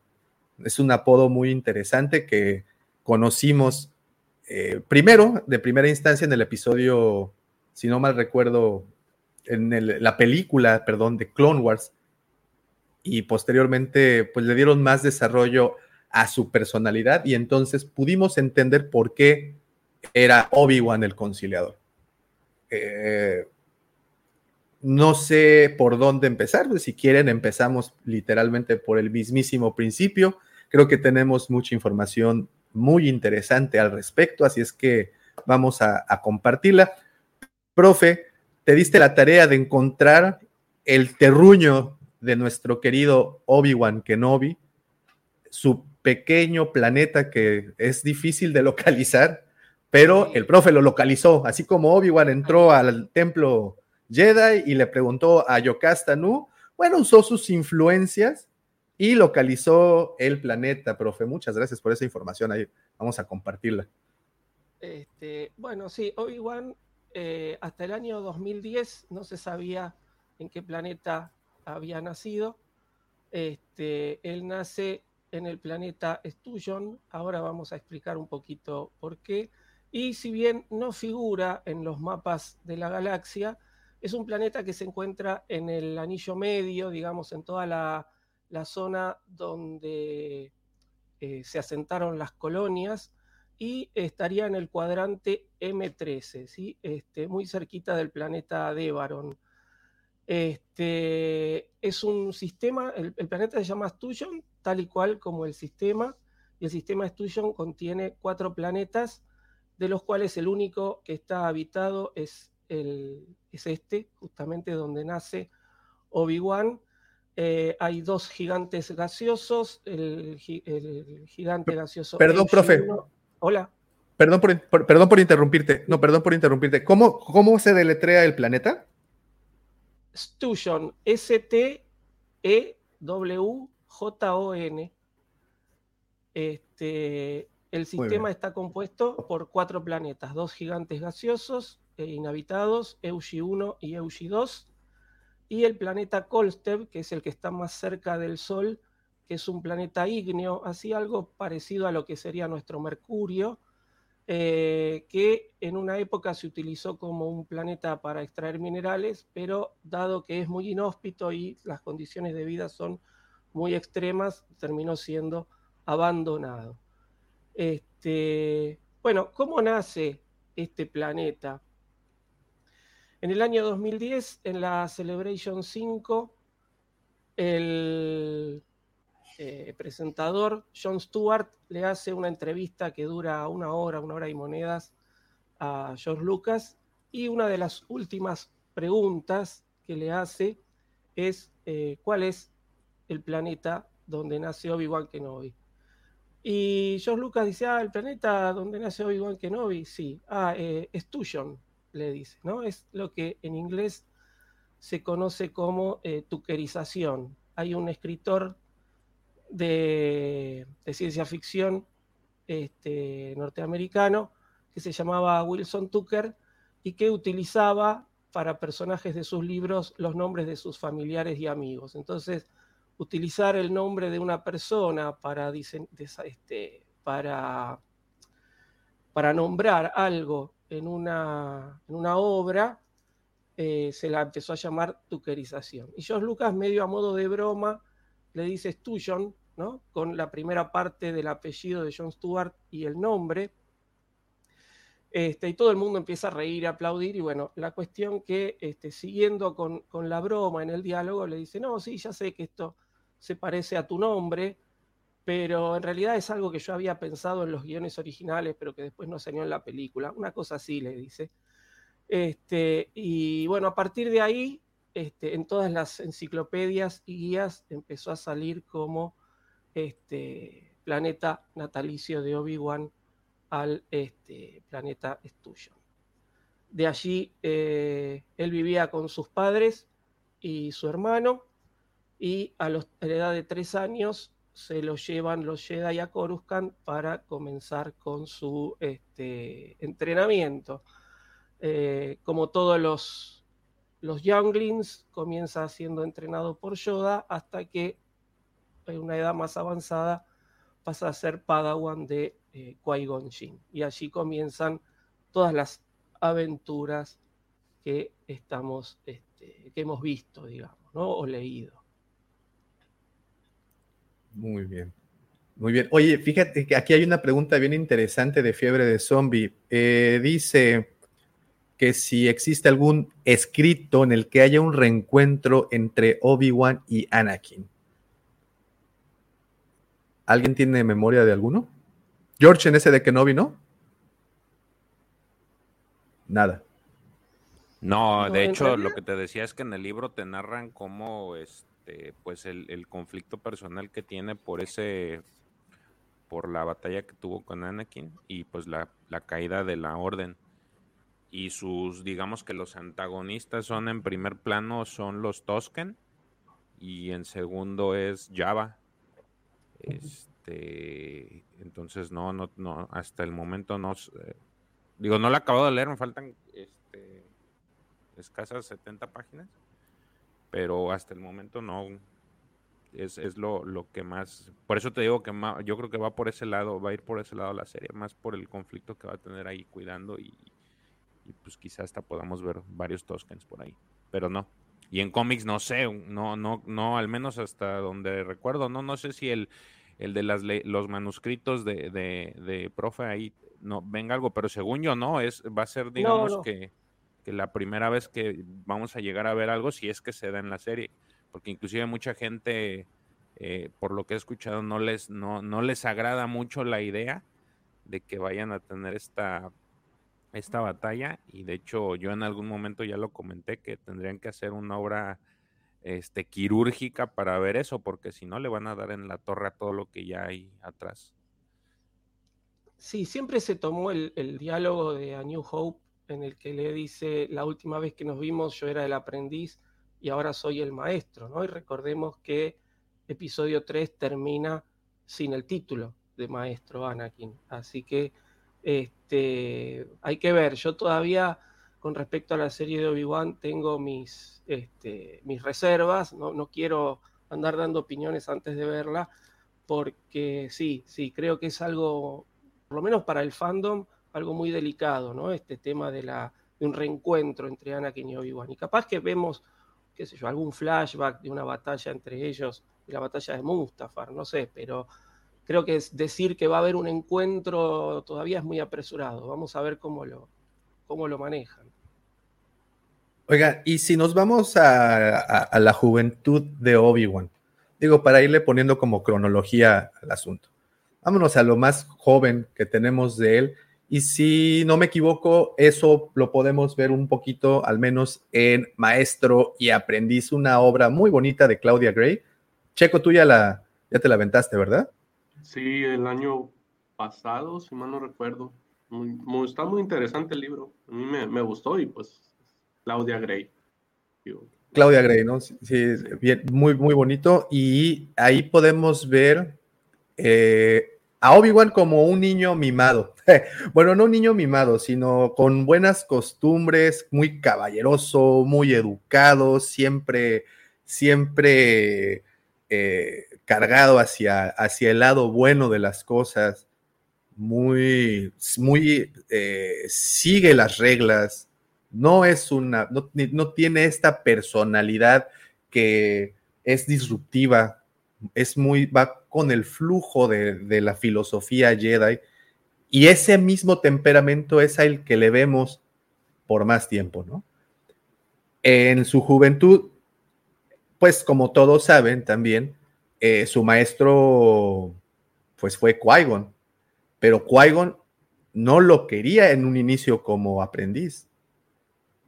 Es un apodo muy interesante que conocimos eh, primero, de primera instancia, en el episodio, si no mal recuerdo, en la película, perdón, de Clone Wars, y posteriormente, pues le dieron más desarrollo a su personalidad y entonces pudimos entender por qué era Obi-Wan el conciliador. Eh, no sé por dónde empezar, pues, si quieren empezamos literalmente por el mismísimo principio. Creo que tenemos mucha información muy interesante al respecto, así es que vamos a, a compartirla. Profe, te diste la tarea de encontrar el terruño de nuestro querido Obi-Wan Kenobi, su pequeño planeta que es difícil de localizar, pero el profe lo localizó, así como Obi-Wan entró al templo Jedi y le preguntó a Yocasta Nu, bueno, usó sus influencias y localizó el planeta, profe. Muchas gracias por esa información, ahí vamos a compartirla. Este, bueno, sí, Obi-Wan eh, hasta el año 2010 no se sabía en qué planeta había nacido. Este, él nace en el planeta Stujon, ahora vamos a explicar un poquito por qué. Y si bien no figura en los mapas de la galaxia, es un planeta que se encuentra en el anillo medio, digamos, en toda la, zona donde eh, se asentaron las colonias y estaría en el cuadrante M13, ¿sí? este, muy cerquita del planeta Devaron. Este, es un sistema, el, planeta se llama Stujon, tal y cual como el sistema, y el sistema Stujon contiene cuatro planetas de los cuales el único que está habitado es, el, es este, justamente donde nace Obi-Wan. Eh, hay dos gigantes gaseosos, el, gigante gaseoso. Perdón, profe. Hola. Perdón por, por- perdón por interrumpirte. No, perdón por interrumpirte. ¿Cómo, cómo se deletrea el planeta? Station, E S-T-E-W-J-O-N. Este, el sistema está compuesto por cuatro planetas, dos gigantes gaseosos inhabitados, Eugi 1 y Eugi 2, y el planeta Kolstev, que es el que está más cerca del Sol, que es un planeta ígneo, así algo parecido a lo que sería nuestro Mercurio, eh, que en una época se utilizó como un planeta para extraer minerales, pero dado que es muy inhóspito y las condiciones de vida son muy extremas, terminó siendo abandonado. Este, bueno, ¿cómo nace este planeta? En el año 2010, en la Celebration 5, el eh, presentador Jon Stewart le hace una entrevista que dura una hora, una hora y monedas a George Lucas y una de las últimas preguntas que le hace es eh, cuál es el planeta donde nace Obi-Wan Kenobi. Y George Lucas dice, ah, el planeta donde nace Obi-Wan Kenobi, sí, ah, eh, es Tucson, le dice, ¿no? Es lo que en inglés se conoce como eh, tuquerización. Hay un escritor de, ciencia ficción este, norteamericano que se llamaba Wilson Tucker y que utilizaba para personajes de sus libros los nombres de sus familiares y amigos. Entonces, utilizar el nombre de una persona para, desa- este, para, para nombrar algo en una, en una obra, eh, se la empezó a llamar tuquerización. Y George Lucas, medio a modo de broma, le dice Sturgeon, ¿no? Con la primera parte del apellido de John Stewart y el nombre. Este, y todo el mundo empieza a reír, a aplaudir, y bueno, la cuestión que este, siguiendo con, con la broma en el diálogo, le dice, no, sí, ya sé que esto se parece a tu nombre, pero en realidad es algo que yo había pensado en los guiones originales, pero que después no salió en la película. Una cosa así, le dice. Este, y bueno, a partir de ahí, este, en todas las enciclopedias y guías empezó a salir como este, planeta natalicio de Obi-Wan al este, planeta Stussion. De allí eh, él vivía con sus padres y su hermano, y a, los- a la edad de tres años se lo llevan los Jedi a Coruscant para comenzar con su este, entrenamiento. Eh, como todos los, los younglings, comienza siendo entrenado por Yoda hasta que en una edad más avanzada pasa a ser Padawan de eh, Qui-Gon Jinn. Y allí comienzan todas las aventuras que estamos, este, que hemos visto, digamos, ¿no? o leído. Muy bien. Muy bien. Oye, fíjate que aquí hay una pregunta bien interesante de fiebre de zombie. Eh, dice que si existe algún escrito en el que haya un reencuentro entre Obi-Wan y Anakin. ¿Alguien tiene memoria de alguno? George en ese de Kenobi, ¿no? Nada. No, No, de hecho, lo que te decía es que en el libro te narran cómo, este, pues el, el conflicto personal que tiene por ese, por la batalla que tuvo con Anakin y pues la, la caída de la orden. Y sus, digamos que los antagonistas son en primer plano son los Tosken y en segundo es Java. Este, entonces no, no, no, hasta el momento no, eh, digo, no lo he acabado de leer, me faltan, este, escasas 70 páginas, pero hasta el momento no. Es, es lo, lo que más. Por eso te digo que ma- yo creo que va por ese lado, va a ir por ese lado la serie, más por el conflicto que va a tener ahí cuidando y, y pues quizás hasta podamos ver varios Toskens por ahí, pero no. Y en cómics no sé, no, no, no, al menos hasta donde recuerdo, no, no sé si el, el de las los manuscritos de, de, de profe ahí no venga algo, pero según yo no, es, va a ser digamos no. que que la primera vez que vamos a llegar a ver algo, si es que se da en la serie, porque inclusive mucha gente, eh, por lo que he escuchado, no les, no, no les agrada mucho la idea de que vayan a tener esta, esta batalla, y de hecho yo en algún momento ya lo comenté, que tendrían que hacer una obra este, quirúrgica para ver eso, porque si no le van a dar en la torre a todo lo que ya hay atrás. Sí, siempre se tomó el, el, diálogo de A New Hope en el que le dice, la última vez que nos vimos yo era el aprendiz y ahora soy el maestro, ¿no? Y recordemos que episodio 3 termina sin el título de maestro Anakin. Así que este, hay que ver, yo todavía con respecto a la serie de Obi-Wan tengo mis, este, mis reservas, no, no quiero andar dando opiniones antes de verla, porque sí, sí, creo que es algo, por lo menos para el fandom, algo muy delicado, ¿no? Este tema de, la, de un reencuentro entre Anakin y Obi-Wan. Y capaz que vemos, qué sé yo, algún flashback de una batalla entre ellos, de la batalla de Mustafar, no sé, pero creo que es decir que va a haber un encuentro todavía es muy apresurado. Vamos a ver cómo lo, cómo lo manejan. Oiga, y si nos vamos a, a, a la juventud de Obi-Wan, digo, para irle poniendo como cronología al asunto. Vámonos a lo más joven que tenemos de él. Y si no me equivoco, eso lo podemos ver un poquito, al menos en Maestro y Aprendiz, una obra muy bonita de Claudia Gray. Checo, tú ya, la, ya te la aventaste, ¿verdad? Sí, el año pasado, si mal no recuerdo. Muy, muy, está muy interesante el libro. A mí me, me gustó y pues Claudia Gray. Claudia Gray, ¿no? Sí, bien, muy, muy bonito. Y ahí podemos ver eh, a Obi-Wan como un niño mimado. bueno, no un niño mimado, sino con buenas costumbres, muy caballeroso, muy educado, siempre, siempre eh, cargado hacia, hacia el lado bueno de las cosas, muy, muy, eh, sigue las reglas, no es una, no, no, tiene esta personalidad que es disruptiva, es muy, va con el flujo de, de, la filosofía Jedi y ese mismo temperamento es al que le vemos por más tiempo, ¿no? En su juventud, pues como todos saben también, eh, su maestro pues fue Qui-Gon, pero Qui-Gon no lo quería en un inicio como aprendiz.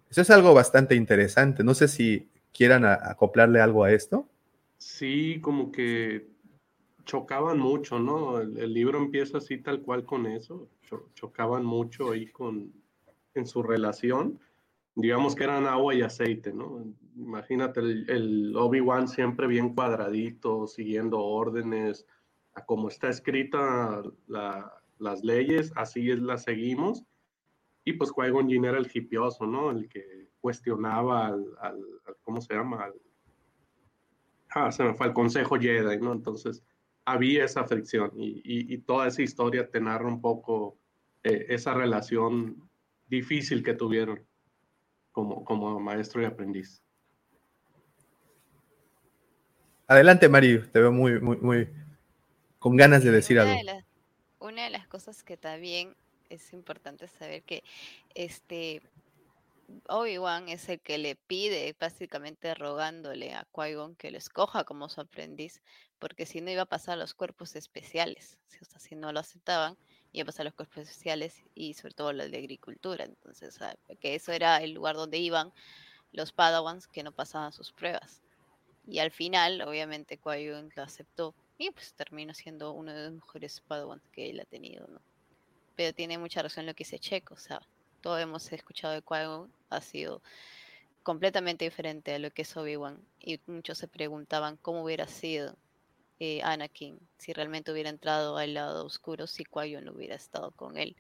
Eso es algo bastante interesante. No sé si quieran acoplarle algo a esto. Sí, como que chocaban mucho, ¿no? El, libro empieza así tal cual con eso. Cho chocaban mucho ahí con en su relación. Digamos que eran agua y aceite, ¿no? Imagínate el, el Obi-Wan siempre bien cuadradito, siguiendo órdenes, a como está escrita la, las leyes, así es las seguimos y pues Qui-Gon Jinn era el hipioso, ¿no? El que cuestionaba al, al, al ¿cómo se llama? Al, ah, se me fue al Consejo Jedi, ¿no? Entonces había esa fricción y, y, y toda esa historia te narra un poco eh, esa relación difícil que tuvieron como, como maestro y aprendiz. Adelante, Mari, te veo muy, muy, muy con ganas de decir una algo. De las, una de las cosas que también es importante saber que este Obi-Wan es el que le pide, básicamente rogándole a Qui-Gon que lo escoja como su aprendiz, porque si no iba a pasar a los cuerpos especiales, o sea, si no lo aceptaban, iba a pasar a los cuerpos especiales y sobre todo los de agricultura. Entonces, que eso era el lugar donde iban los Padawans que no pasaban sus pruebas. Y al final, obviamente, Qui-Gon lo aceptó y pues terminó siendo uno de los mejores Padawans que él ha tenido, ¿no? pero tiene mucha razón lo que dice Checo, sea, todo hemos escuchado de qui ha sido completamente diferente a lo que es Obi-Wan y muchos se preguntaban cómo hubiera sido eh, Anakin si realmente hubiera entrado al lado oscuro si qui no hubiera estado con él,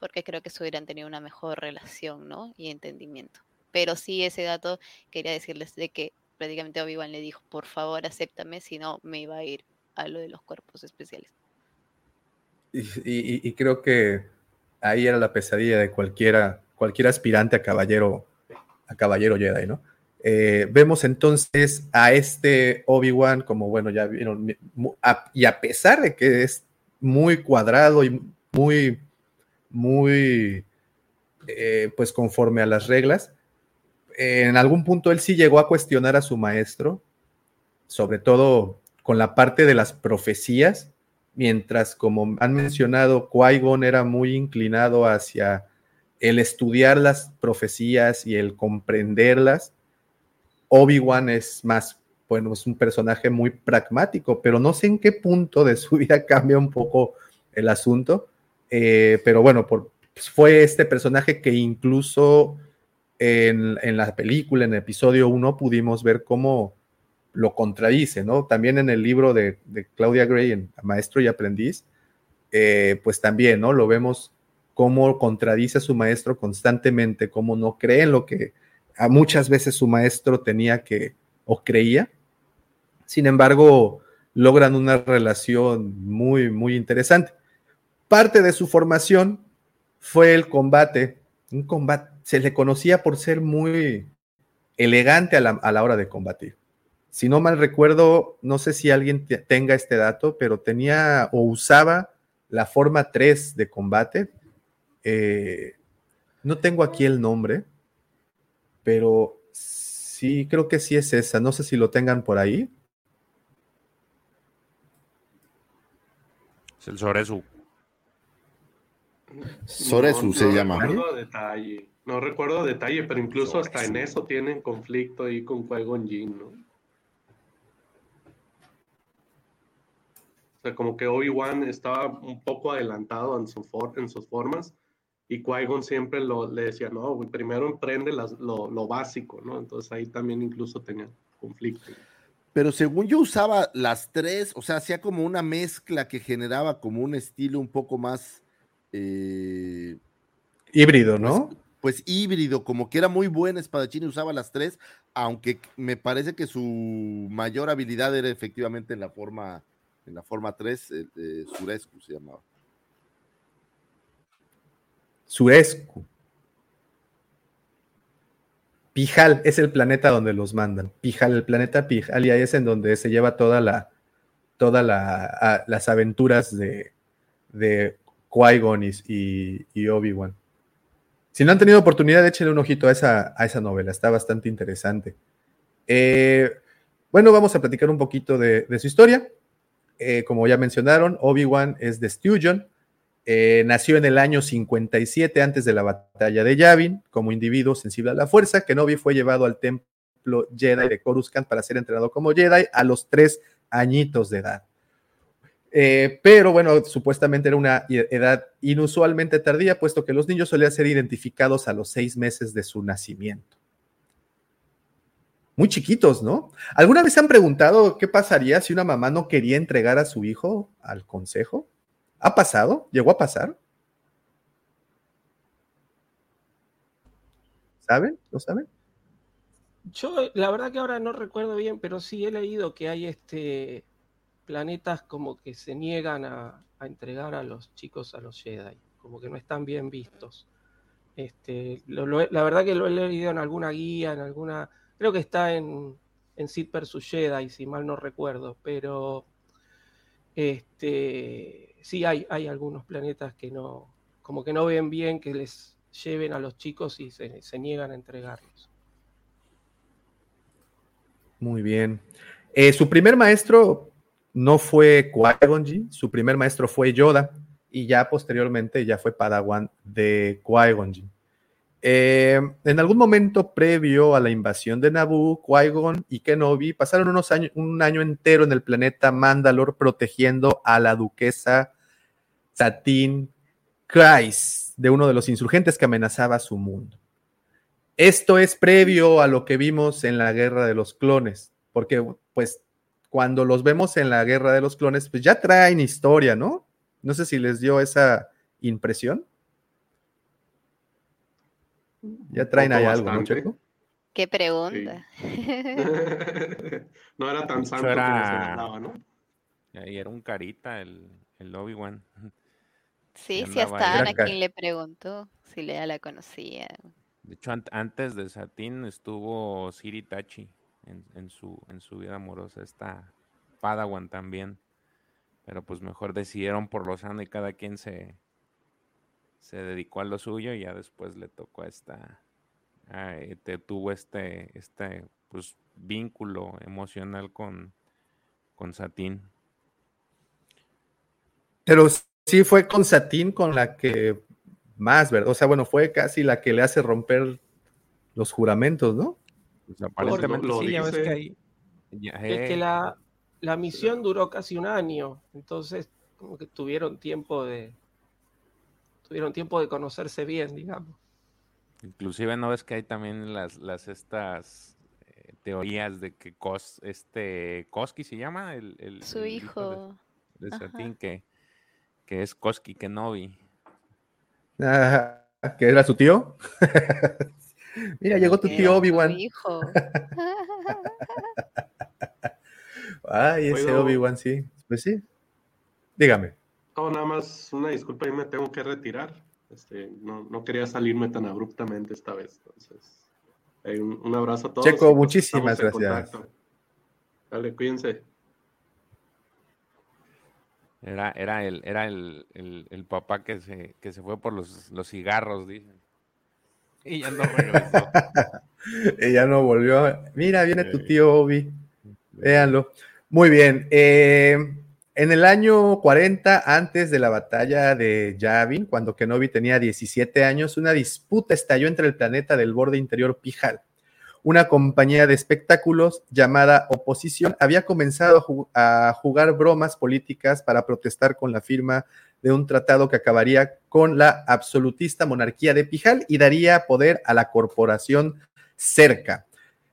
porque creo que se hubieran tenido una mejor relación, ¿no? Y entendimiento. Pero sí ese dato quería decirles de que prácticamente Obi-Wan le dijo, por favor, acéptame, si no me iba a ir a lo de los cuerpos especiales. Y, creo que ahí era la pesadilla de cualquiera, cualquier aspirante a caballero, a caballero Jedi, ¿no? Eh, vemos entonces a este Obi-Wan como, bueno, ya vieron, y a pesar de que es muy cuadrado y muy, muy, eh, pues conforme a las reglas, en algún punto él sí llegó a cuestionar a su maestro, sobre todo con la parte de las profecías, mientras como han mencionado, Qui-Gon era muy inclinado hacia el estudiar las profecías y el comprenderlas, Obi-Wan es más, bueno, es un personaje muy pragmático, pero no sé en qué punto de su vida cambia un poco el asunto. Eh, pero bueno, pues, fue este personaje que incluso en, en, la película, en el episodio 1, pudimos ver cómo lo contradice, ¿no? También en el libro de, Claudia Gray, Maestro y Aprendiz, eh, pues también, ¿no? Lo vemos cómo contradice a su maestro constantemente, cómo no cree en lo que a muchas veces su maestro tenía que o creía. Sin embargo, logran una relación muy, muy interesante. Parte de su formación fue el combate, un combate, se le conocía por ser muy elegante a la, a la hora de combatir. Si no mal recuerdo, no sé si alguien tenga este dato, pero tenía o usaba la forma 3 de combate. Eh, no tengo aquí el nombre, pero sí, creo que sí es esa. No sé si lo tengan por ahí. Es el Soresu. Soresu no, se no llama. Recuerdo detalle. No recuerdo detalle, pero incluso hasta en eso tienen conflicto ahí con Qui-Gon Jinn, ¿no? O sea, como que Obi-Wan estaba un poco adelantado en, su for en sus formas y Qui-Gon siempre lo, le decía, no, primero emprende las, lo, lo, básico, ¿no? Entonces ahí también incluso tenía conflicto. Pero según yo usaba las tres, o sea, hacía como una mezcla que generaba como un estilo un poco más... Eh, híbrido, ¿no? Pues, pues, híbrido, como que era muy buen espadachín y usaba las tres, aunque me parece que su mayor habilidad era efectivamente en la forma en la forma 3, eh, eh, Surescu se llamaba. Surescu. Pijal es el planeta donde los mandan. Pijal, el planeta Pijal, y ahí es en donde se lleva toda la, todas la, las aventuras de, de Qui-Gon y, y Obi-Wan. Si no han tenido oportunidad, échenle un ojito a esa, a esa novela, está bastante interesante. Eh, bueno, vamos a platicar un poquito de, de su historia. Eh, como ya mencionaron, Obi-Wan es de Steujon. Eh, nació en el año 57 antes de la batalla de Yavin, como individuo sensible a la fuerza. Kenobi fue llevado al templo Jedi de Coruscant para ser entrenado como Jedi a los tres añitos de edad. Eh, pero bueno, supuestamente era una edad inusualmente tardía, puesto que los niños solían ser identificados a los seis meses de su nacimiento muy chiquitos, ¿no? ¿Alguna vez se han preguntado qué pasaría si una mamá no quería entregar a su hijo al consejo? ¿Ha pasado? ¿Llegó a pasar? ¿Saben? ¿Lo saben? Yo, la verdad que ahora no recuerdo bien, pero sí he leído que hay este planetas como que se niegan a, entregar a los chicos a los Jedi, como que no están bien vistos. Este, lo, la verdad que lo he leído en alguna guía, en alguna creo que está en, en Sid vs Jedi, si mal no recuerdo, pero este, sí hay, hay algunos planetas que no, como que no ven bien que les lleven a los chicos y se, se niegan a entregarlos. Muy bien. Eh, su primer maestro no fue Qui-Gon su primer maestro fue Yoda y ya posteriormente ya fue Padawan de Qui-Gon eh, en algún momento previo a la invasión de Naboo, Qui-Gon y Kenobi pasaron unos años, un año entero en el planeta Mandalore protegiendo a la duquesa Satine Kryze de uno de los insurgentes que amenazaba su mundo. Esto es previo a lo que vimos en la Guerra de los Clones, porque pues cuando los vemos en la Guerra de los Clones, pues ya traen historia, ¿no? No sé si les dio esa impresión. Ya traen ahí algo, ¿no, Checo? Qué pregunta. Sí. no era tan santo era... como ¿no? Y era un carita el, el Obi-Wan. Sí, sí, hasta Ana quien le preguntó si ya la conocía. De hecho, an antes de Satín estuvo Siri Tachi en, en, su, en su vida amorosa. Está Padawan también. Pero pues mejor decidieron por lo sano y cada quien se, se dedicó a lo suyo y ya después le tocó a esta, a, te, tuvo este, este pues, vínculo emocional con, con Satín. Pero sí fue con Satín con la que más, ¿verdad? O sea, bueno, fue casi la que le hace romper los juramentos, ¿no? Pues aparentemente lo, lo sí, dice. ya ves que ahí. Ya, Es que eh, la, la misión duró casi un año, entonces como que tuvieron tiempo de, tuvieron tiempo de conocerse bien, digamos. Inclusive no ves que hay también las, las estas eh, teorías de que Kos, este Koski se llama el, el Su el hijo. de, de. Satín, que, que es Koski Kenobi. Ah, ¿Que era su tío? Mira, llegó tu tío su Obi-Wan. hijo. Ay, ese ¿Puedo- Obi-Wan, sí. Pues sí. Dígame. No, nada más una disculpa y me tengo que retirar. Este, no, no quería salirme tan abruptamente esta vez. Entonces, un, un abrazo a todos. Checo, y, muchísimas gracias. contacto. Dale, cuídense. Era, era el, era el, el, el papá que se, que se fue por los, los cigarros, dicen. Y ya no regresó. Ella no volvió. Mira, viene tu tío Obi. Véanlo. Muy bien. eh, en el año 40, antes de la batalla de Yavin, cuando Kenobi tenía 17 años, una disputa estalló entre el planeta del borde interior Pijal. Una compañía de espectáculos llamada Oposición había comenzado a, a jugar bromas políticas para protestar con la firma de un tratado que acabaría con la absolutista monarquía de Pijal y daría poder a la corporación Cerca.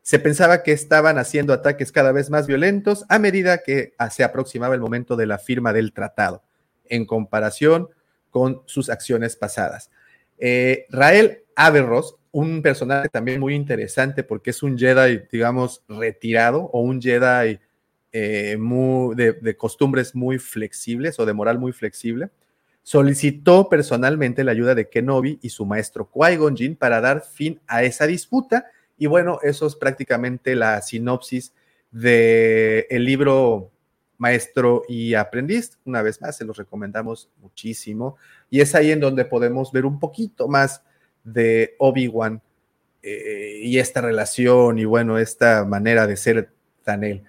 Se pensaba que estaban haciendo ataques cada vez más violentos a medida que ah, se aproximaba el momento de la firma del tratado, en comparación con sus acciones pasadas. Eh, Rael Averroes, un personaje también muy interesante porque es un Jedi, digamos, retirado o un Jedi eh, de, de costumbres muy flexibles o de moral muy flexible, solicitó personalmente la ayuda de Kenobi y su maestro Qui-Gon Jinn para dar fin a esa disputa. Y bueno, eso es prácticamente la sinopsis del el libro Maestro y Aprendiz. Una vez más, se los recomendamos muchísimo. Y es ahí en donde podemos ver un poquito más de Obi-Wan eh, y esta relación y bueno, esta manera de ser tan él,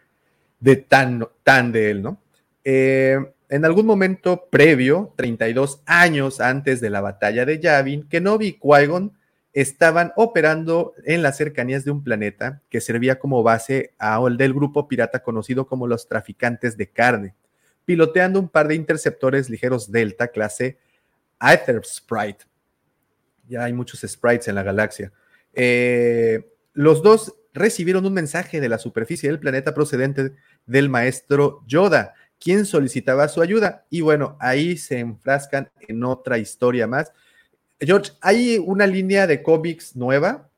de tan, tan de él, ¿no? Eh, en algún momento previo, 32 años antes de la batalla de Yavin, Kenobi y Qui-Gon estaban operando en las cercanías de un planeta que servía como base al del grupo pirata conocido como los traficantes de carne, piloteando un par de interceptores ligeros Delta clase Aether Sprite. Ya hay muchos sprites en la galaxia. Eh, los dos recibieron un mensaje de la superficie del planeta procedente del maestro Yoda, quien solicitaba su ayuda. Y bueno, ahí se enfrascan en otra historia más. George, ¿hay una línea de cómics nueva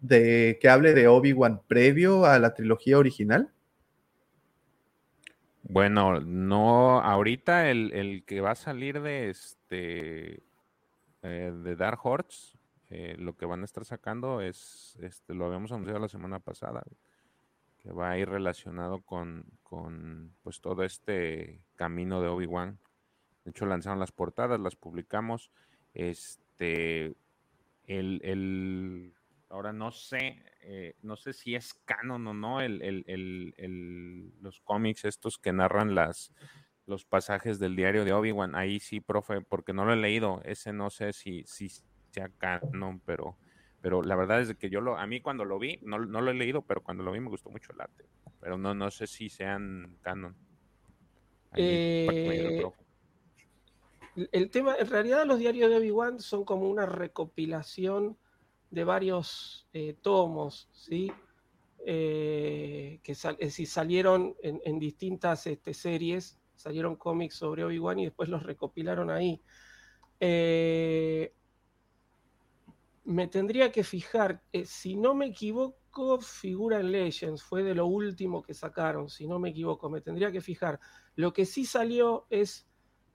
de que hable de Obi-Wan previo a la trilogía original? Bueno, no, ahorita el, el que va a salir de este eh, de Dark Horse, eh, lo que van a estar sacando es, este, lo habíamos anunciado la semana pasada, que va a ir relacionado con, con pues todo este camino de Obi-Wan. De hecho, lanzaron las portadas, las publicamos. Este, el, el- ahora no sé, eh, no sé si es canon o no, el, el- los cómics estos que narran las, los pasajes del diario de Obi-Wan. Ahí sí, profe, porque no lo he leído. Ese no sé si, si sea canon, pero, pero la verdad es que yo lo, a mí cuando lo vi, no, no lo he leído, pero cuando lo vi me gustó mucho el arte. Pero no, no sé si sean canon. Ahí, Eh, profe. El- tema, en realidad los diarios de Obi-Wan son como una recopilación de varios eh, tomos, ¿sí? Eh, que es decir, salieron en, distintas este, series, salieron cómics sobre Obi-Wan y después los recopilaron ahí. Eh, me tendría que fijar, si no me equivoco, figura en Legends, fue de lo último que sacaron, si no me equivoco, me tendría que fijar. Lo que sí salió es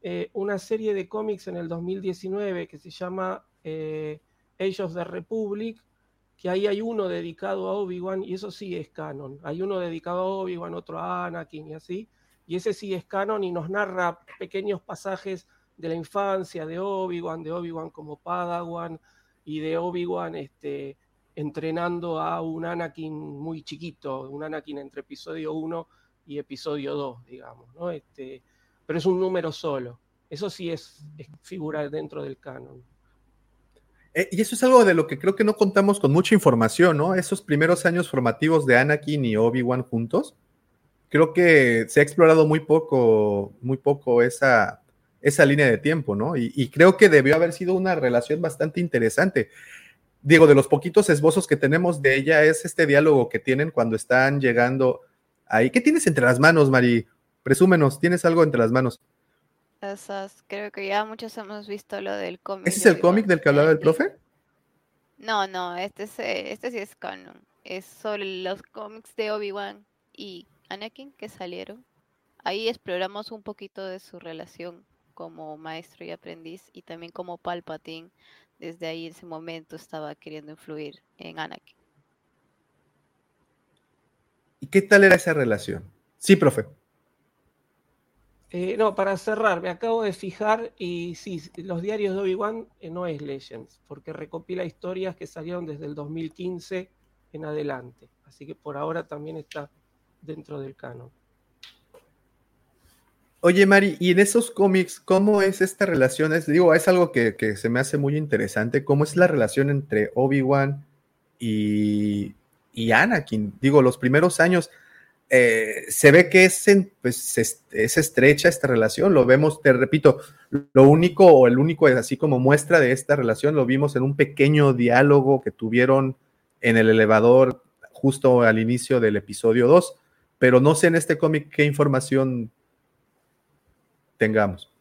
eh, una serie de cómics en el 2019 que se llama eh, Age of the Republic, que ahí hay uno dedicado a Obi-Wan y eso sí es canon. Hay uno dedicado a Obi-Wan, otro a Anakin y así, y ese sí es canon y nos narra pequeños pasajes de la infancia de Obi-Wan, de Obi-Wan como Padawan y de Obi-Wan este, entrenando a un Anakin muy chiquito, un Anakin entre episodio 1 y episodio 2, digamos, ¿no? Este, pero es un número solo. Eso sí es, figura dentro del canon. Eh, y eso es algo de lo que creo que no contamos con mucha información, ¿no? Esos primeros años formativos de Anakin y Obi-Wan juntos. Creo que se ha explorado muy poco, muy poco esa, esa línea de tiempo, ¿no? Y, y, creo que debió haber sido una relación bastante interesante. Digo, de los poquitos esbozos que tenemos de ella es este diálogo que tienen cuando están llegando ahí. ¿Qué tienes entre las manos, Mari? Presúmenos, ¿tienes algo entre las manos? Esas, creo que ya muchos hemos visto lo del cómic. ¿Ese es el cómic del que hablaba el profe? No, no, este, es, este sí es canon. Es sobre los cómics de Obi-Wan y Anakin que salieron. Ahí exploramos un poquito de su relación como maestro y aprendiz y también como Palpatine desde ahí en ese momento estaba queriendo influir en Anakin. ¿Y qué tal era esa relación? Sí, profe. Eh, no, para cerrar, me acabo de fijar y sí, los diarios de Obi-Wan eh, no es Legends, porque recopila historias que salieron desde el 2015 en adelante. Así que por ahora también está dentro del canon. Oye, Mari, y en esos cómics, ¿cómo es esta relación? Es, digo, es algo que, se me hace muy interesante. ¿Cómo es la relación entre Obi-Wan y, y, Anakin? Digo, los primeros años eh, se ve que es, pues, es, estrecha esta relación. Lo vemos, te repito, lo único o el único, así como muestra de esta relación, lo vimos en un pequeño diálogo que tuvieron en el elevador justo al inicio del episodio 2. Pero no sé en este cómic qué información tengamos.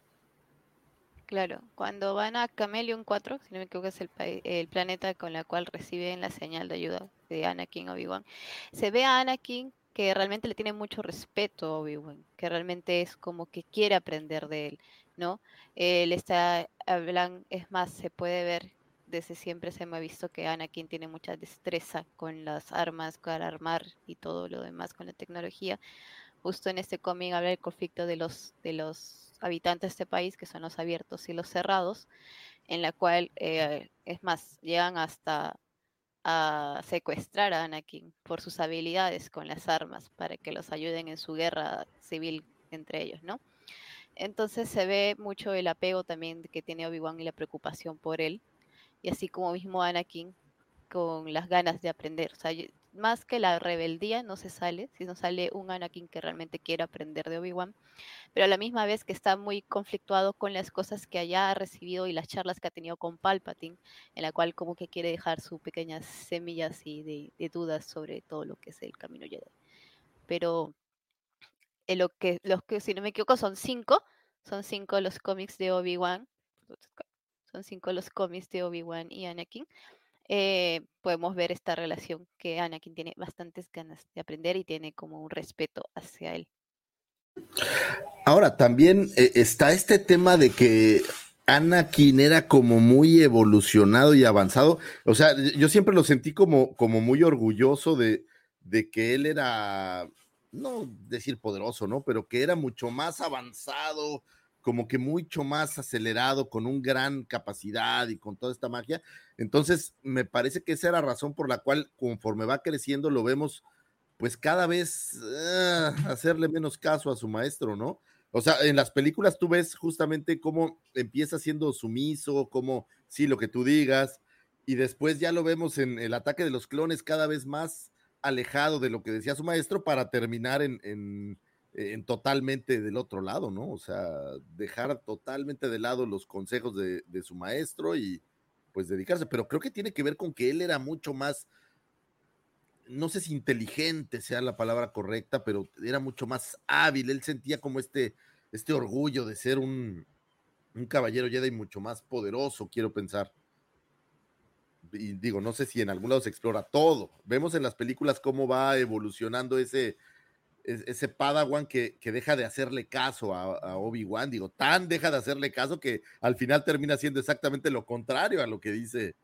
Claro, cuando van a Camelion 4, si no me equivoco es el, el planeta con la cual reciben la señal de ayuda de Anakin Obi-Wan, se ve a Anakin que realmente le tiene mucho respeto a Obi-Wan, que realmente es como que quiere aprender de él, ¿no? Él está hablando, es más, se puede ver desde siempre se me ha visto que Anakin tiene mucha destreza con las armas, con armar y todo lo demás con la tecnología. Justo en este cómic habla del conflicto de los de los habitantes de este país, que son los abiertos y los cerrados, en la cual, eh, es más, llegan hasta a secuestrar a Anakin por sus habilidades con las armas para que los ayuden en su guerra civil entre ellos, ¿no? Entonces se ve mucho el apego también que tiene Obi-Wan y la preocupación por él, y así como mismo Anakin con las ganas de aprender. Más que la rebeldía no se sale, sino sale un Anakin que realmente quiere aprender de Obi-Wan, pero a la misma vez que está muy conflictuado con las cosas que haya recibido y las charlas que ha tenido con Palpatine, en la cual como que quiere dejar sus pequeñas semillas y de, dudas sobre todo lo que es el camino Jedi. Pero en lo que, los que, si no me equivoco, son cinco, son cinco los cómics de Obi-Wan, son cinco los cómics de Obi-Wan y Anakin, eh, podemos ver esta relación que Anakin tiene bastantes ganas de aprender y tiene como un respeto hacia él. Ahora, también eh, está este tema de que Anakin era como muy evolucionado y avanzado. O sea, yo siempre lo sentí como, como muy orgulloso de, de que él era, no decir poderoso, ¿no? Pero que era mucho más avanzado, como que mucho más acelerado, con un gran capacidad y con toda esta magia. Entonces, me parece que esa era la razón por la cual, conforme va creciendo, lo vemos, pues cada vez ah, hacerle menos caso a su maestro, ¿no? O sea, en las películas tú ves justamente cómo empieza siendo sumiso, cómo sí, lo que tú digas, y después ya lo vemos en el ataque de los clones cada vez más alejado de lo que decía su maestro para terminar en totalmente del otro lado, ¿no? O sea, dejar totalmente de lado los consejos de, su maestro y pues dedicarse, pero creo que tiene que ver con que él era mucho más, no sé si inteligente sea la palabra correcta, pero era mucho más hábil, él sentía como este, este orgullo de ser un, un caballero Jedi mucho más poderoso, quiero pensar. Y digo, no sé si en algún lado se explora todo. Vemos en las películas cómo va evolucionando ese, ese Padawan que, que, deja de hacerle caso a, Obi-Wan, digo, tan deja de hacerle caso que al final termina siendo exactamente lo contrario a lo que dice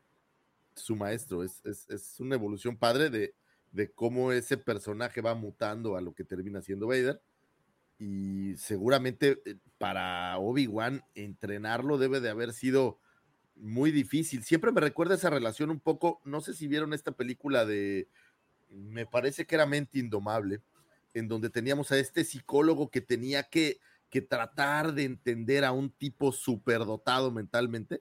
su maestro. Es, es, una evolución padre de, de, cómo ese personaje va mutando a lo que termina siendo Vader. Y seguramente eh, para Obi-Wan entrenarlo debe de haber sido muy difícil. Siempre me recuerda esa relación un poco, no sé si vieron esta película de, me parece que era Mente Indomable en donde teníamos a este psicólogo que tenía que, que tratar de entender a un tipo superdotado mentalmente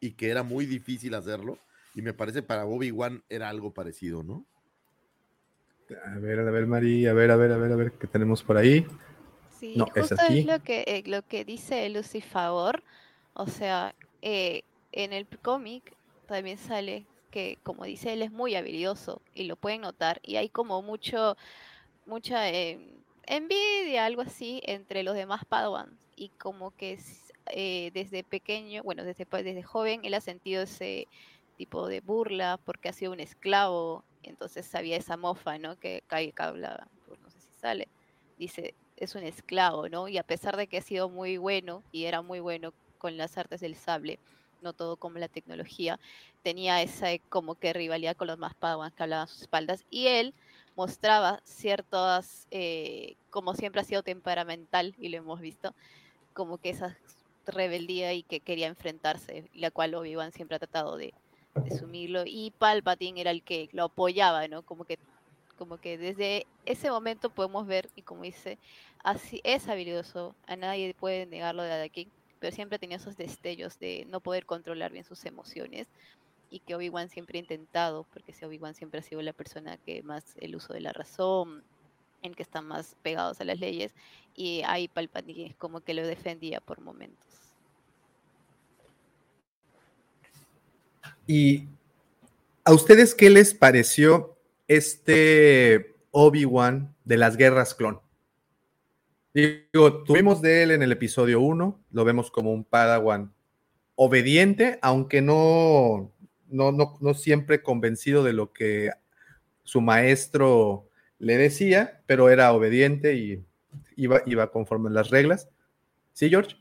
y que era muy difícil hacerlo. Y me parece para Bobby Wan era algo parecido, ¿no? A ver, a ver, María, a ver, a ver, a ver, a ver, ¿qué tenemos por ahí? Sí, No, es justo es lo que, eh, lo que dice Lucifer. O sea, eh, en el cómic también sale que, como dice él, es muy habilidoso y lo pueden notar. Y hay como mucho, mucha eh, envidia, algo así, entre los demás Padawans. Y como que eh, desde pequeño, bueno, desde, desde joven, él ha sentido ese tipo de burla porque ha sido un esclavo. Entonces había esa mofa, ¿no? Que Kai habla, pues no sé si sale. Dice, es un esclavo, ¿no? Y a pesar de que ha sido muy bueno y era muy bueno con las artes del sable, no todo como la tecnología, tenía esa eh, como que rivalidad con los más padawans que hablaban a sus espaldas y él mostraba ciertas, eh, como siempre ha sido temperamental y lo hemos visto, como que esa rebeldía y que quería enfrentarse, la cual Obi-Wan siempre ha tratado de, de sumirlo y Palpatine era el que lo apoyaba, ¿no? Como que como que desde ese momento podemos ver, y como dice, así es habilidoso, a nadie puede negarlo de aquí, pero siempre tenía esos destellos de no poder controlar bien sus emociones y que Obi-Wan siempre ha intentado, porque si Obi-Wan siempre ha sido la persona que más el uso de la razón, en que están más pegados a las leyes, y ahí Palpatine como que lo defendía por momentos. ¿Y a ustedes qué les pareció este Obi-Wan de las guerras clon? Digo, tuvimos de él en el episodio 1, lo vemos como un Padawan obediente, aunque no, no, no, no siempre convencido de lo que su maestro le decía, pero era obediente y iba, iba conforme a las reglas. ¿Sí, George?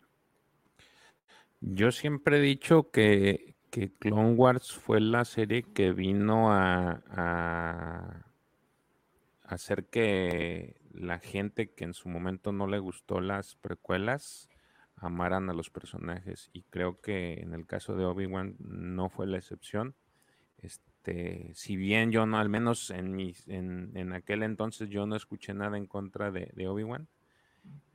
Yo siempre he dicho que, que Clone Wars fue la serie que vino a, a hacer que la gente que en su momento no le gustó las precuelas amaran a los personajes. Y creo que en el caso de Obi-Wan no fue la excepción. Este, si bien yo no, al menos en, mis, en, en aquel entonces yo no escuché nada en contra de, Obi-Wan,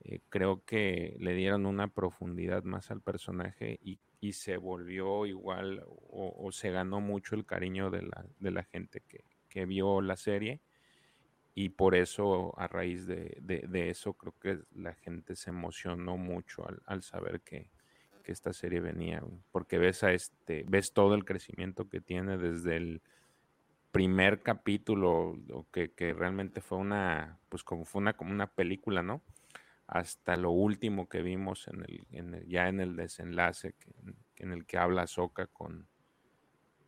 eh, creo que le dieron una profundidad más al personaje y, y se volvió igual o, o, se ganó mucho el cariño de la, de la gente que, que, vio la serie y por eso a raíz de, de, eso creo que la gente se emocionó mucho al, al saber que, que, esta serie venía porque ves a este ves todo el crecimiento que tiene desde el primer capítulo que, que realmente fue una pues como fue una como una película no hasta lo último que vimos en el, en el, ya en el desenlace que, en el que habla Soka con,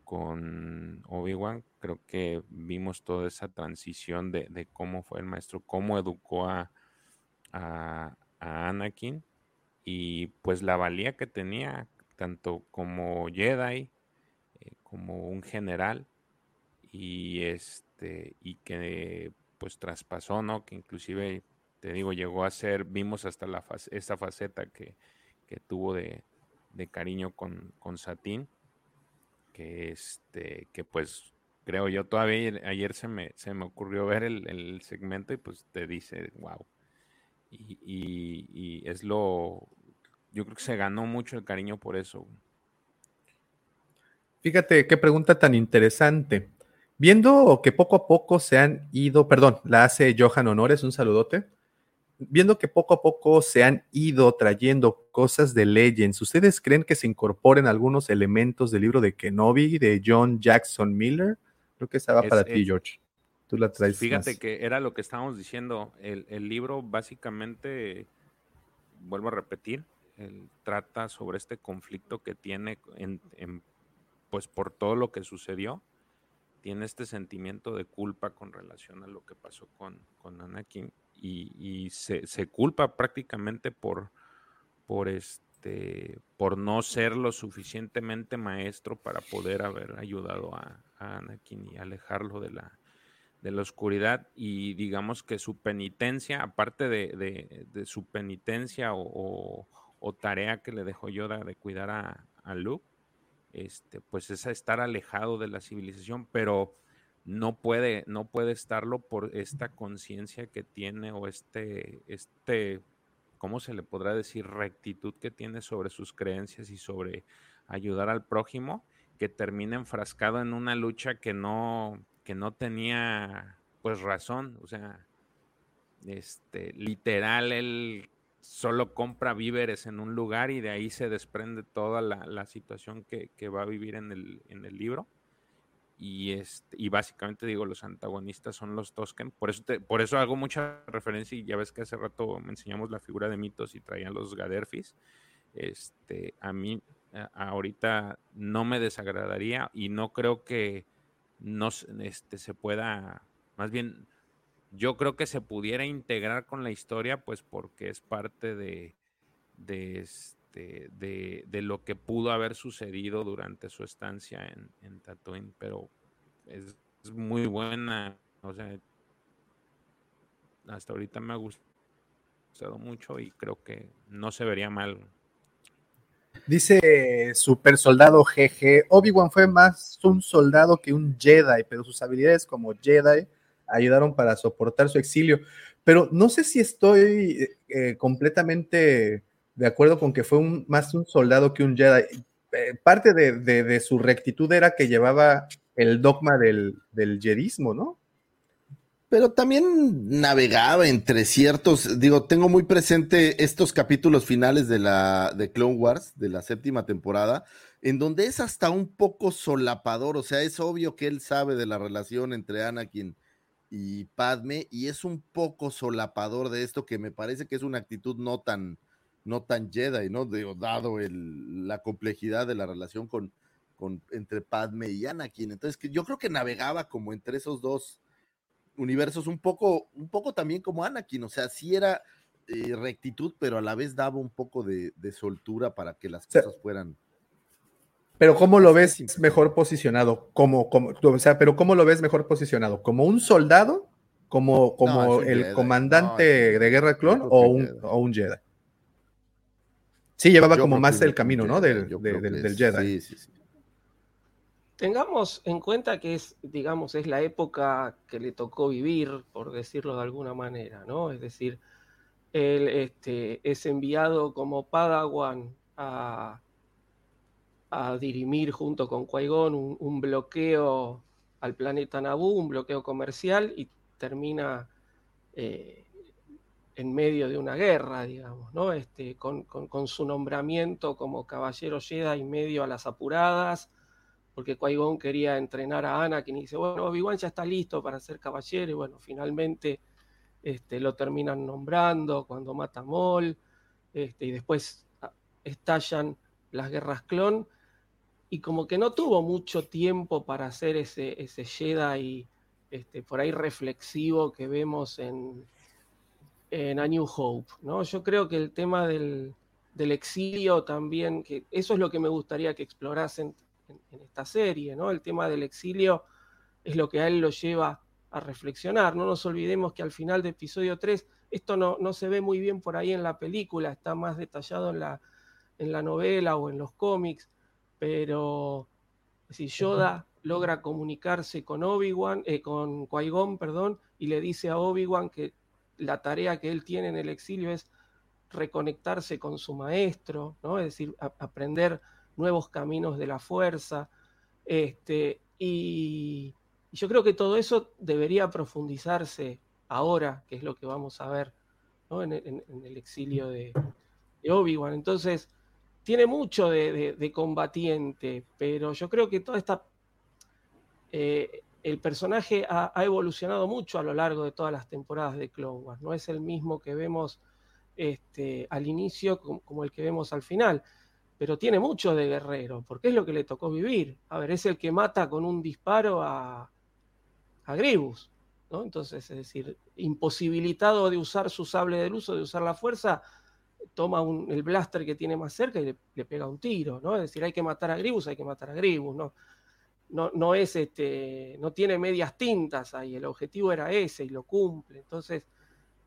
con Obi-Wan, creo que vimos toda esa transición de, de, cómo fue el maestro, cómo educó a, a, a, Anakin y pues la valía que tenía, tanto como Jedi, eh, como un general, y este, y que pues traspasó, ¿no? Que inclusive te digo, llegó a ser, vimos hasta la esta faceta que, que tuvo de, de, cariño con, con Satín, que este, que pues creo yo todavía ayer se me, se me ocurrió ver el, el segmento y pues te dice, wow. Y, y, y, es lo, yo creo que se ganó mucho el cariño por eso. Fíjate qué pregunta tan interesante. Viendo que poco a poco se han ido, perdón, la hace Johan Honores, un saludote viendo que poco a poco se han ido trayendo cosas de Legends, ¿ustedes creen que se incorporen algunos elementos del libro de Kenobi de John Jackson Miller? Creo que esa va es, para es, ti, George. Tú la traes. Fíjate más. que era lo que estábamos diciendo. El, el libro básicamente, vuelvo a repetir, él trata sobre este conflicto que tiene en, en, pues por todo lo que sucedió. Tiene este sentimiento de culpa con relación a lo que pasó con, con Anakin y, y se, se, culpa prácticamente por, por, este, por no ser lo suficientemente maestro para poder haber ayudado a, Anakin y alejarlo de la, de la oscuridad. Y digamos que su penitencia, aparte de, de, su penitencia o, tarea que le dejó Yoda de cuidar a, a Luke, este, pues es estar alejado de la civilización, pero no puede, no puede estarlo por esta conciencia que tiene o este, este, ¿cómo se le podrá decir? Rectitud que tiene sobre sus creencias y sobre ayudar al prójimo, que termina enfrascado en una lucha que no, que no tenía pues razón, o sea, este, literal, él solo compra víveres en un lugar y de ahí se desprende toda la, situación que, va a vivir en el, en el libro. Y, este, y básicamente digo, los antagonistas son los Tosken. Por eso, por eso hago mucha referencia y ya ves que hace rato me enseñamos la figura de mitos y traían los Gaderfis. Este, a mí ahorita no me desagradaría y no creo que no este, se pueda, más bien, yo creo que se pudiera integrar con la historia, pues porque es parte de, de, este, de, lo que pudo haber sucedido durante su estancia en, en Tatooine, pero es, muy buena, o sea, hasta ahorita me ha gustado mucho y creo que no se vería mal. Dice Super Soldado GG, Obi-Wan fue más un soldado que un Jedi, pero sus habilidades como Jedi ayudaron para soportar su exilio. Pero no sé si estoy eh, completamente de acuerdo con que fue un, más un soldado que un Jedi. Eh, parte de, su rectitud era que llevaba el dogma del, del jedismo, ¿no? Pero también navegaba entre ciertos, digo, tengo muy presente estos capítulos finales de la de Clone Wars, de la séptima temporada, en donde es hasta un poco solapador, o sea, es obvio que él sabe de la relación entre Anakin y Padme y es un poco solapador de esto que me parece que es una actitud no tan no tan Jedi, ¿no? dado el, la complejidad de la relación con, con entre Padme y Anakin. Entonces, que yo creo que navegaba como entre esos dos universos un poco un poco también como Anakin, o sea, sí era eh, rectitud, pero a la vez daba un poco de, soltura para que las cosas fueran pero ¿cómo lo ves mejor posicionado? Como, como, o sea, pero ¿cómo lo ves mejor posicionado? ¿Como un soldado? ¿Como, como el comandante de Guerra Clon o un, o un, Jedi? Sí, llevaba como más el camino, ¿no? Del, del, Jedi. Sí, sí, sí. Tengamos en cuenta que es, digamos, es la época que le tocó vivir, por decirlo de alguna manera, ¿no? Es decir, él este, es enviado como Padawan a, a dirimir junto con qui un, bloqueo al planeta Naboo, un bloqueo comercial, y termina eh, en medio de una guerra, digamos, ¿no? Este, con, su nombramiento como caballero Jedi medio a las apuradas, porque qui quería entrenar a Anakin y dice, bueno, Obi-Wan ya está listo para ser caballero, y bueno, finalmente este, lo terminan nombrando cuando mata Maul, este, y después ah, estallan las guerras clon, y como que no tuvo mucho tiempo para hacer ese, ese Jedi este, por ahí reflexivo que vemos en, en A New Hope. ¿no? Yo creo que el tema del, exilio también, que eso es lo que me gustaría que explorasen en, esta serie, ¿no? El tema del exilio es lo que a él lo lleva a reflexionar. No nos olvidemos que al final de episodio 3, esto no, no se ve muy bien por ahí en la película, está más detallado en la, en la novela o en los cómics pero si Yoda logra comunicarse con Obi-Wan, eh, con Qui-Gon, perdón, y le dice a Obi-Wan que la tarea que él tiene en el exilio es reconectarse con su maestro, ¿no? Es decir, aprender nuevos caminos de la fuerza. Este, y, yo creo que todo eso debería profundizarse ahora, que es lo que vamos a ver en, el exilio de, Obi-Wan. Entonces, tiene mucho de, combatiente, pero yo creo que toda esta... Eh, el personaje ha, evolucionado mucho a lo largo de todas las temporadas de Clone Wars. No es el mismo que vemos este, al inicio como, el que vemos al final, pero tiene mucho de guerrero, porque es lo que le tocó vivir. A ver, es el que mata con un disparo a, a Gribus. ¿no? Entonces, es decir, imposibilitado de usar su sable de luz o de usar la fuerza, toma el blaster que tiene más cerca y le, pega un tiro, ¿no? Es decir, hay que matar a Gribus, hay que matar a Gribus, ¿no? No, no es este, no tiene medias tintas ahí, el objetivo era ese y lo cumple, entonces,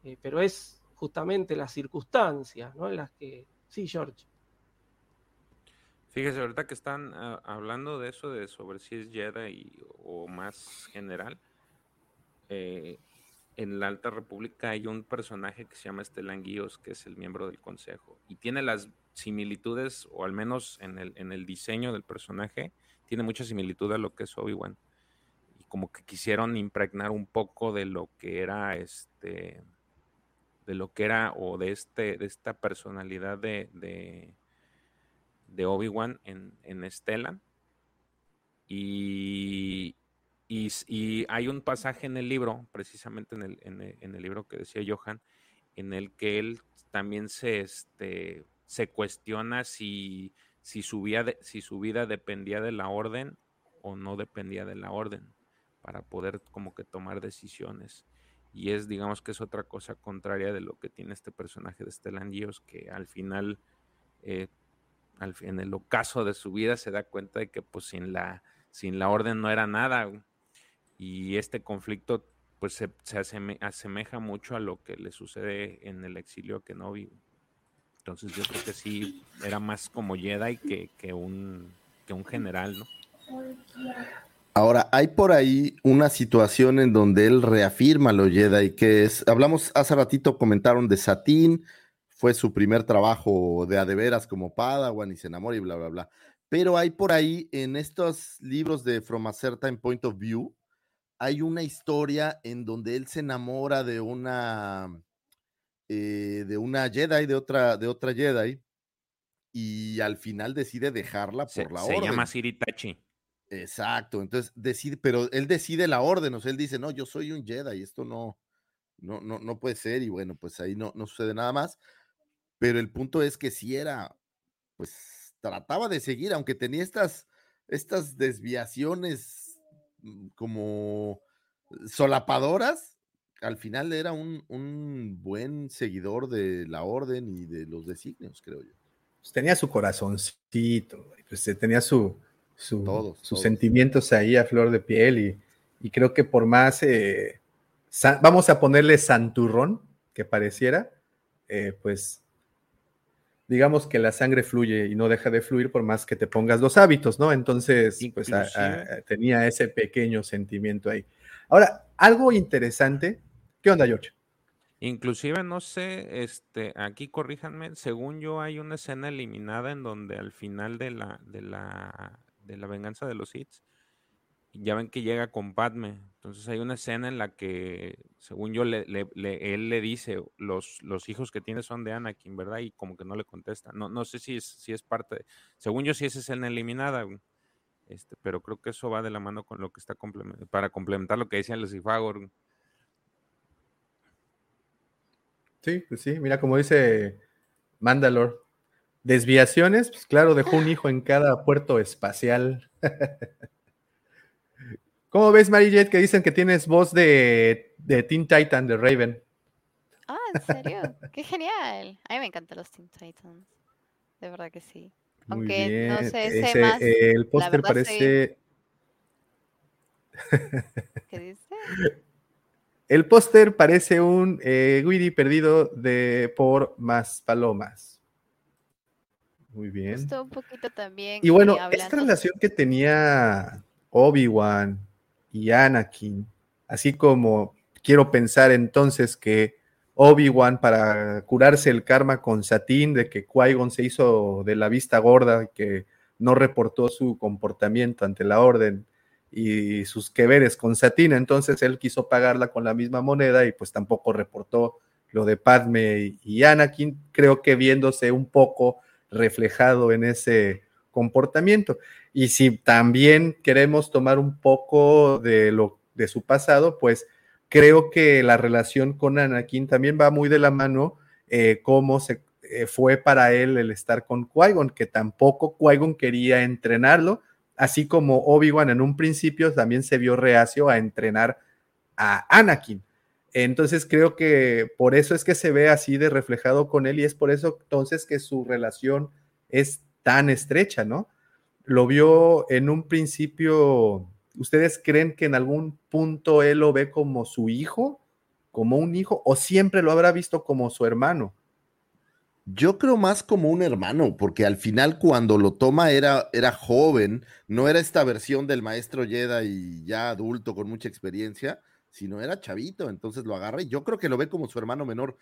eh, pero es justamente las circunstancias, ¿no? En las que, sí, George. Fíjese, ahorita que están ah, hablando de eso, de sobre si es Jedi o más general, eh, en la Alta República hay un personaje que se llama Estelan Guíos, que es el miembro del consejo, y tiene las similitudes, o al menos en el, en el diseño del personaje, tiene mucha similitud a lo que es Obi-Wan. Y como que quisieron impregnar un poco de lo que era este de lo que era o de, este, de esta personalidad de, de, Obi-Wan en, en. Y, y, hay un pasaje en el libro, precisamente en el, en el, en el libro que decía Johan, en el que él también se, este, se cuestiona si, si, su vida, si su vida dependía de la orden o no dependía de la orden para poder como que tomar decisiones. Y es, digamos que es otra cosa contraria de lo que tiene este personaje de Stellan que al final, eh, en el ocaso de su vida, se da cuenta de que pues sin la, sin la orden no era nada. Y este conflicto pues se, se aseme, asemeja mucho a lo que le sucede en el exilio a Kenobi. Entonces yo creo que sí, era más como Jedi que, que, un, que un general, ¿no? Ahora, hay por ahí una situación en donde él reafirma lo Jedi, que es, hablamos hace ratito, comentaron de Satín, fue su primer trabajo de a de veras como Padawan y se enamora y bla, bla, bla. Pero hay por ahí en estos libros de From a Certain Point of View, hay una historia en donde él se enamora de una, eh, de una Jedi, de otra, de otra Jedi, y al final decide dejarla por se, la se orden. llama Siritachi. Exacto, entonces decide, pero él decide la orden, o sea, él dice, no, yo soy un Jedi, esto no, no, no, no puede ser, y bueno, pues ahí no, no sucede nada más, pero el punto es que si era, pues trataba de seguir, aunque tenía estas, estas desviaciones mm, como solapadoras, al final era un, un buen seguidor de la orden y de los designios, creo yo. Pues tenía su corazoncito, pues tenía su, su, Todos, sus todos. sentimientos ahí a flor de piel y, y creo que por más, eh, vamos a ponerle santurrón que pareciera, eh, pues digamos que la sangre fluye y no deja de fluir por más que te pongas los hábitos, ¿no? Entonces, pues a- a- tenía ese pequeño sentimiento ahí. Ahora, algo interesante, ¿qué onda, George? Inclusive, no sé, este, aquí corríjanme, según yo hay una escena eliminada en donde al final de la, de la, de la venganza de los hits, ya ven que llega con Padme. Entonces hay una escena en la que, según yo, le, le- le- él le dice, los, los hijos que tiene son de Anakin, ¿verdad? Y como que no le contesta. No, no sé si es, si es parte, de- según yo, sí es escena eliminada, este, pero creo que eso va de la mano con lo que está complemen- para complementar lo que decía Lucifagor. güey. Sí, pues sí, mira, como dice Mandalore, desviaciones, pues claro, dejó un hijo en cada puerto espacial. ¿Cómo ves, Mary Jade, que dicen que tienes voz de, de Teen Titan, de Raven? Ah, ¿en serio? ¡Qué genial! A mí me encantan los Teen Titans. De verdad que sí. Muy Aunque no bien. sé, sé Ese, más. el póster parece... ¿Qué dice? El póster parece un eh, perdido de, por más palomas. Muy bien. Justo un poquito también. Y bueno, esta relación que tenía Obi-Wan y Anakin, así como quiero pensar entonces que Obi-Wan para curarse el karma con Satín de que Qui-Gon se hizo de la vista gorda y que no reportó su comportamiento ante la orden y sus que veres con Satín, entonces él quiso pagarla con la misma moneda y pues tampoco reportó lo de Padme y- Anakin, creo que viéndose un poco reflejado en ese comportamiento. Y si también queremos tomar un poco de lo de su pasado, pues creo que la relación con Anakin también va muy de la mano eh, cómo se eh, fue para él el estar con Qui-Gon, que tampoco Qui-Gon quería entrenarlo, así como Obi-Wan en un principio también se vio reacio a entrenar a Anakin. Entonces creo que por eso es que se ve así de reflejado con él y es por eso entonces que su relación es tan estrecha, ¿no? Lo vio en un principio, ¿ustedes creen que en algún punto él lo ve como su hijo, como un hijo, o siempre lo habrá visto como su hermano? Yo creo más como un hermano, porque al final cuando lo toma era, era joven, no era esta versión del maestro Jedi ya adulto con mucha experiencia, sino era chavito, entonces lo agarra y yo creo que lo ve como su hermano menor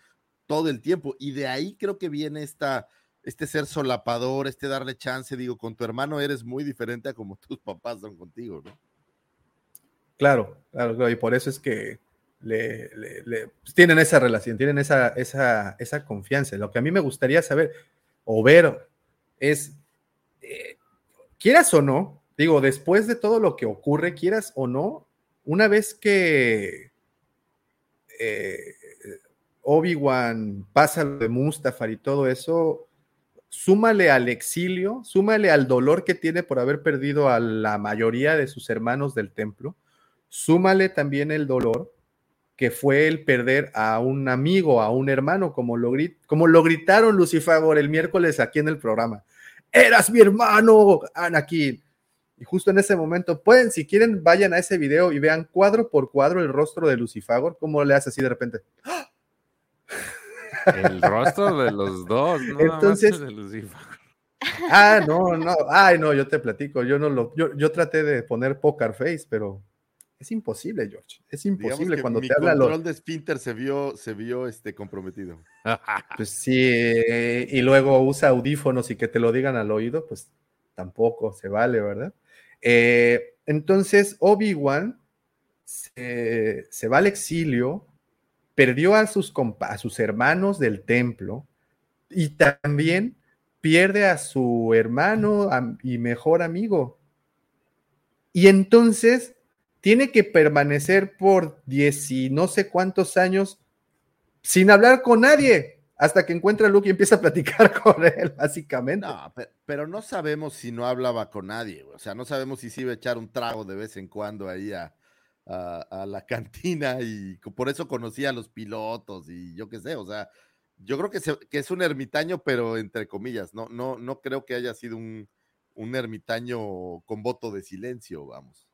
todo el tiempo. Y de ahí creo que viene esta, este ser solapador, este darle chance, digo, con tu hermano eres muy diferente a como tus papás son contigo, ¿no? Claro, claro, claro, y por eso es que le, pues, tienen esa relación, tienen esa, esa, esa confianza. Lo que a mí me gustaría saber o ver es, eh, quieras o no, digo, después de todo lo que ocurre, quieras o no, una vez que eh, Obi-Wan pasa lo de Mustafar y todo eso, súmale al exilio, súmale al dolor que tiene por haber perdido a la mayoría de sus hermanos del templo, súmale también el dolor que fue el perder a un amigo, a un hermano, como lo, grit- como lo gritaron Lucifagor el miércoles aquí en el programa. Eras mi hermano, Anakin. Y justo en ese momento, pueden, si quieren, vayan a ese video y vean cuadro por cuadro el rostro de Lucifagor, cómo le hace así de repente. El rostro de los dos, ¿no? Entonces- de Lucifer. Ah, no, no, ay, no, yo te platico, yo no lo, yo, yo traté de poner poker face, pero es imposible, George, es imposible que cuando mi te habla lo, control de esfínter se vio, se vio este, comprometido. Pues sí, eh, y luego usa audífonos y que te lo digan al oído, pues tampoco se vale, ¿verdad? Eh, entonces, Obi-Wan se, se va al exilio, perdió a sus, a sus hermanos del templo y también pierde a su hermano y mejor amigo. Y entonces tiene que permanecer por diez y no sé cuántos años sin hablar con nadie hasta que encuentra a Luke y empieza a platicar con él, básicamente. No, pe- pero no sabemos si no hablaba con nadie, o sea, no sabemos si se iba a echar un trago de vez en cuando ahí a, la cantina y por eso conocía a los pilotos y yo qué sé, o sea, yo creo que, se- que es un ermitaño, pero entre comillas, no, no, no creo que haya sido un ermitaño con voto de silencio, vamos.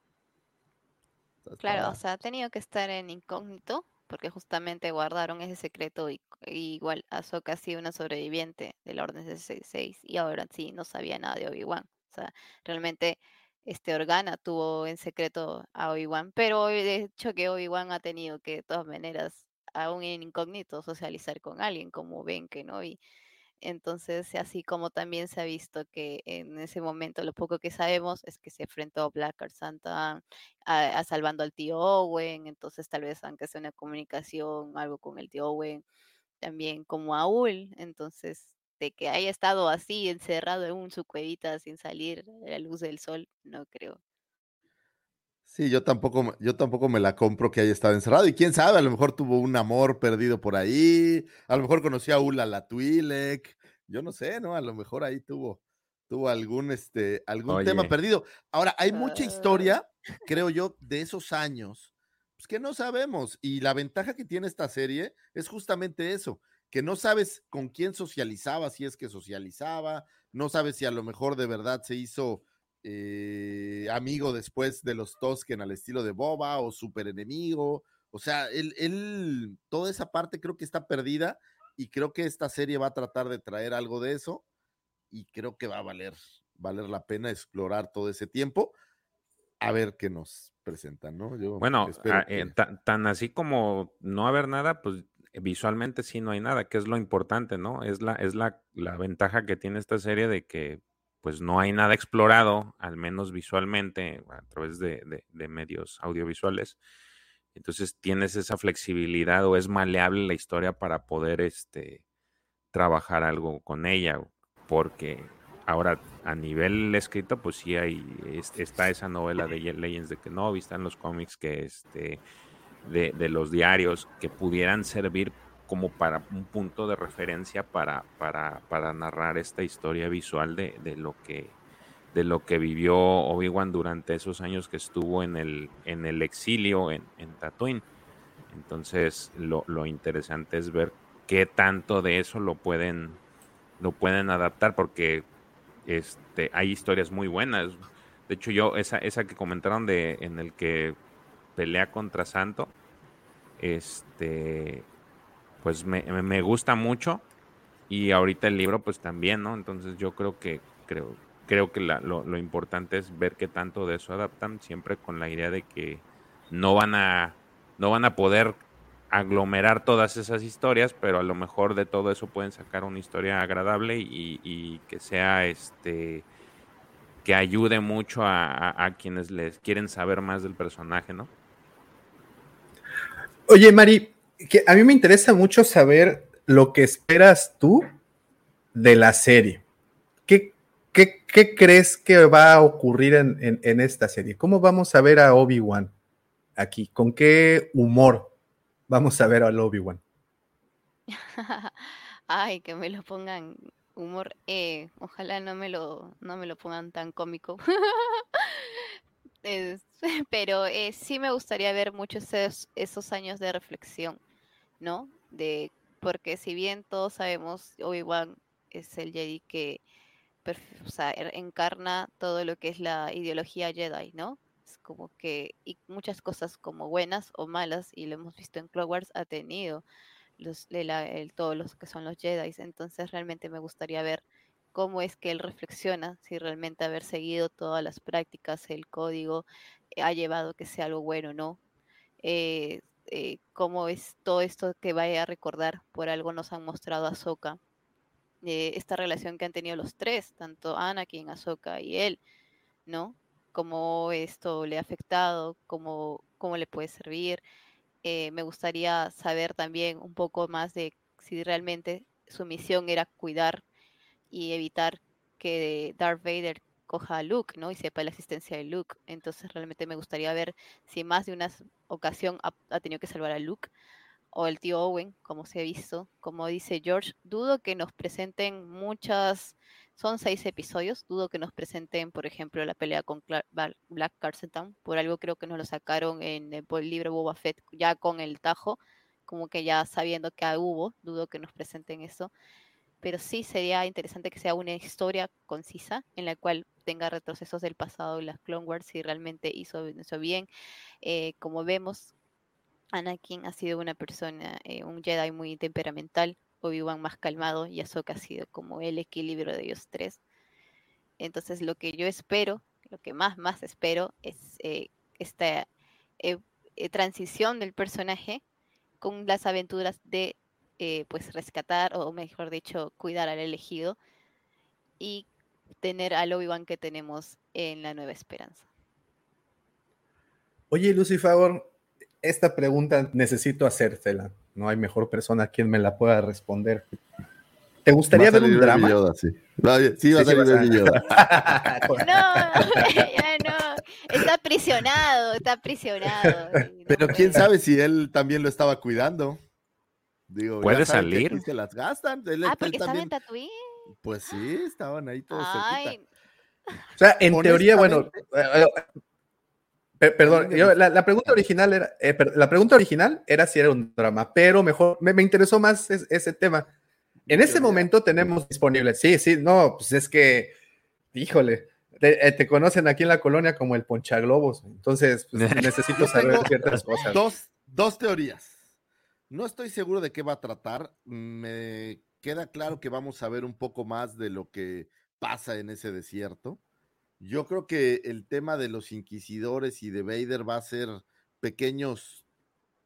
Claro, o sea, ha tenido que estar en incógnito porque justamente guardaron ese secreto y, y igual Ahsoka ha sido una sobreviviente de la Orden 66 y ahora sí no sabía nada de Obi-Wan. O sea, realmente este Organa tuvo en secreto a Obi-Wan, pero de hecho que Obi-Wan ha tenido que de todas maneras, aún en incógnito, socializar con alguien como ven que no y entonces, así como también se ha visto que en ese momento lo poco que sabemos es que se enfrentó a Black Santa a salvando al tío Owen, entonces tal vez aunque sea una comunicación, algo con el tío Owen, también como Aul, entonces de que haya estado así encerrado en un, su cuevita sin salir a la luz del sol, no creo. Sí, yo tampoco, me- yo tampoco me la compro que haya estado encerrado. Y quién sabe, a lo mejor tuvo un amor perdido por ahí, a lo mejor conoció a Ula la Twi'lek, yo no sé, ¿no? A lo mejor ahí tuvo, tuvo algún, este, algún tema perdido. Ahora, hay mucha Ah. historia, creo yo, de esos años, pues que no sabemos. Y la ventaja que tiene esta serie es justamente eso, que no sabes con quién socializaba, si es que socializaba, no sabes si a lo mejor de verdad se hizo eh, amigo después de los Tosken al estilo de Boba o super enemigo. O sea, él, él, toda esa parte creo que está perdida y creo que esta serie va a tratar de traer algo de eso y creo que va a valer, valer la pena explorar todo ese tiempo a ver qué nos presentan, ¿no? Yo Bueno, espero ah, eh, que- tan así como no haber nada, pues eh, visualmente sí no hay nada, que es lo importante, ¿no? Es la, es la, la ventaja que tiene esta serie de que pues no hay nada explorado, al menos visualmente, a través de, medios audiovisuales. Entonces tienes esa flexibilidad o es maleable la historia para poder este, trabajar algo con ella, porque ahora a nivel escrito, pues sí hay, es- está esa novela de Legends de Kenobi, están los cómics que este, de los diarios que pudieran servir como para un punto de referencia para, para, para narrar esta historia visual de, de lo que de lo que vivió Obi-Wan durante esos años que estuvo en el, en el exilio en, en Tatooine. Entonces, lo, lo interesante es ver qué tanto de eso lo pueden, lo pueden adaptar, porque este, hay historias muy buenas. De hecho, yo, esa, esa que comentaron de en el que pelea contra Santo, este, pues me, me- gusta mucho. Y ahorita el libro, pues también, ¿no? Entonces yo creo que, creo, creo que la- lo, lo importante es ver qué tanto de eso adaptan, siempre con la idea de que no van a, no van a poder aglomerar todas esas historias, pero a lo mejor de todo eso pueden sacar una historia agradable y, y que sea este que ayude mucho a- a quienes les quieren saber más del personaje, ¿no? Oye, Mari, que a mí me interesa mucho saber lo que esperas tú de la serie. ¿Qué, crees que va a ocurrir en, esta serie? ¿Cómo vamos a ver a Obi-Wan aquí? ¿Con qué humor vamos a ver al Obi-Wan? Ay, que me lo pongan humor. Eh, ojalá no me lo, no me lo pongan tan cómico. Pero eh, sí me gustaría ver muchos esos años de reflexión, ¿no? De, porque si bien todos sabemos, Obi-Wan es el Jedi que o sea, er- encarna todo lo que es la ideología Jedi, ¿no? Es como que, y muchas cosas como buenas o malas, y lo hemos visto en Clone Wars, ha tenido los, el- todos los que son los Jedi. Entonces realmente me gustaría ver cómo es que él reflexiona, si realmente haber seguido todas las prácticas, el código, eh, ha llevado que sea algo bueno o no. Eh, eh, cómo es todo esto que vaya a recordar, por algo nos han mostrado a Ahsoka, eh, esta relación que han tenido los tres, tanto Anakin, Ahsoka y él, ¿no? Cómo esto le ha afectado, cómo, cómo le puede servir. Eh, me gustaría saber también un poco más de si realmente su misión era cuidar y evitar que Darth Vader coja a Luke, ¿no? Y sepa la existencia de Luke. Entonces realmente me gustaría ver si más de una ocasión ha, tenido que salvar a Luke o el tío Owen, como se ha visto. Como dice George, dudo que nos presenten muchas, son seis episodios, dudo que nos presenten, por ejemplo, la pelea con Cla- Val- Black Town. por algo creo que nos lo sacaron en el libro Boba Fett ya con el tajo, como que ya sabiendo que hubo, dudo que nos presenten eso pero sí sería interesante que sea una historia concisa en la cual tenga retrocesos del pasado las Clone Wars si realmente hizo bien. Eh, como vemos, Anakin ha sido una persona, eh, un Jedi muy temperamental, Obi-Wan más calmado y Ahsoka ha sido como el equilibrio de ellos tres. Entonces lo que yo espero, lo que más más espero es eh, esta transición del personaje con las aventuras de eh, pues rescatar o mejor dicho cuidar al elegido y tener al Obi-Wan que tenemos en la Nueva Esperanza. Oye, Lucy Favor, esta pregunta necesito hacértela. No hay mejor persona quien me la pueda responder. ¿Te gustaría a ver un drama? Yoda, sí. Va- sí, va a Sí, sí, salir vas a- Baby Yoda. No, ya no, está aprisionado, está aprisionado. Pero quién sabe si él también lo estaba cuidando. Digo, ¿Puede salir? se las gastan. Él, Ah, él porque estaba en Tatooine. pues sí, estaban ahí todos Ay, cerquita. O sea, en teoría, bueno, eh, eh, per- perdón, yo- la, la pregunta original era, eh, per- la pregunta original era si era un drama, pero mejor, me, me interesó más es- ese tema. En este momento tenemos disponible, sí, sí, no, pues es que, híjole, te, eh, te conocen aquí en la colonia como el ponchaglobos, entonces pues, necesito saber ciertas cosas. Dos, dos teorías. No estoy seguro de qué va a tratar. Me queda claro que vamos a ver un poco más de lo que pasa en ese desierto. Yo creo que el tema de los inquisidores y de Vader va a ser pequeños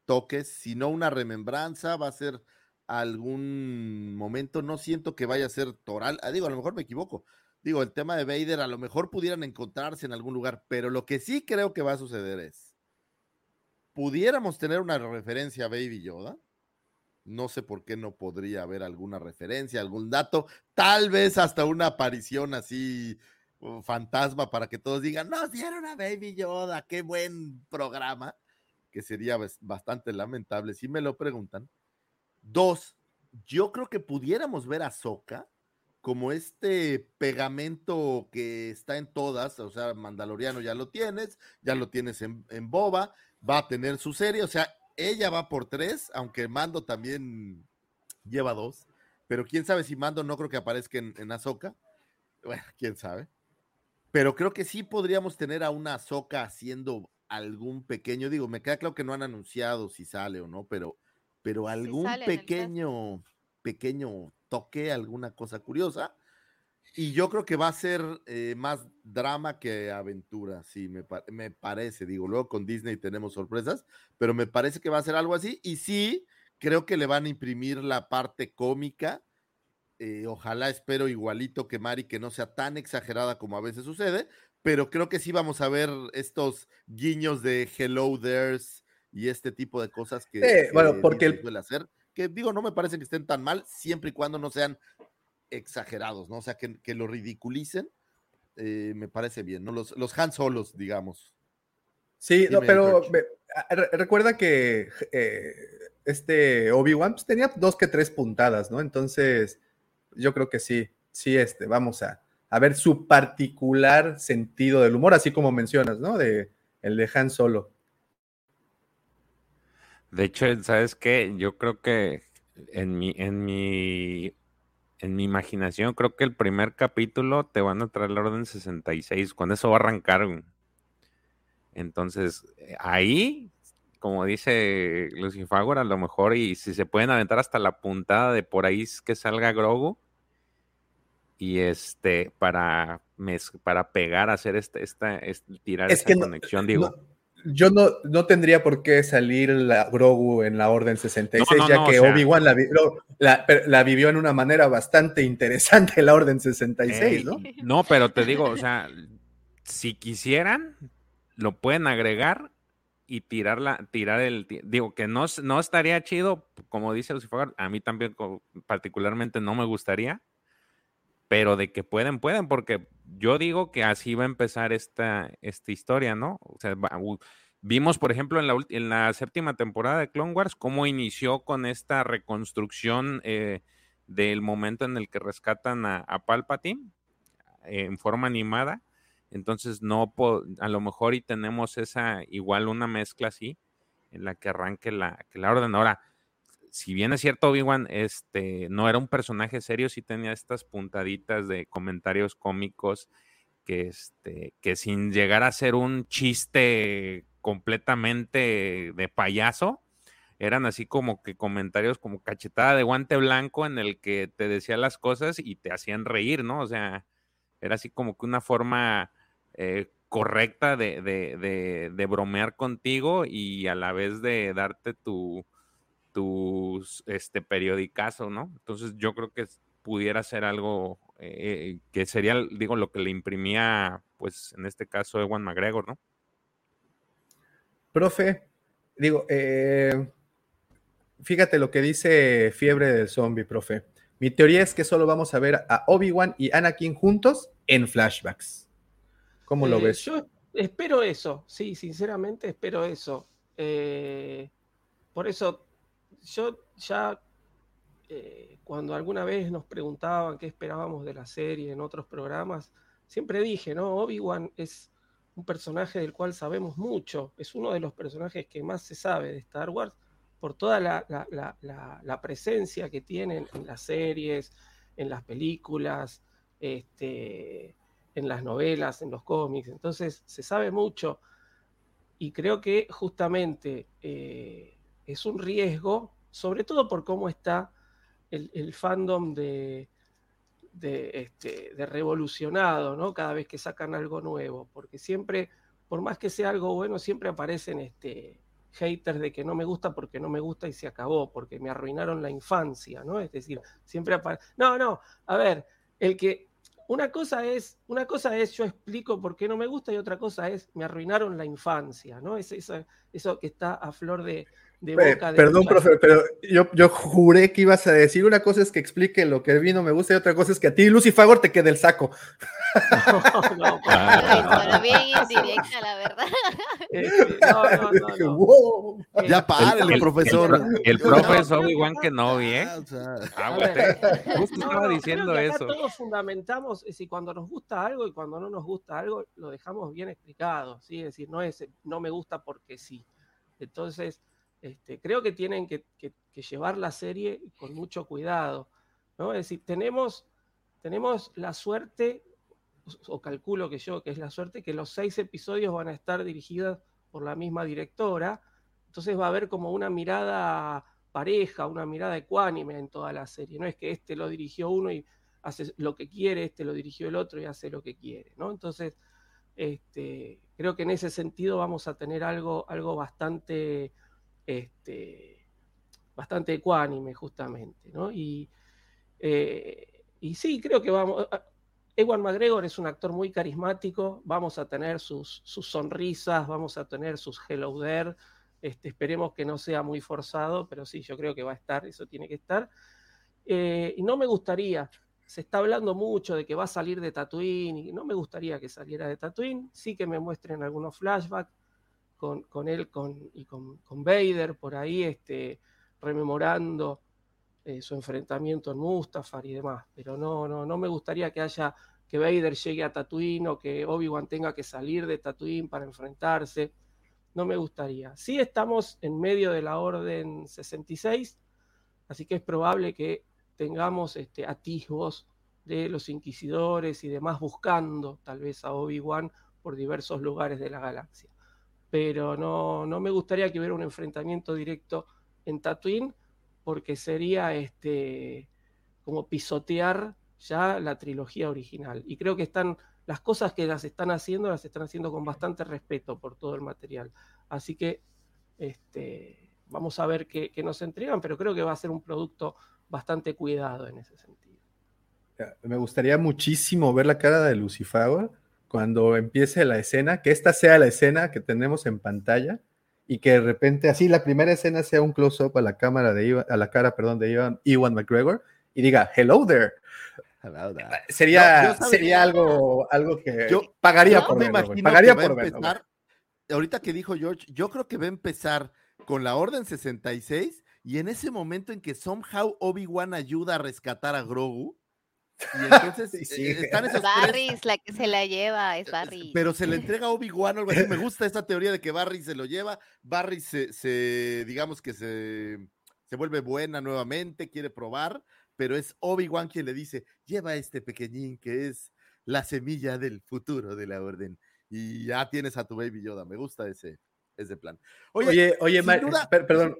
toques, si no una remembranza, va a ser algún momento. No siento que vaya a ser toral. Ah, digo, a lo mejor me equivoco. Digo, el tema de Vader a lo mejor pudieran encontrarse en algún lugar, pero lo que sí creo que va a suceder es pudiéramos tener una referencia a Baby Yoda. No sé por qué no podría haber alguna referencia, algún dato, tal vez hasta una aparición así uh, fantasma para que todos digan, nos dieron a Baby Yoda, qué buen programa, que sería bas- bastante lamentable si me lo preguntan. Dos, yo creo que pudiéramos ver a Soka como este pegamento que está en todas, o sea, Mandaloriano ya lo tienes, ya lo tienes en, en Boba, va a tener su serie, o sea, ella va por tres, aunque Mando también lleva dos, pero quién sabe si Mando no creo que aparezca en, en Ahsoka, bueno, quién sabe, pero creo que sí podríamos tener a una Ahsoka haciendo algún pequeño, digo, me queda claro que no han anunciado si sale o no, pero, pero algún pequeño, pequeño toque, alguna cosa curiosa. Y yo creo que va a ser eh, más drama que aventura, sí, me, me parece. Digo, luego con Disney tenemos sorpresas, pero me parece que va a ser algo así. Y sí, creo que le van a imprimir la parte cómica. eh, ojalá espero igualito que Mari, que no sea tan exagerada como a veces sucede, pero creo que sí vamos a ver estos guiños de Hello There's, y este tipo de cosas que, bueno, que porque Disney el- suele hacer, que digo, no me parece que estén tan mal, siempre y cuando no sean exagerados, ¿no? O sea, que, que lo ridiculicen, eh, me parece bien, ¿no? Los, los Han Solos, digamos. Sí, no, pero George. ve- a- re- recuerda que eh, este Obi-Wan pues, tenía dos que tres puntadas, ¿no? Entonces, yo creo que sí, sí, este, vamos a, a ver su particular sentido del humor, así como mencionas, ¿no? De el de Han Solo. De hecho, ¿sabes qué? Yo creo que en mi, en mi, en mi imaginación, creo que el primer capítulo te van a traer la orden 66. Con eso va a arrancar. Entonces, eh, ahí, como dice Lucifagor, a lo mejor, y si se pueden aventar hasta la puntada de por ahí que salga Grogu. Y este, para, para pegar, hacer esta, esta, este- tirar Es esa no- conexión, digo. Yo no, no tendría por qué salir la Grogu en la Orden 66, No, no, ya no, o que sea- Obi-Wan la, la- la vivió en una manera bastante interesante la Orden 66, Ey, ¿no? No, pero te digo, o sea, si quisieran, lo pueden agregar y tirarla, tirar el, digo que no, no estaría chido, como dice Lucifer, a mí también particularmente no me gustaría, pero de que pueden, pueden, porque yo digo que así va a empezar esta, esta historia, ¿no? O sea, vimos, por ejemplo, en la, en la séptima temporada de Clone Wars, cómo inició con esta reconstrucción eh, del momento en el que rescatan a, Palpatine en forma animada. Entonces, no a lo mejor y tenemos esa, igual una mezcla así, en la que arranque la, que la orden. Ahora, si bien es cierto, Obi-Wan este, no era un personaje serio, sí tenía estas puntaditas de comentarios cómicos que, este, que sin llegar a ser un chiste completamente de payaso, eran así como que comentarios como cachetada de guante blanco en el que te decía las cosas y te hacían reír, ¿no? O sea, era así como que una forma eh, correcta de, de- de- de bromear contigo y a la vez de darte tu, tus este periodicazo, ¿no? Entonces yo creo que pudiera ser algo eh, que sería, digo, lo que le imprimía, pues en este caso, Ewan McGregor, ¿no? Profe, digo, eh, fíjate lo que dice Fiebre del Zombie, profe. Mi teoría es que solo vamos a ver a Obi-Wan y Anakin juntos en flashbacks. ¿Cómo lo Eh, ves? Yo espero eso, sí, sinceramente espero eso. Eh, por eso, yo ya eh, cuando alguna vez nos preguntaban qué esperábamos de la serie en otros programas, siempre dije, ¿no? Obi-Wan es un personaje del cual sabemos mucho, es uno de los personajes que más se sabe de Star Wars por toda la, la- la- la- presencia que tienen en las series, en las películas, este, en las novelas, en los cómics. Entonces, se sabe mucho y creo que justamente eh, es un riesgo, sobre todo por cómo está el, el fandom de, de, este, de revolucionado, ¿no? Cada vez que sacan algo nuevo, porque siempre, por más que sea algo bueno, siempre aparecen este, haters de que no me gusta porque no me gusta y se acabó, porque me arruinaron la infancia, ¿no? Es decir, siempre aparece... No, no, a ver, el que... Una cosa es, una cosa es yo explico por qué no me gusta y otra cosa es me arruinaron la infancia, ¿no? Es eso, eso que está a flor de, de Eh, boca. de perdón, profe, pero yo, yo juré que ibas a decir una cosa es que explique lo que a mí no me gusta y otra cosa es que a ti, Lucy Fagor, te quede el saco. No, Ah, Pero bien indirecta, la verdad. Este, no, no, no, no. wow. Eh, Ya párele, el- profesor. El, el profe es Obi-Wan Kenobi, ¿eh? Ah, o sea, A ver, Aguante. Justo no, estaba no, diciendo que eso. Todos fundamentamos, es decir, cuando nos gusta algo y cuando no nos gusta algo, lo dejamos bien explicado, ¿sí? Es decir, no es no me gusta porque sí. Entonces, este, creo que tienen que, llevar la serie con mucho cuidado, ¿no? Es decir, tenemos, tenemos la suerte, o calculo que yo, que es la suerte, que los seis episodios van a estar dirigidos por la misma directora, entonces va a haber como una mirada pareja, una mirada ecuánime en toda la serie. No es que este lo dirigió uno y hace lo que quiere, este lo dirigió el otro y hace lo que quiere, ¿no? Entonces, este, creo que en ese sentido vamos a tener algo, algo bastante, este, bastante ecuánime, justamente, ¿no? Y, eh, y sí, creo que vamos. Ewan McGregor es un actor muy carismático, vamos a tener sus, sus sonrisas, vamos a tener sus hello there, Este, esperemos que no sea muy forzado, pero sí, yo creo que va a estar, eso tiene que estar. Eh, y no me gustaría, se está hablando mucho de que va a salir de Tatooine, y no me gustaría que saliera de Tatooine, sí que me muestren algunos flashbacks con, él con, y con, con, Vader por ahí, este, rememorando eh, su enfrentamiento en Mustafar y demás, pero no, no, no me gustaría que haya que Vader llegue a Tatooine o que Obi-Wan tenga que salir de Tatooine para enfrentarse. No me gustaría. Sí estamos en medio de la Orden 66, así que es probable que tengamos este, atisbos de los inquisidores y demás buscando tal vez a Obi-Wan por diversos lugares de la galaxia. Pero no, no me gustaría que hubiera un enfrentamiento directo en Tatooine, porque sería este, como pisotear ya la trilogía original. Y creo que están las cosas que las están haciendo, las están haciendo con bastante respeto por todo el material. Así que este, vamos a ver qué, nos entregan, pero creo que va a ser un producto bastante cuidado en ese sentido. Me gustaría muchísimo ver la cara de Lucifer cuando empiece la escena, que esta sea la escena que tenemos en pantalla y que de repente así la primera escena sea un close-up a la cámara de a la cara, perdón, de Ivan, Iwan McGregor y diga hello there. Sería, sería algo, algo que yo pagaría por verlo. Pagaría por verlo. ahorita que dijo George, yo creo que va a empezar con la Orden 66 y en ese momento en que somehow Obi-Wan ayuda a rescatar a Grogu. Y entonces eh, están esos Barris, la que se la lleva, es Barry. Pero se le entrega a Obi-Wan algo así. Me gusta esta teoría de que Barry se lo lleva. Barry se, se digamos que se, se vuelve buena nuevamente, quiere probar pero es Obi-Wan quien le dice, lleva a este pequeñín que es la semilla del futuro de la orden. Y ya tienes a tu baby Yoda. Me gusta ese, ese plan. Oye, oye, perdón.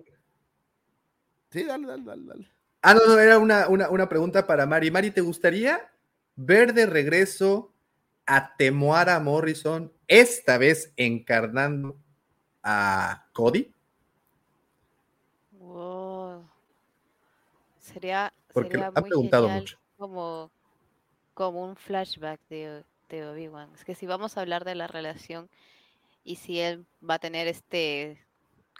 Sí, dale, dale, dale, Ah, no, no, era una, una, pregunta para Mari. Mari, ¿te gustaría ver de regreso a Temuara Morrison, esta vez encarnando a Cody? Sería porque ha preguntado mucho. Como, como un flashback de, de Obi-Wan. Es que si vamos a hablar de la relación y si él va a tener este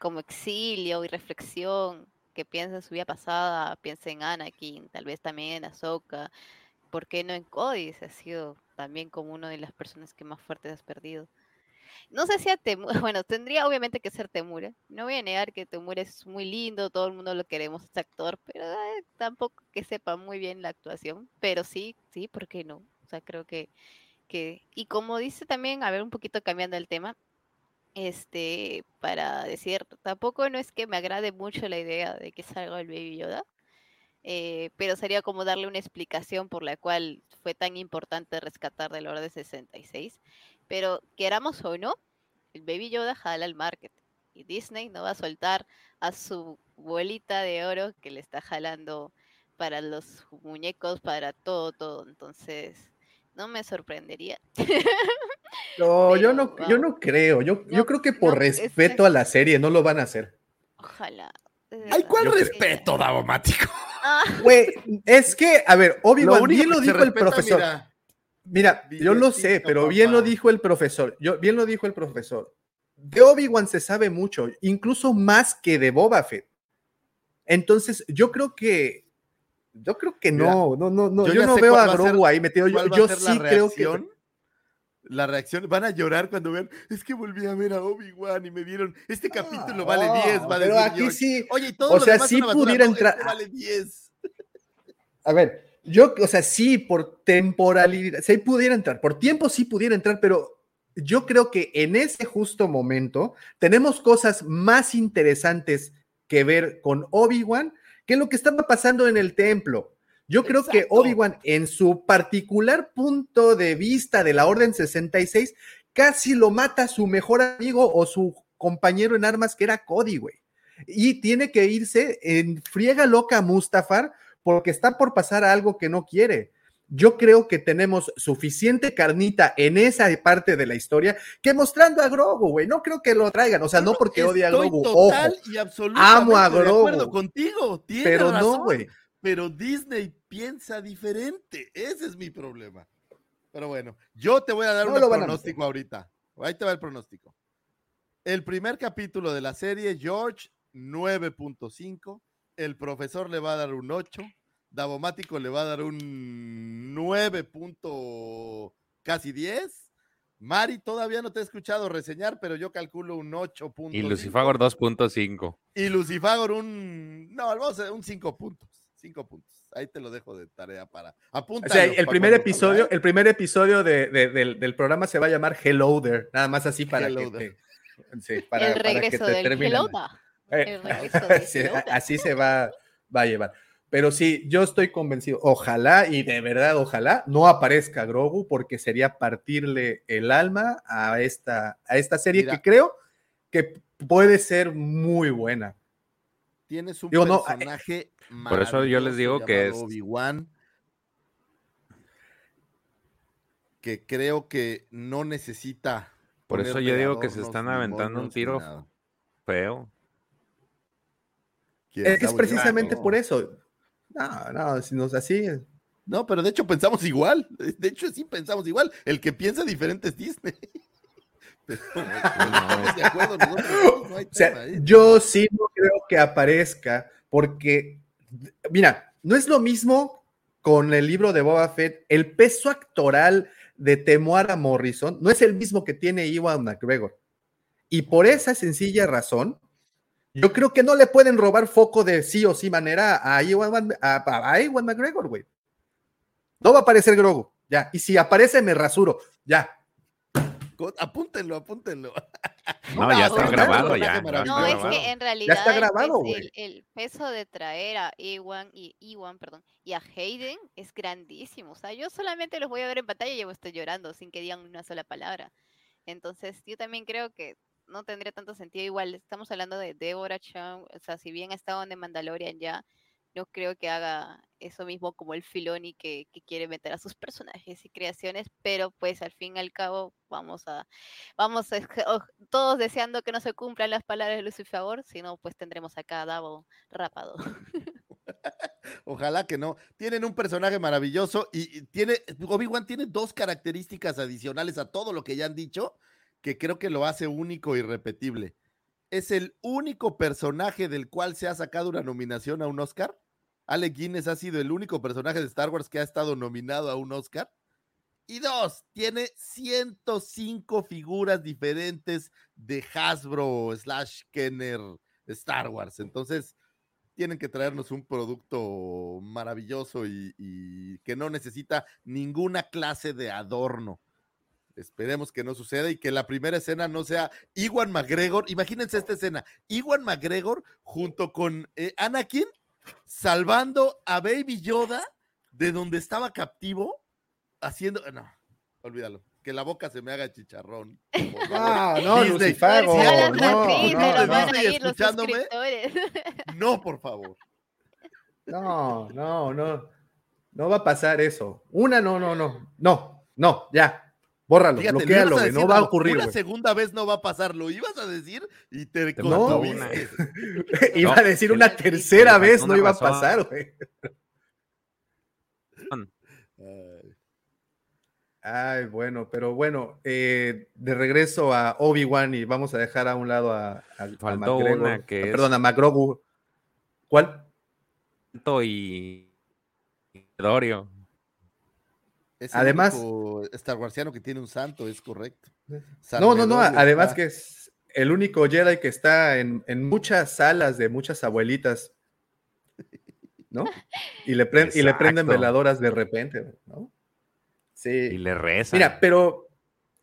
como exilio y reflexión, que piensa en su vida pasada, piensa en Anakin, tal vez también en Ahsoka, ¿por qué no en Cody? Se ha sido también como una de las personas que más fuertes has perdido. No sé si a Temura, bueno, tendría obviamente que ser Temura. No voy a negar que Temura es muy lindo, todo el mundo lo queremos, este actor, pero eh, tampoco que sepa muy bien la actuación. Pero sí, sí, ¿por qué no? O sea, creo que, que, y como dice también, a ver, un poquito cambiando el tema, este, para decir, tampoco no es que me agrade mucho la idea de que salga el Baby Yoda, eh, pero sería como darle una explicación por la cual fue tan importante rescatar del Orden 66 pero queramos o no, el Baby Yoda jala el market. Y Disney no va a soltar a su bolita de oro que le está jalando para los muñecos, para todo, todo. Entonces, no me sorprendería. No, yo no, yo no creo. Yo, yo creo que por respeto a la serie no lo van a hacer. Ojalá. ¿Hay cuál respeto, Davomático? Ah. Güey, es que, a ver, obviamente, bien lo dijo el profesor. Mira, yo lo sé, pero bien lo dijo el profesor. Yo, bien lo dijo el profesor. De Obi-Wan se sabe mucho, incluso más que de Boba Fett. Entonces, yo creo que. Yo creo que no, no, no, no. Yo, no veo a Grogu ahí metido. Yo, yo sí creo que. La reacción, van a llorar cuando vean, es que volví a ver a Obi-Wan y me dieron, este capítulo vale 10, vale Pero aquí sí. Oye, todo o sea, sí pudiera entrar. Este vale 10. A ver, yo, o sea, sí, por temporalidad, sí pudiera entrar, por tiempo sí pudiera entrar, pero yo creo que en ese justo momento tenemos cosas más interesantes que ver con Obi-Wan que lo que estaba pasando en el templo. Yo creo que Obi-Wan, en su particular punto de vista de la Orden 66, casi lo mata su mejor amigo o su compañero en armas, que era Cody, güey. Y tiene que irse en friega loca a Mustafar porque está por pasar algo que no quiere. Yo creo que tenemos suficiente carnita en esa parte de la historia que mostrando a Grogu, güey. No creo que lo traigan, o sea, no porque odia a Grogu. Total y absolutamente amo a Grogu. De acuerdo contigo, pero no, güey. Pero Disney piensa diferente. Ese es mi problema. Pero bueno, yo te voy a dar un pronóstico ahorita. Ahí te va el pronóstico. El primer capítulo de la serie, George, 9.5. El profesor le va a dar un 8. Davomático le va a dar un 9. punto casi 10. Mari todavía no te he escuchado reseñar, pero yo calculo un 8. Y Lucifagor 2.5. Y Lucifagor un. No, vamos a un 5 puntos. 5 puntos. Ahí te lo dejo de tarea para. Apunta. O sea, el primer episodio, el primer episodio de, de, del, del, programa se va a llamar Hello There, nada más así para Hello que there. te, sí, para, el para regreso que te del. Hello There. Eh, El regreso del sí, Hello There. así se va, va a llevar. Pero sí, yo estoy convencido. Ojalá, y de verdad, ojalá no aparezca Grogu, porque sería partirle el alma a esta, a esta serie Mira. que creo que puede ser muy buena. Tienes un Digo, no, personaje. Por eso yo les digo que es- Obi-Wan. Que creo que no necesita. Por eso yo digo que se están aventando un tiro nada. feo. Es que es precisamente por eso. No, no, si nos así. No, pero de hecho pensamos igual. De hecho, sí pensamos igual. El que piensa diferente es Disney. yo sí no creo que aparezca, porque, mira, no es lo mismo con el libro de Boba Fett. El peso actoral de Temuara Morrison no es el mismo que tiene Iwan McGregor. Y por esa sencilla razón, yo creo que no le pueden robar foco de sí o sí manera a Iwan, a, a- Ewan McGregor, güey. No va a aparecer Grogu, ya. Y si aparece, me rasuro, ya. Apúntenlo, apúntenlo. No, ya está grabado, ya. no, es grabado. que en realidad está el grabado, güey. el, el peso de traer a Ewan y Ewan, perdón, y a Hayden es grandísimo. O sea, yo solamente los voy a ver en pantalla y ya estoy llorando sin que digan una sola palabra. Entonces, yo también creo que no tendría tanto sentido. Igual, estamos hablando de Deborah Chow, o sea, si bien ha estado en The Mandalorian ya, no creo que haga eso mismo como el Filoni que, que quiere meter a sus personajes y creaciones, pero pues al fin y al cabo vamos a, vamos a, todos deseando que no se cumplan las palabras de Lucifer, si no, pues tendremos acá a Davo rapado. Ojalá que no. Tienen un personaje maravilloso y y tiene, Obi-Wan tiene dos características adicionales a todo lo que ya han dicho que creo que lo hace único y repetible. Es el único personaje del cual se ha sacado una nominación a un Oscar. Alec Guinness ha sido el único personaje de Star Wars que ha estado nominado a un Oscar. Y dos, tiene 105 figuras diferentes de Hasbro slash Kenner Star Wars. Entonces, tienen que traernos un producto maravilloso y, y que no necesita ninguna clase de adorno. Esperemos que no suceda y que la primera escena no sea Iwan McGregor. Imagínense esta escena: Iwan McGregor junto con eh, Anakin salvando a Baby Yoda de donde estaba captivo, haciendo. No, olvídalo. Que la boca se me haga chicharrón. favor. No, Lucifago, hablas no, escuchándome. No, por favor. No, no, no. No va a pasar eso. Una, no, no, no. No, no, ya. Bórralo, Fíjate, lo bloquealo, güey. No decir, va a ocurrir, Una segunda vez no va a pasar, lo ibas a decir y te No, contuviste. Iba No, a decir una tercera vez, no iba a pasar, güey. Ay, bueno, pero bueno, eh, de regreso a Obi-Wan y vamos a dejar a un lado a, a- a Faltó McGregor, una que es- Perdón, a McGrogu. ¿Cuál? y Dorio. Es el Además- único Star Warsiano que tiene un santo, es correcto. No, no, no. Además está- que es el único Jedi que está en, en muchas salas de muchas abuelitas, ¿no? Y le, pre- y le prenden veladoras de repente, ¿no? Sí. Y le reza. Mira, pero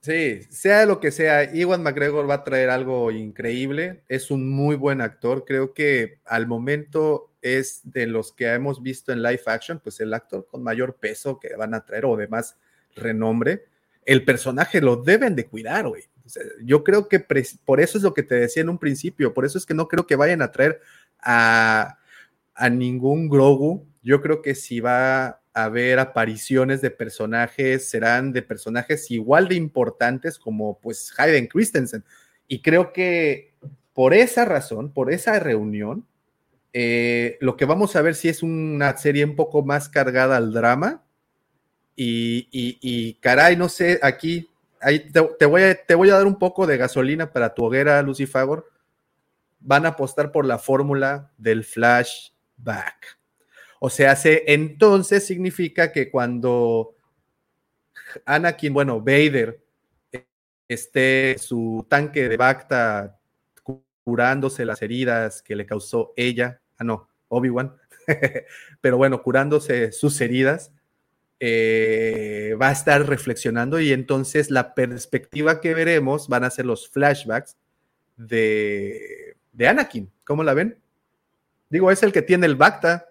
sí, sea lo que sea, Iwan McGregor va a traer algo increíble. Es un muy buen actor. Creo que al momento es de los que hemos visto en live action, pues el actor con mayor peso que van a traer o de más renombre. El personaje lo deben de cuidar, güey. Yo creo que por eso es lo que te decía en un principio. Por eso es que no creo que vayan a traer a, a ningún Grogu. Yo creo que si va haber apariciones de personajes, serán de personajes igual de importantes como pues Hayden Christensen. Y creo que por esa razón, por esa reunión, eh, lo que vamos a ver si es una serie un poco más cargada al drama. Y, y- caray, no sé, aquí ahí te, voy a, te voy a dar un poco de gasolina para tu hoguera, Lucifer. Van a apostar por la fórmula del flashback. O sea, se, entonces significa que cuando Anakin, bueno, Vader, esté su tanque de Bacta curándose las heridas que le causó ella, ah, no, Obi-Wan, pero bueno, curándose sus heridas, eh, va a estar reflexionando y entonces la perspectiva que veremos van a ser los flashbacks de, de Anakin. ¿Cómo la ven? Digo, es el que tiene el Bacta.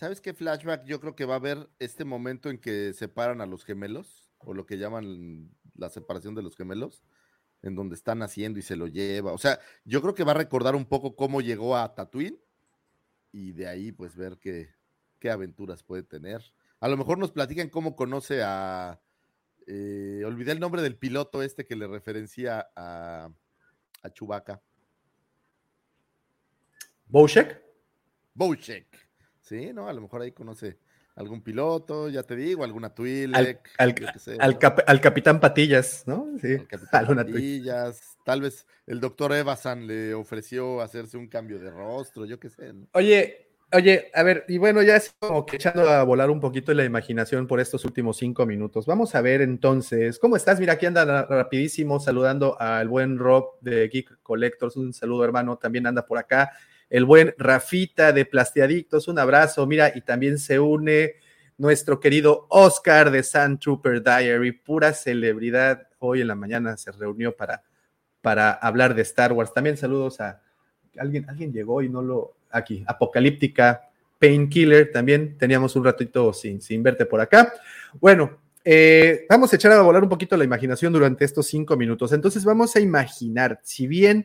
¿Sabes qué flashback? Yo creo que va a haber este momento en que separan a los gemelos, o lo que llaman la separación de los gemelos, en donde están haciendo y se lo lleva. O sea, yo creo que va a recordar un poco cómo llegó a Tatooine y de ahí pues ver qué, qué aventuras puede tener. A lo mejor nos platican cómo conoce a... eh, olvidé el nombre del piloto este que le referencia a, a Chewbacca. ¿Bouchek? Bouchek. Sí, ¿no? A lo mejor ahí conoce algún piloto, ya te digo, alguna Al, Twi'lek. al- sé, al cap- al capitán Patillas, ¿no? Sí, Capitán alguna Patillas, Tal vez el doctor Evasan le ofreció hacerse un cambio de rostro, yo qué sé. ¿no? Oye, oye, a ver, y bueno, ya es como que echando a volar un poquito la imaginación por estos últimos cinco minutos. Vamos a ver entonces, ¿cómo estás? Mira, aquí anda ra- rapidísimo saludando al buen Rob de Geek Collectors. Un saludo, hermano, también anda por acá. El buen Rafita de Plastiadictos, un abrazo. Mira, y también se une nuestro querido Oscar de Sand Trooper Diary, pura celebridad. Hoy en la mañana se reunió para, para hablar de Star Wars. También saludos a alguien, alguien llegó y no lo. Aquí, Apocalíptica, Painkiller, también teníamos un ratito sin, sin verte por acá. Bueno, eh, vamos a echar a volar un poquito la imaginación durante estos cinco minutos. Entonces vamos a imaginar, si bien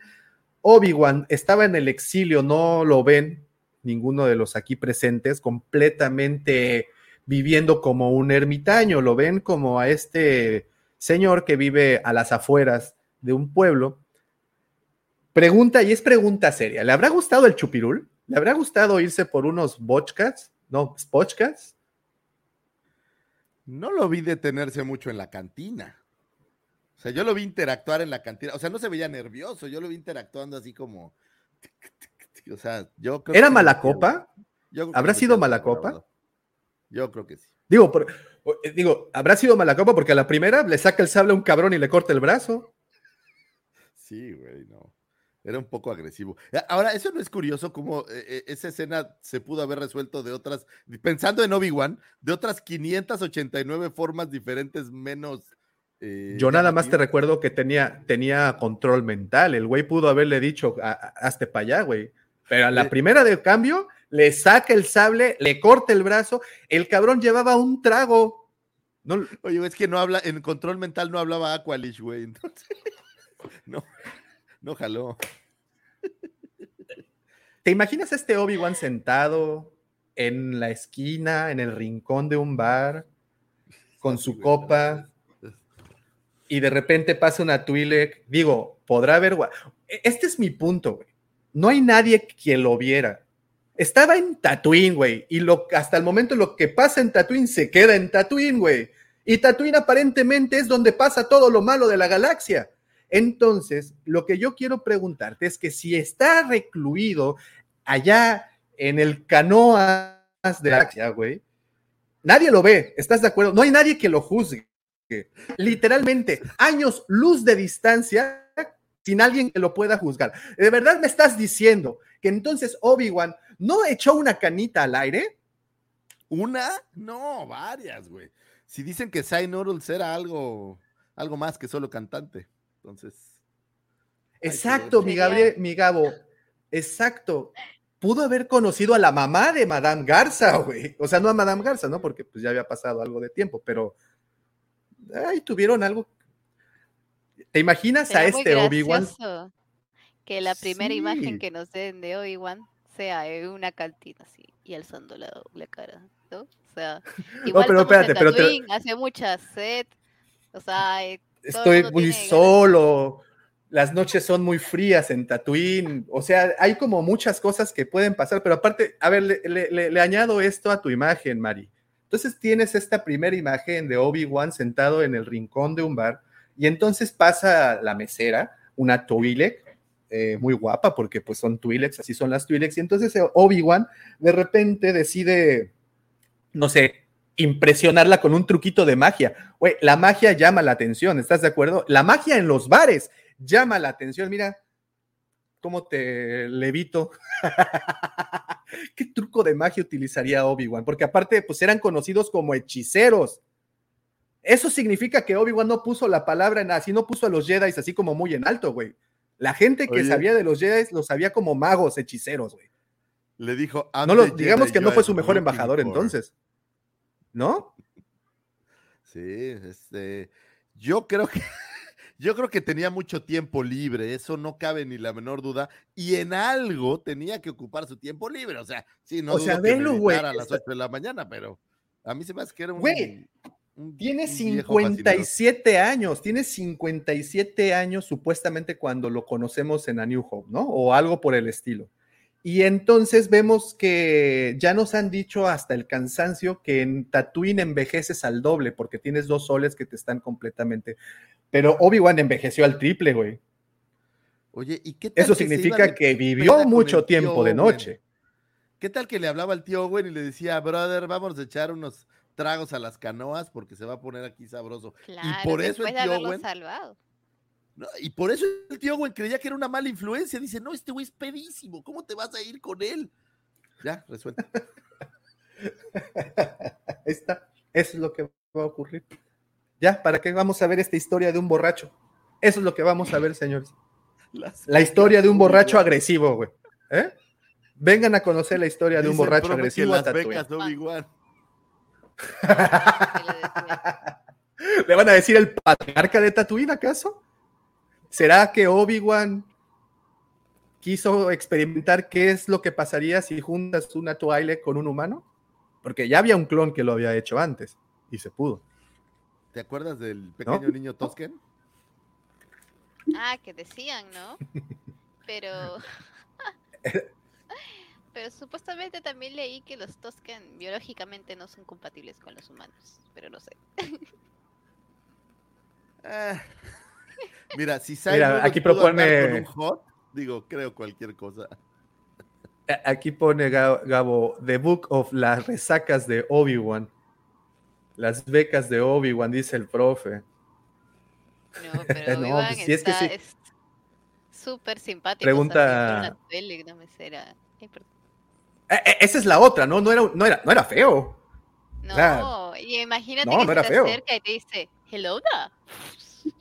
Obi-Wan estaba en el exilio, no lo ven ninguno de los aquí presentes, completamente viviendo como un ermitaño, lo ven como a este señor que vive a las afueras de un pueblo. Pregunta, y es pregunta seria, ¿le habrá gustado el chupirul? ¿Le habrá gustado irse por unos bochcas? No, spochcas. No lo vi detenerse mucho en la cantina. O sea, yo lo vi interactuar en la cantina. O sea, no se veía nervioso, yo lo vi interactuando así como. O sea, yo creo ¿Era que- mala copa? Yo ¿Habrá sido mala la copa? Yo creo que sí. Digo, por- eh, digo, habrá sido mala copa porque a la primera le saca el sable a un cabrón y le corta el brazo. Sí, güey, no. Era un poco agresivo. Eh, Ahora, eso no es curioso cómo eh, esa escena se pudo haber resuelto de otras, pensando en Obi-Wan, de otras 589 formas diferentes menos. Eh, Yo nada más te recuerdo que tenía, tenía control mental. El güey pudo haberle dicho, "A- a- hazte para allá, güey. Pero a la primera de cambio, le saca el sable, le corta el brazo. El cabrón llevaba un trago. No, Oye, es que no habla, en control mental no hablaba Aqualish, güey. Entonces, no, no jaló. ¿Te imaginas a este Obi-Wan sentado en la esquina, en el rincón de un bar, con su copa, y de repente pasa una Twi'lek? Digo, podrá haber... E- Este es mi punto, güey. No hay nadie que lo viera. Estaba en Tatooine, güey, y lo, hasta el momento lo que pasa en Tatooine se queda en Tatooine, güey. Y Tatooine aparentemente es donde pasa todo lo malo de la galaxia. Entonces, lo que yo quiero preguntarte es que si está recluido allá en el canoas de la galaxia, güey, nadie lo ve, ¿estás de acuerdo? No hay nadie que lo juzgue. Literalmente, años luz de distancia sin alguien que lo pueda juzgar. ¿De verdad me estás diciendo que entonces Obi-Wan no echó una canita al aire? ¿Una? No, varias, güey. Si dicen que Sai Noodles era algo, algo más que solo cantante. Entonces. Exacto, mi Gabriel, mi Gabo. Exacto. Pudo haber conocido a la mamá de Madame Garza, güey. O sea, no a Madame Garza, ¿no? Porque pues ya había pasado algo de tiempo, pero ahí tuvieron algo. ¿Te imaginas a este Obi-Wan? que la primera imagen que nos den de Obi-Wan sea en una cantina así y alzando la cara, ¿no? O sea, igual pero en espérate, pero te- hace mucha sed, o sea, eh, Estoy muy solo. Las noches son muy frías en Tatooine. O sea, hay como muchas cosas que pueden pasar, pero aparte, a ver, le, le- le- le añado esto a tu imagen, Mari. Entonces tienes esta primera imagen de Obi-Wan sentado en el rincón de un bar y entonces pasa la mesera, una Twi'lek, eh, muy guapa porque pues son Twi'leks, así son las Twi'leks, y entonces eh, Obi-Wan de repente decide, no sé, impresionarla con un truquito de magia. La magia llama la atención, ¿estás de acuerdo? La magia en los bares llama la atención, mira cómo te levito. ¿Qué truco de magia utilizaría Obi-Wan? Porque aparte, pues eran conocidos como hechiceros. Eso significa que Obi-Wan no puso la palabra en así, no puso a los Jedi así como muy en alto, güey. La gente que Oye. sabía de los Jedi los sabía como magos, hechiceros, güey. Le dijo, No lo, digamos que no fue su mejor embajador entonces. ¿No? Sí, este, yo creo que yo creo que tenía mucho tiempo libre, eso no cabe ni la menor duda, y en algo tenía que ocupar su tiempo libre, o sea, sí, no O sea, dudo que güey, a las está- 8 de la mañana, pero a mí se me hace que era un, Güey, un- Tiene un viejo fascinador. 57 años, tiene 57 años supuestamente cuando lo conocemos en A New Hope, ¿no? O algo por el estilo. Y entonces vemos que ya nos han dicho hasta el cansancio que en Tatooine envejeces al doble porque tienes dos soles que te están completamente. Pero Obi-Wan envejeció al triple, güey. Oye, ¿y qué tal Eso que significa que vivió mucho tío tiempo de noche. ¿Qué tal que le hablaba al tío Owen y le decía, brother, vamos a echar unos tragos a las canoas porque se va a poner aquí sabroso? Claro, y por eso después el de tío haberlo Owen salvado. No, y por eso el tío Owen creía que era una mala influencia. Dice, no, este güey es pedísimo. ¿Cómo te vas a ir con él? Ya, resuelto. Ahí está. Eso es lo que va a ocurrir. Ya, ¿para qué vamos a ver esta historia de un borracho? Eso es lo que vamos a ver, señores. La historia de un borracho agresivo, güey. ¿Eh? Vengan a conocer la historia de un borracho agresivo las becas Obi-Wan. ¿Le van a decir el patriarca de Tatooine, acaso? ¿Será que Obi-Wan quiso experimentar qué es lo que pasaría si juntas una Twi'lek con un humano? Porque ya había un clon que lo había hecho antes y se pudo. ¿Te acuerdas del pequeño niño Tosken? Ah, que decían, ¿no? Pero. Pero supuestamente también leí que los Toscan biológicamente no son compatibles con los humanos, pero no sé. Ah, Mira, si Mira, Simon aquí propone- con un hot, digo, creo cualquier cosa. Aquí pone Ga- Gabo, The Book of las resacas de Obi-Wan. Las becas de Obi-Wan, dice el profe. No, pero No, pues, sí, es que sí. es súper simpático. Pregunta-. Ay. Eh, eh, esa es la otra, ¿no? No era, no era, no era feo. No, O sea, y imagínate no, que no se era te feo. acerca y te dice, hello da.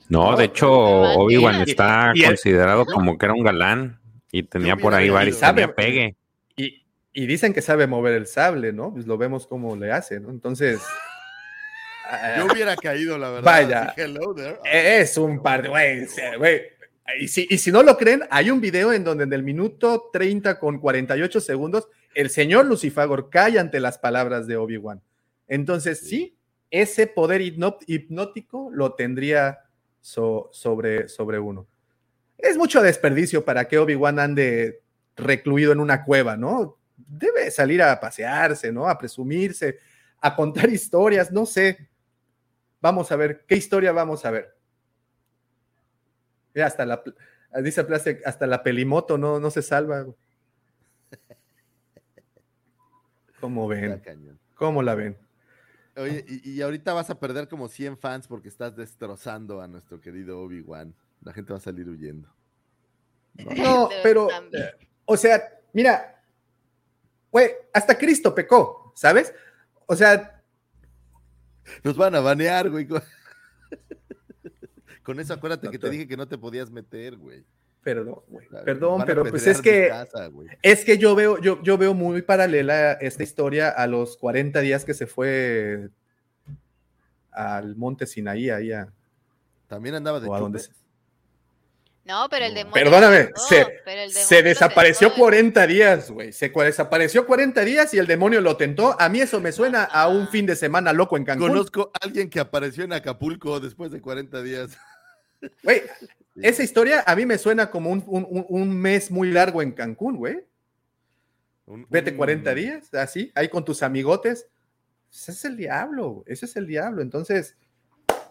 No, de hecho, Sebastián. Obi-Wan está Y considerado como que era un galán y tenía por ahí varios, Sabe- pegue. Y, y dicen que sabe mover el sable, ¿no? Pues lo vemos cómo le hace, ¿no? Entonces. ah, Yo hubiera caído, la verdad. Vaya. hello there. Es un par de, güey. Y si, y si no lo creen, hay un video en donde en el minuto 30 con 48 segundos, el señor Lucifagor cae ante las palabras de Obi-Wan. Entonces, sí, ese poder hipnótico lo tendría so- sobre, sobre uno. Es mucho desperdicio para que Obi-Wan ande recluido en una cueva, ¿no? Debe salir a pasearse, ¿no? A presumirse, a contar historias, no sé. Vamos a ver, ¿qué historia vamos a ver? Mira, hasta la, dice Plastic, hasta la pelimoto no, no se salva. ¿Cómo ven? ¿Cómo la ven? Oye, y, y ahorita vas a perder como 100 fans porque estás destrozando a nuestro querido Obi-Wan. La gente va a salir huyendo. No, pero, o sea, mira, güey, hasta Cristo pecó, ¿sabes? O sea, Nos van a banear, güey. Con, con eso acuérdate que te- te dije que no te podías meter, güey. Perdón, güey, perdón, pero pues es que, casa, es que yo veo, yo, yo veo muy paralela esta historia a los 40 días que se fue al monte Sinaí, ahí a, También andaba de o a donde chupe. se- No, pero el demonio. Perdóname, lo se, tentó, pero el se demonio desapareció tentó. 40 días, güey. Se desapareció 40 días y el demonio lo tentó. A mí eso me suena a un fin de semana loco en Cancún. Conozco a alguien que apareció en Acapulco después de 40 días. Güey, esa historia a mí me suena como un, un- un- mes muy largo en Cancún, güey. Un- Vete un- 40 días, así, ahí con tus amigotes. Ese es el diablo, ese es el diablo. Entonces,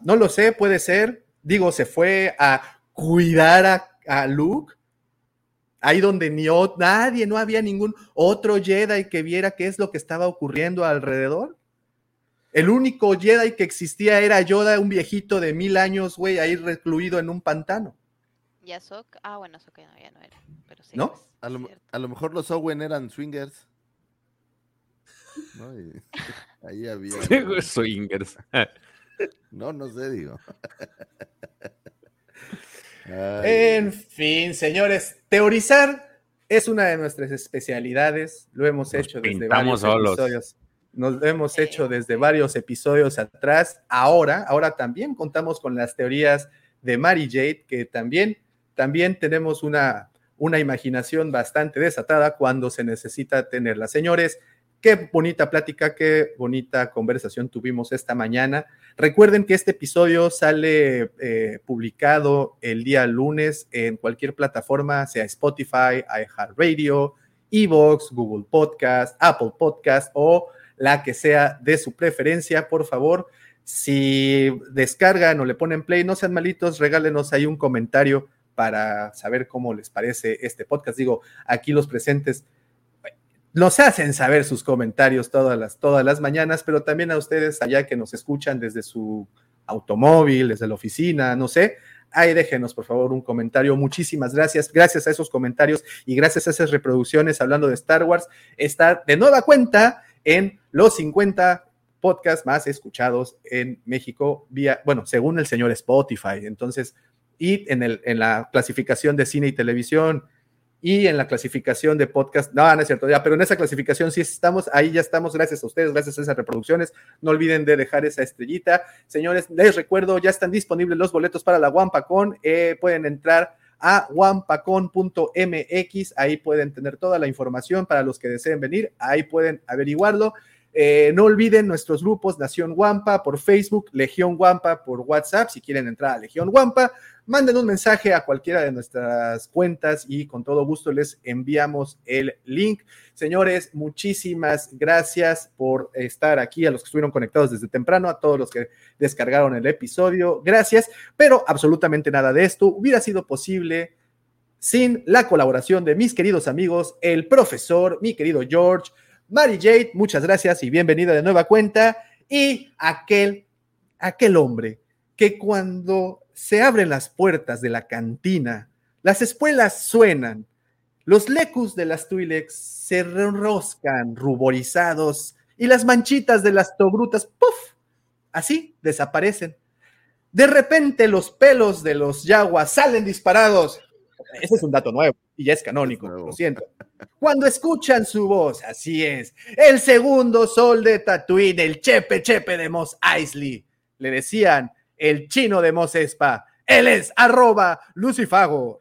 no lo sé, puede ser. Digo, se fue a cuidar a, a Luke. Ahí donde ni nadie, no había ningún otro Jedi que viera qué es lo que estaba ocurriendo alrededor. El único Jedi que existía era Yoda, un viejito de mil años, güey, ahí recluido en un pantano. Y Ahsoka- ah, bueno, Ahsoka no, ya no era. Pero sí. ¿No? pues, A lo, cierto. a lo mejor los Owen eran swingers. ¿no? Y ahí había. Swingers. No, no sé, digo. En fin, señores, teorizar es una de nuestras especialidades. Lo hemos Nos hecho desde varios solos. episodios. Nos hemos hecho desde varios episodios atrás. Ahora, ahora también contamos con las teorías de Mary Jade, que también, también tenemos una, una imaginación bastante desatada cuando se necesita tenerla. Señores, qué bonita plática, qué bonita conversación tuvimos esta mañana. Recuerden que este episodio sale eh, publicado el día lunes en cualquier plataforma, sea Spotify, iHeartRadio, Evox, Google Podcast, Apple Podcast o la que sea de su preferencia. Por favor, si descargan o le ponen play, no sean malitos, regálenos ahí un comentario para saber cómo les parece este podcast. Digo, aquí los presentes nos hacen saber sus comentarios todas las, todas las mañanas, pero también a ustedes allá que nos escuchan desde su automóvil, desde la oficina, no sé. Ahí déjenos, por favor, un comentario. Muchísimas gracias. Gracias a esos comentarios y gracias a esas reproducciones hablando de Star Wars, está de nueva cuenta en los 50 podcasts más escuchados en México, bueno, según el señor Spotify. Entonces, y en, el, en la clasificación de cine y televisión, y en la clasificación de podcast, no, no es cierto, ya, pero en esa clasificación sí estamos, ahí ya estamos, gracias a ustedes, gracias a esas reproducciones. No olviden de dejar esa estrellita. Señores, les recuerdo, ya están disponibles los boletos para la Wampacon. Eh, pueden entrar a wampacon.mx, ahí pueden tener toda la información para los que deseen venir, ahí pueden averiguarlo. Eh, no olviden nuestros grupos Nación Wampa por Facebook, Legión Wampa por WhatsApp. Si quieren entrar a Legión Wampa, manden un mensaje a cualquiera de nuestras cuentas y con todo gusto les enviamos el link. Señores, muchísimas gracias por estar aquí, a los que estuvieron conectados desde temprano, a todos los que descargaron el episodio. Gracias, pero absolutamente nada de esto hubiera sido posible sin la colaboración de mis queridos amigos, el profesor, mi querido George, Mary Jade, muchas gracias y bienvenida de nueva cuenta. Y aquel, aquel hombre que cuando se abren las puertas de la cantina, las espuelas suenan, los lecus de las Twi'leks se enroscan ruborizados y las manchitas de las togrutas, ¡puf! Así desaparecen. De repente los pelos de los yaguas salen disparados. Ese es un dato nuevo y ya es canónico, lo siento. Cuando escuchan su voz, así es, el segundo sol de Tatooine, el chepe chepe de Mos Eisley. Le decían el chino de Mos Espa. Él es arroba Lucifago.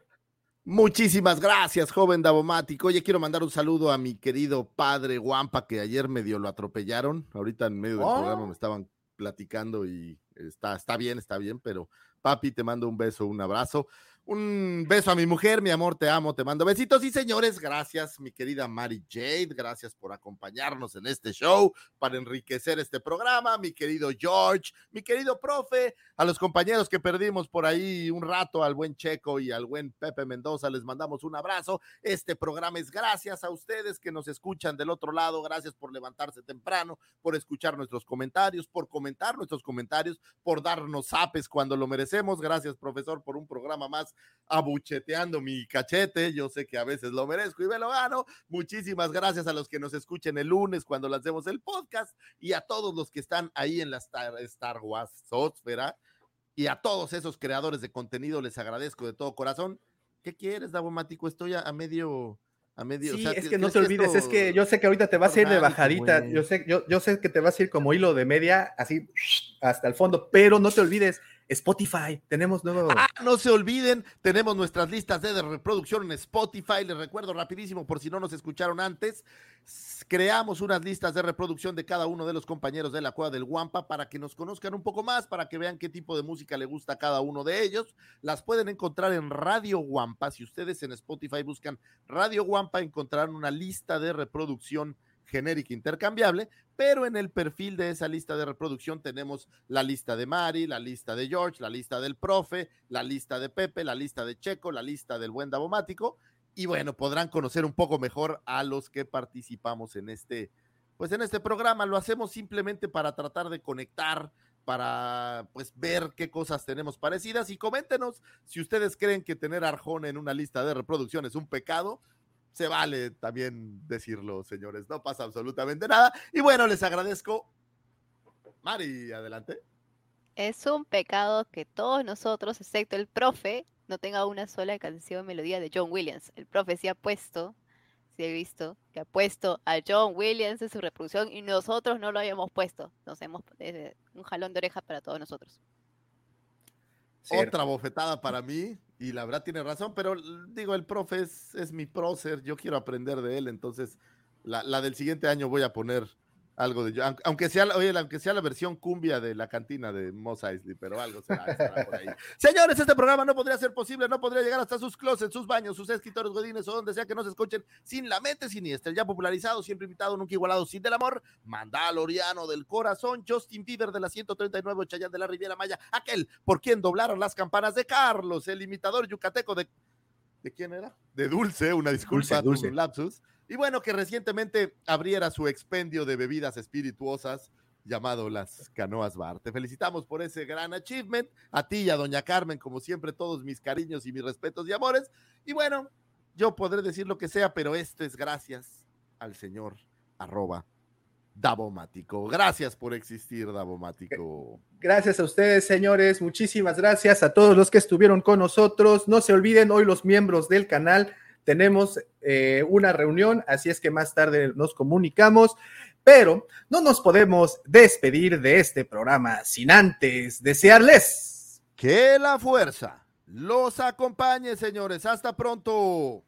Muchísimas gracias, joven Davomático. Oye, quiero mandar un saludo a mi querido padre Guampa, que ayer medio lo atropellaron. Ahorita en medio del Oh. programa me estaban platicando y está, está bien, está bien, pero papi, te mando un beso, un abrazo. Un beso a mi mujer, mi amor, te amo, te mando besitos. Y señores, gracias, mi querida Mary Jade, gracias por acompañarnos en este show para enriquecer este programa. Mi querido George, mi querido profe, a los compañeros que perdimos por ahí un rato, al buen Checo y al buen Pepe Mendoza, les mandamos un abrazo. Este programa es gracias a ustedes que nos escuchan del otro lado. Gracias por levantarse temprano, por escuchar nuestros comentarios, por comentar nuestros comentarios, por darnos apes cuando lo merecemos. Gracias, profesor, por un programa más abucheteando mi cachete. Yo sé que a veces lo merezco y me lo gano. Muchísimas gracias a los que nos escuchen el lunes cuando lancemos el podcast y a todos los que están ahí en la Star, Star Wars Sosfera y a todos esos creadores de contenido les agradezco de todo corazón. ¿Qué quieres, Davomático? Estoy a, a medio... A medio, o Sí, sea, es ¿crees que no te olvides, esto- es que yo sé que ahorita te vas a ir de bajadita, yo sé, yo, yo sé que te vas a ir como hilo de media, así hasta el fondo, pero no te olvides, Spotify, tenemos nuevo... Ah, no se olviden, tenemos nuestras listas de reproducción en Spotify. Les recuerdo rapidísimo, por si no nos escucharon antes, creamos unas listas de reproducción de cada uno de los compañeros de la Cueva del Guampa para que nos conozcan un poco más, para que vean qué tipo de música le gusta a cada uno de ellos. Las pueden encontrar en Radio Guampa. Si ustedes en Spotify buscan Radio Guampa, encontrarán una lista de reproducción genérica intercambiable, pero en el perfil de esa lista de reproducción tenemos la lista de Mari, la lista de George, la lista del profe, la lista de Pepe, la lista de Checo, la lista del buen Davomático, y bueno, podrán conocer un poco mejor a los que participamos en este, pues en este programa. Lo hacemos simplemente para tratar de conectar, para pues ver qué cosas tenemos parecidas y coméntenos si ustedes creen que tener Arjona en una lista de reproducción es un pecado. Se vale también decirlo, señores, no pasa absolutamente nada. Y bueno, les agradezco. Mari, adelante. Es un pecado que todos nosotros, excepto el profe, no tenga una sola canción melodía de John Williams. El profe sí ha puesto, sí he visto, que ha puesto a John Williams en su reproducción y nosotros no lo habíamos puesto. Nos hemos eh, un jalón de oreja para todos nosotros. Otra bofetada para mí, y la verdad tiene razón, pero digo, el profe es, mi prócer, yo quiero aprender de él, entonces la del siguiente año voy a poner algo de yo, aunque sea, oye, aunque sea la versión cumbia de la cantina de Moss Eisley, pero algo será, será por ahí. Señores, este programa no podría ser posible, no podría llegar hasta sus closets, sus baños, sus escritores godines o donde sea que nos escuchen sin la mente siniestra, ya popularizado, siempre invitado, nunca igualado, sin del amor, Mandaloriano del corazón, Justin Bieber de la 139, Chayán de la Riviera Maya, aquel por quien doblaron las campanas de Carlos, el imitador yucateco de ¿De quién era? De Dulce, una disculpa, Dulce, Dulce. un lapsus. Y bueno, que recientemente abriera su expendio de bebidas espirituosas llamado las Canoas Bar. Te felicitamos por ese gran achievement. A ti y a Doña Carmen, como siempre, todos mis cariños y mis respetos y amores. Y bueno, yo podré decir lo que sea, pero esto es gracias al señor arroba Davomático. Gracias por existir, Davomático. Gracias a ustedes, señores. Muchísimas gracias a todos los que estuvieron con nosotros. No se olviden, hoy los miembros del canal tenemos eh, una reunión, así es que más tarde nos comunicamos, pero no nos podemos despedir de este programa sin antes desearles que la fuerza los acompañe, señores. Hasta pronto.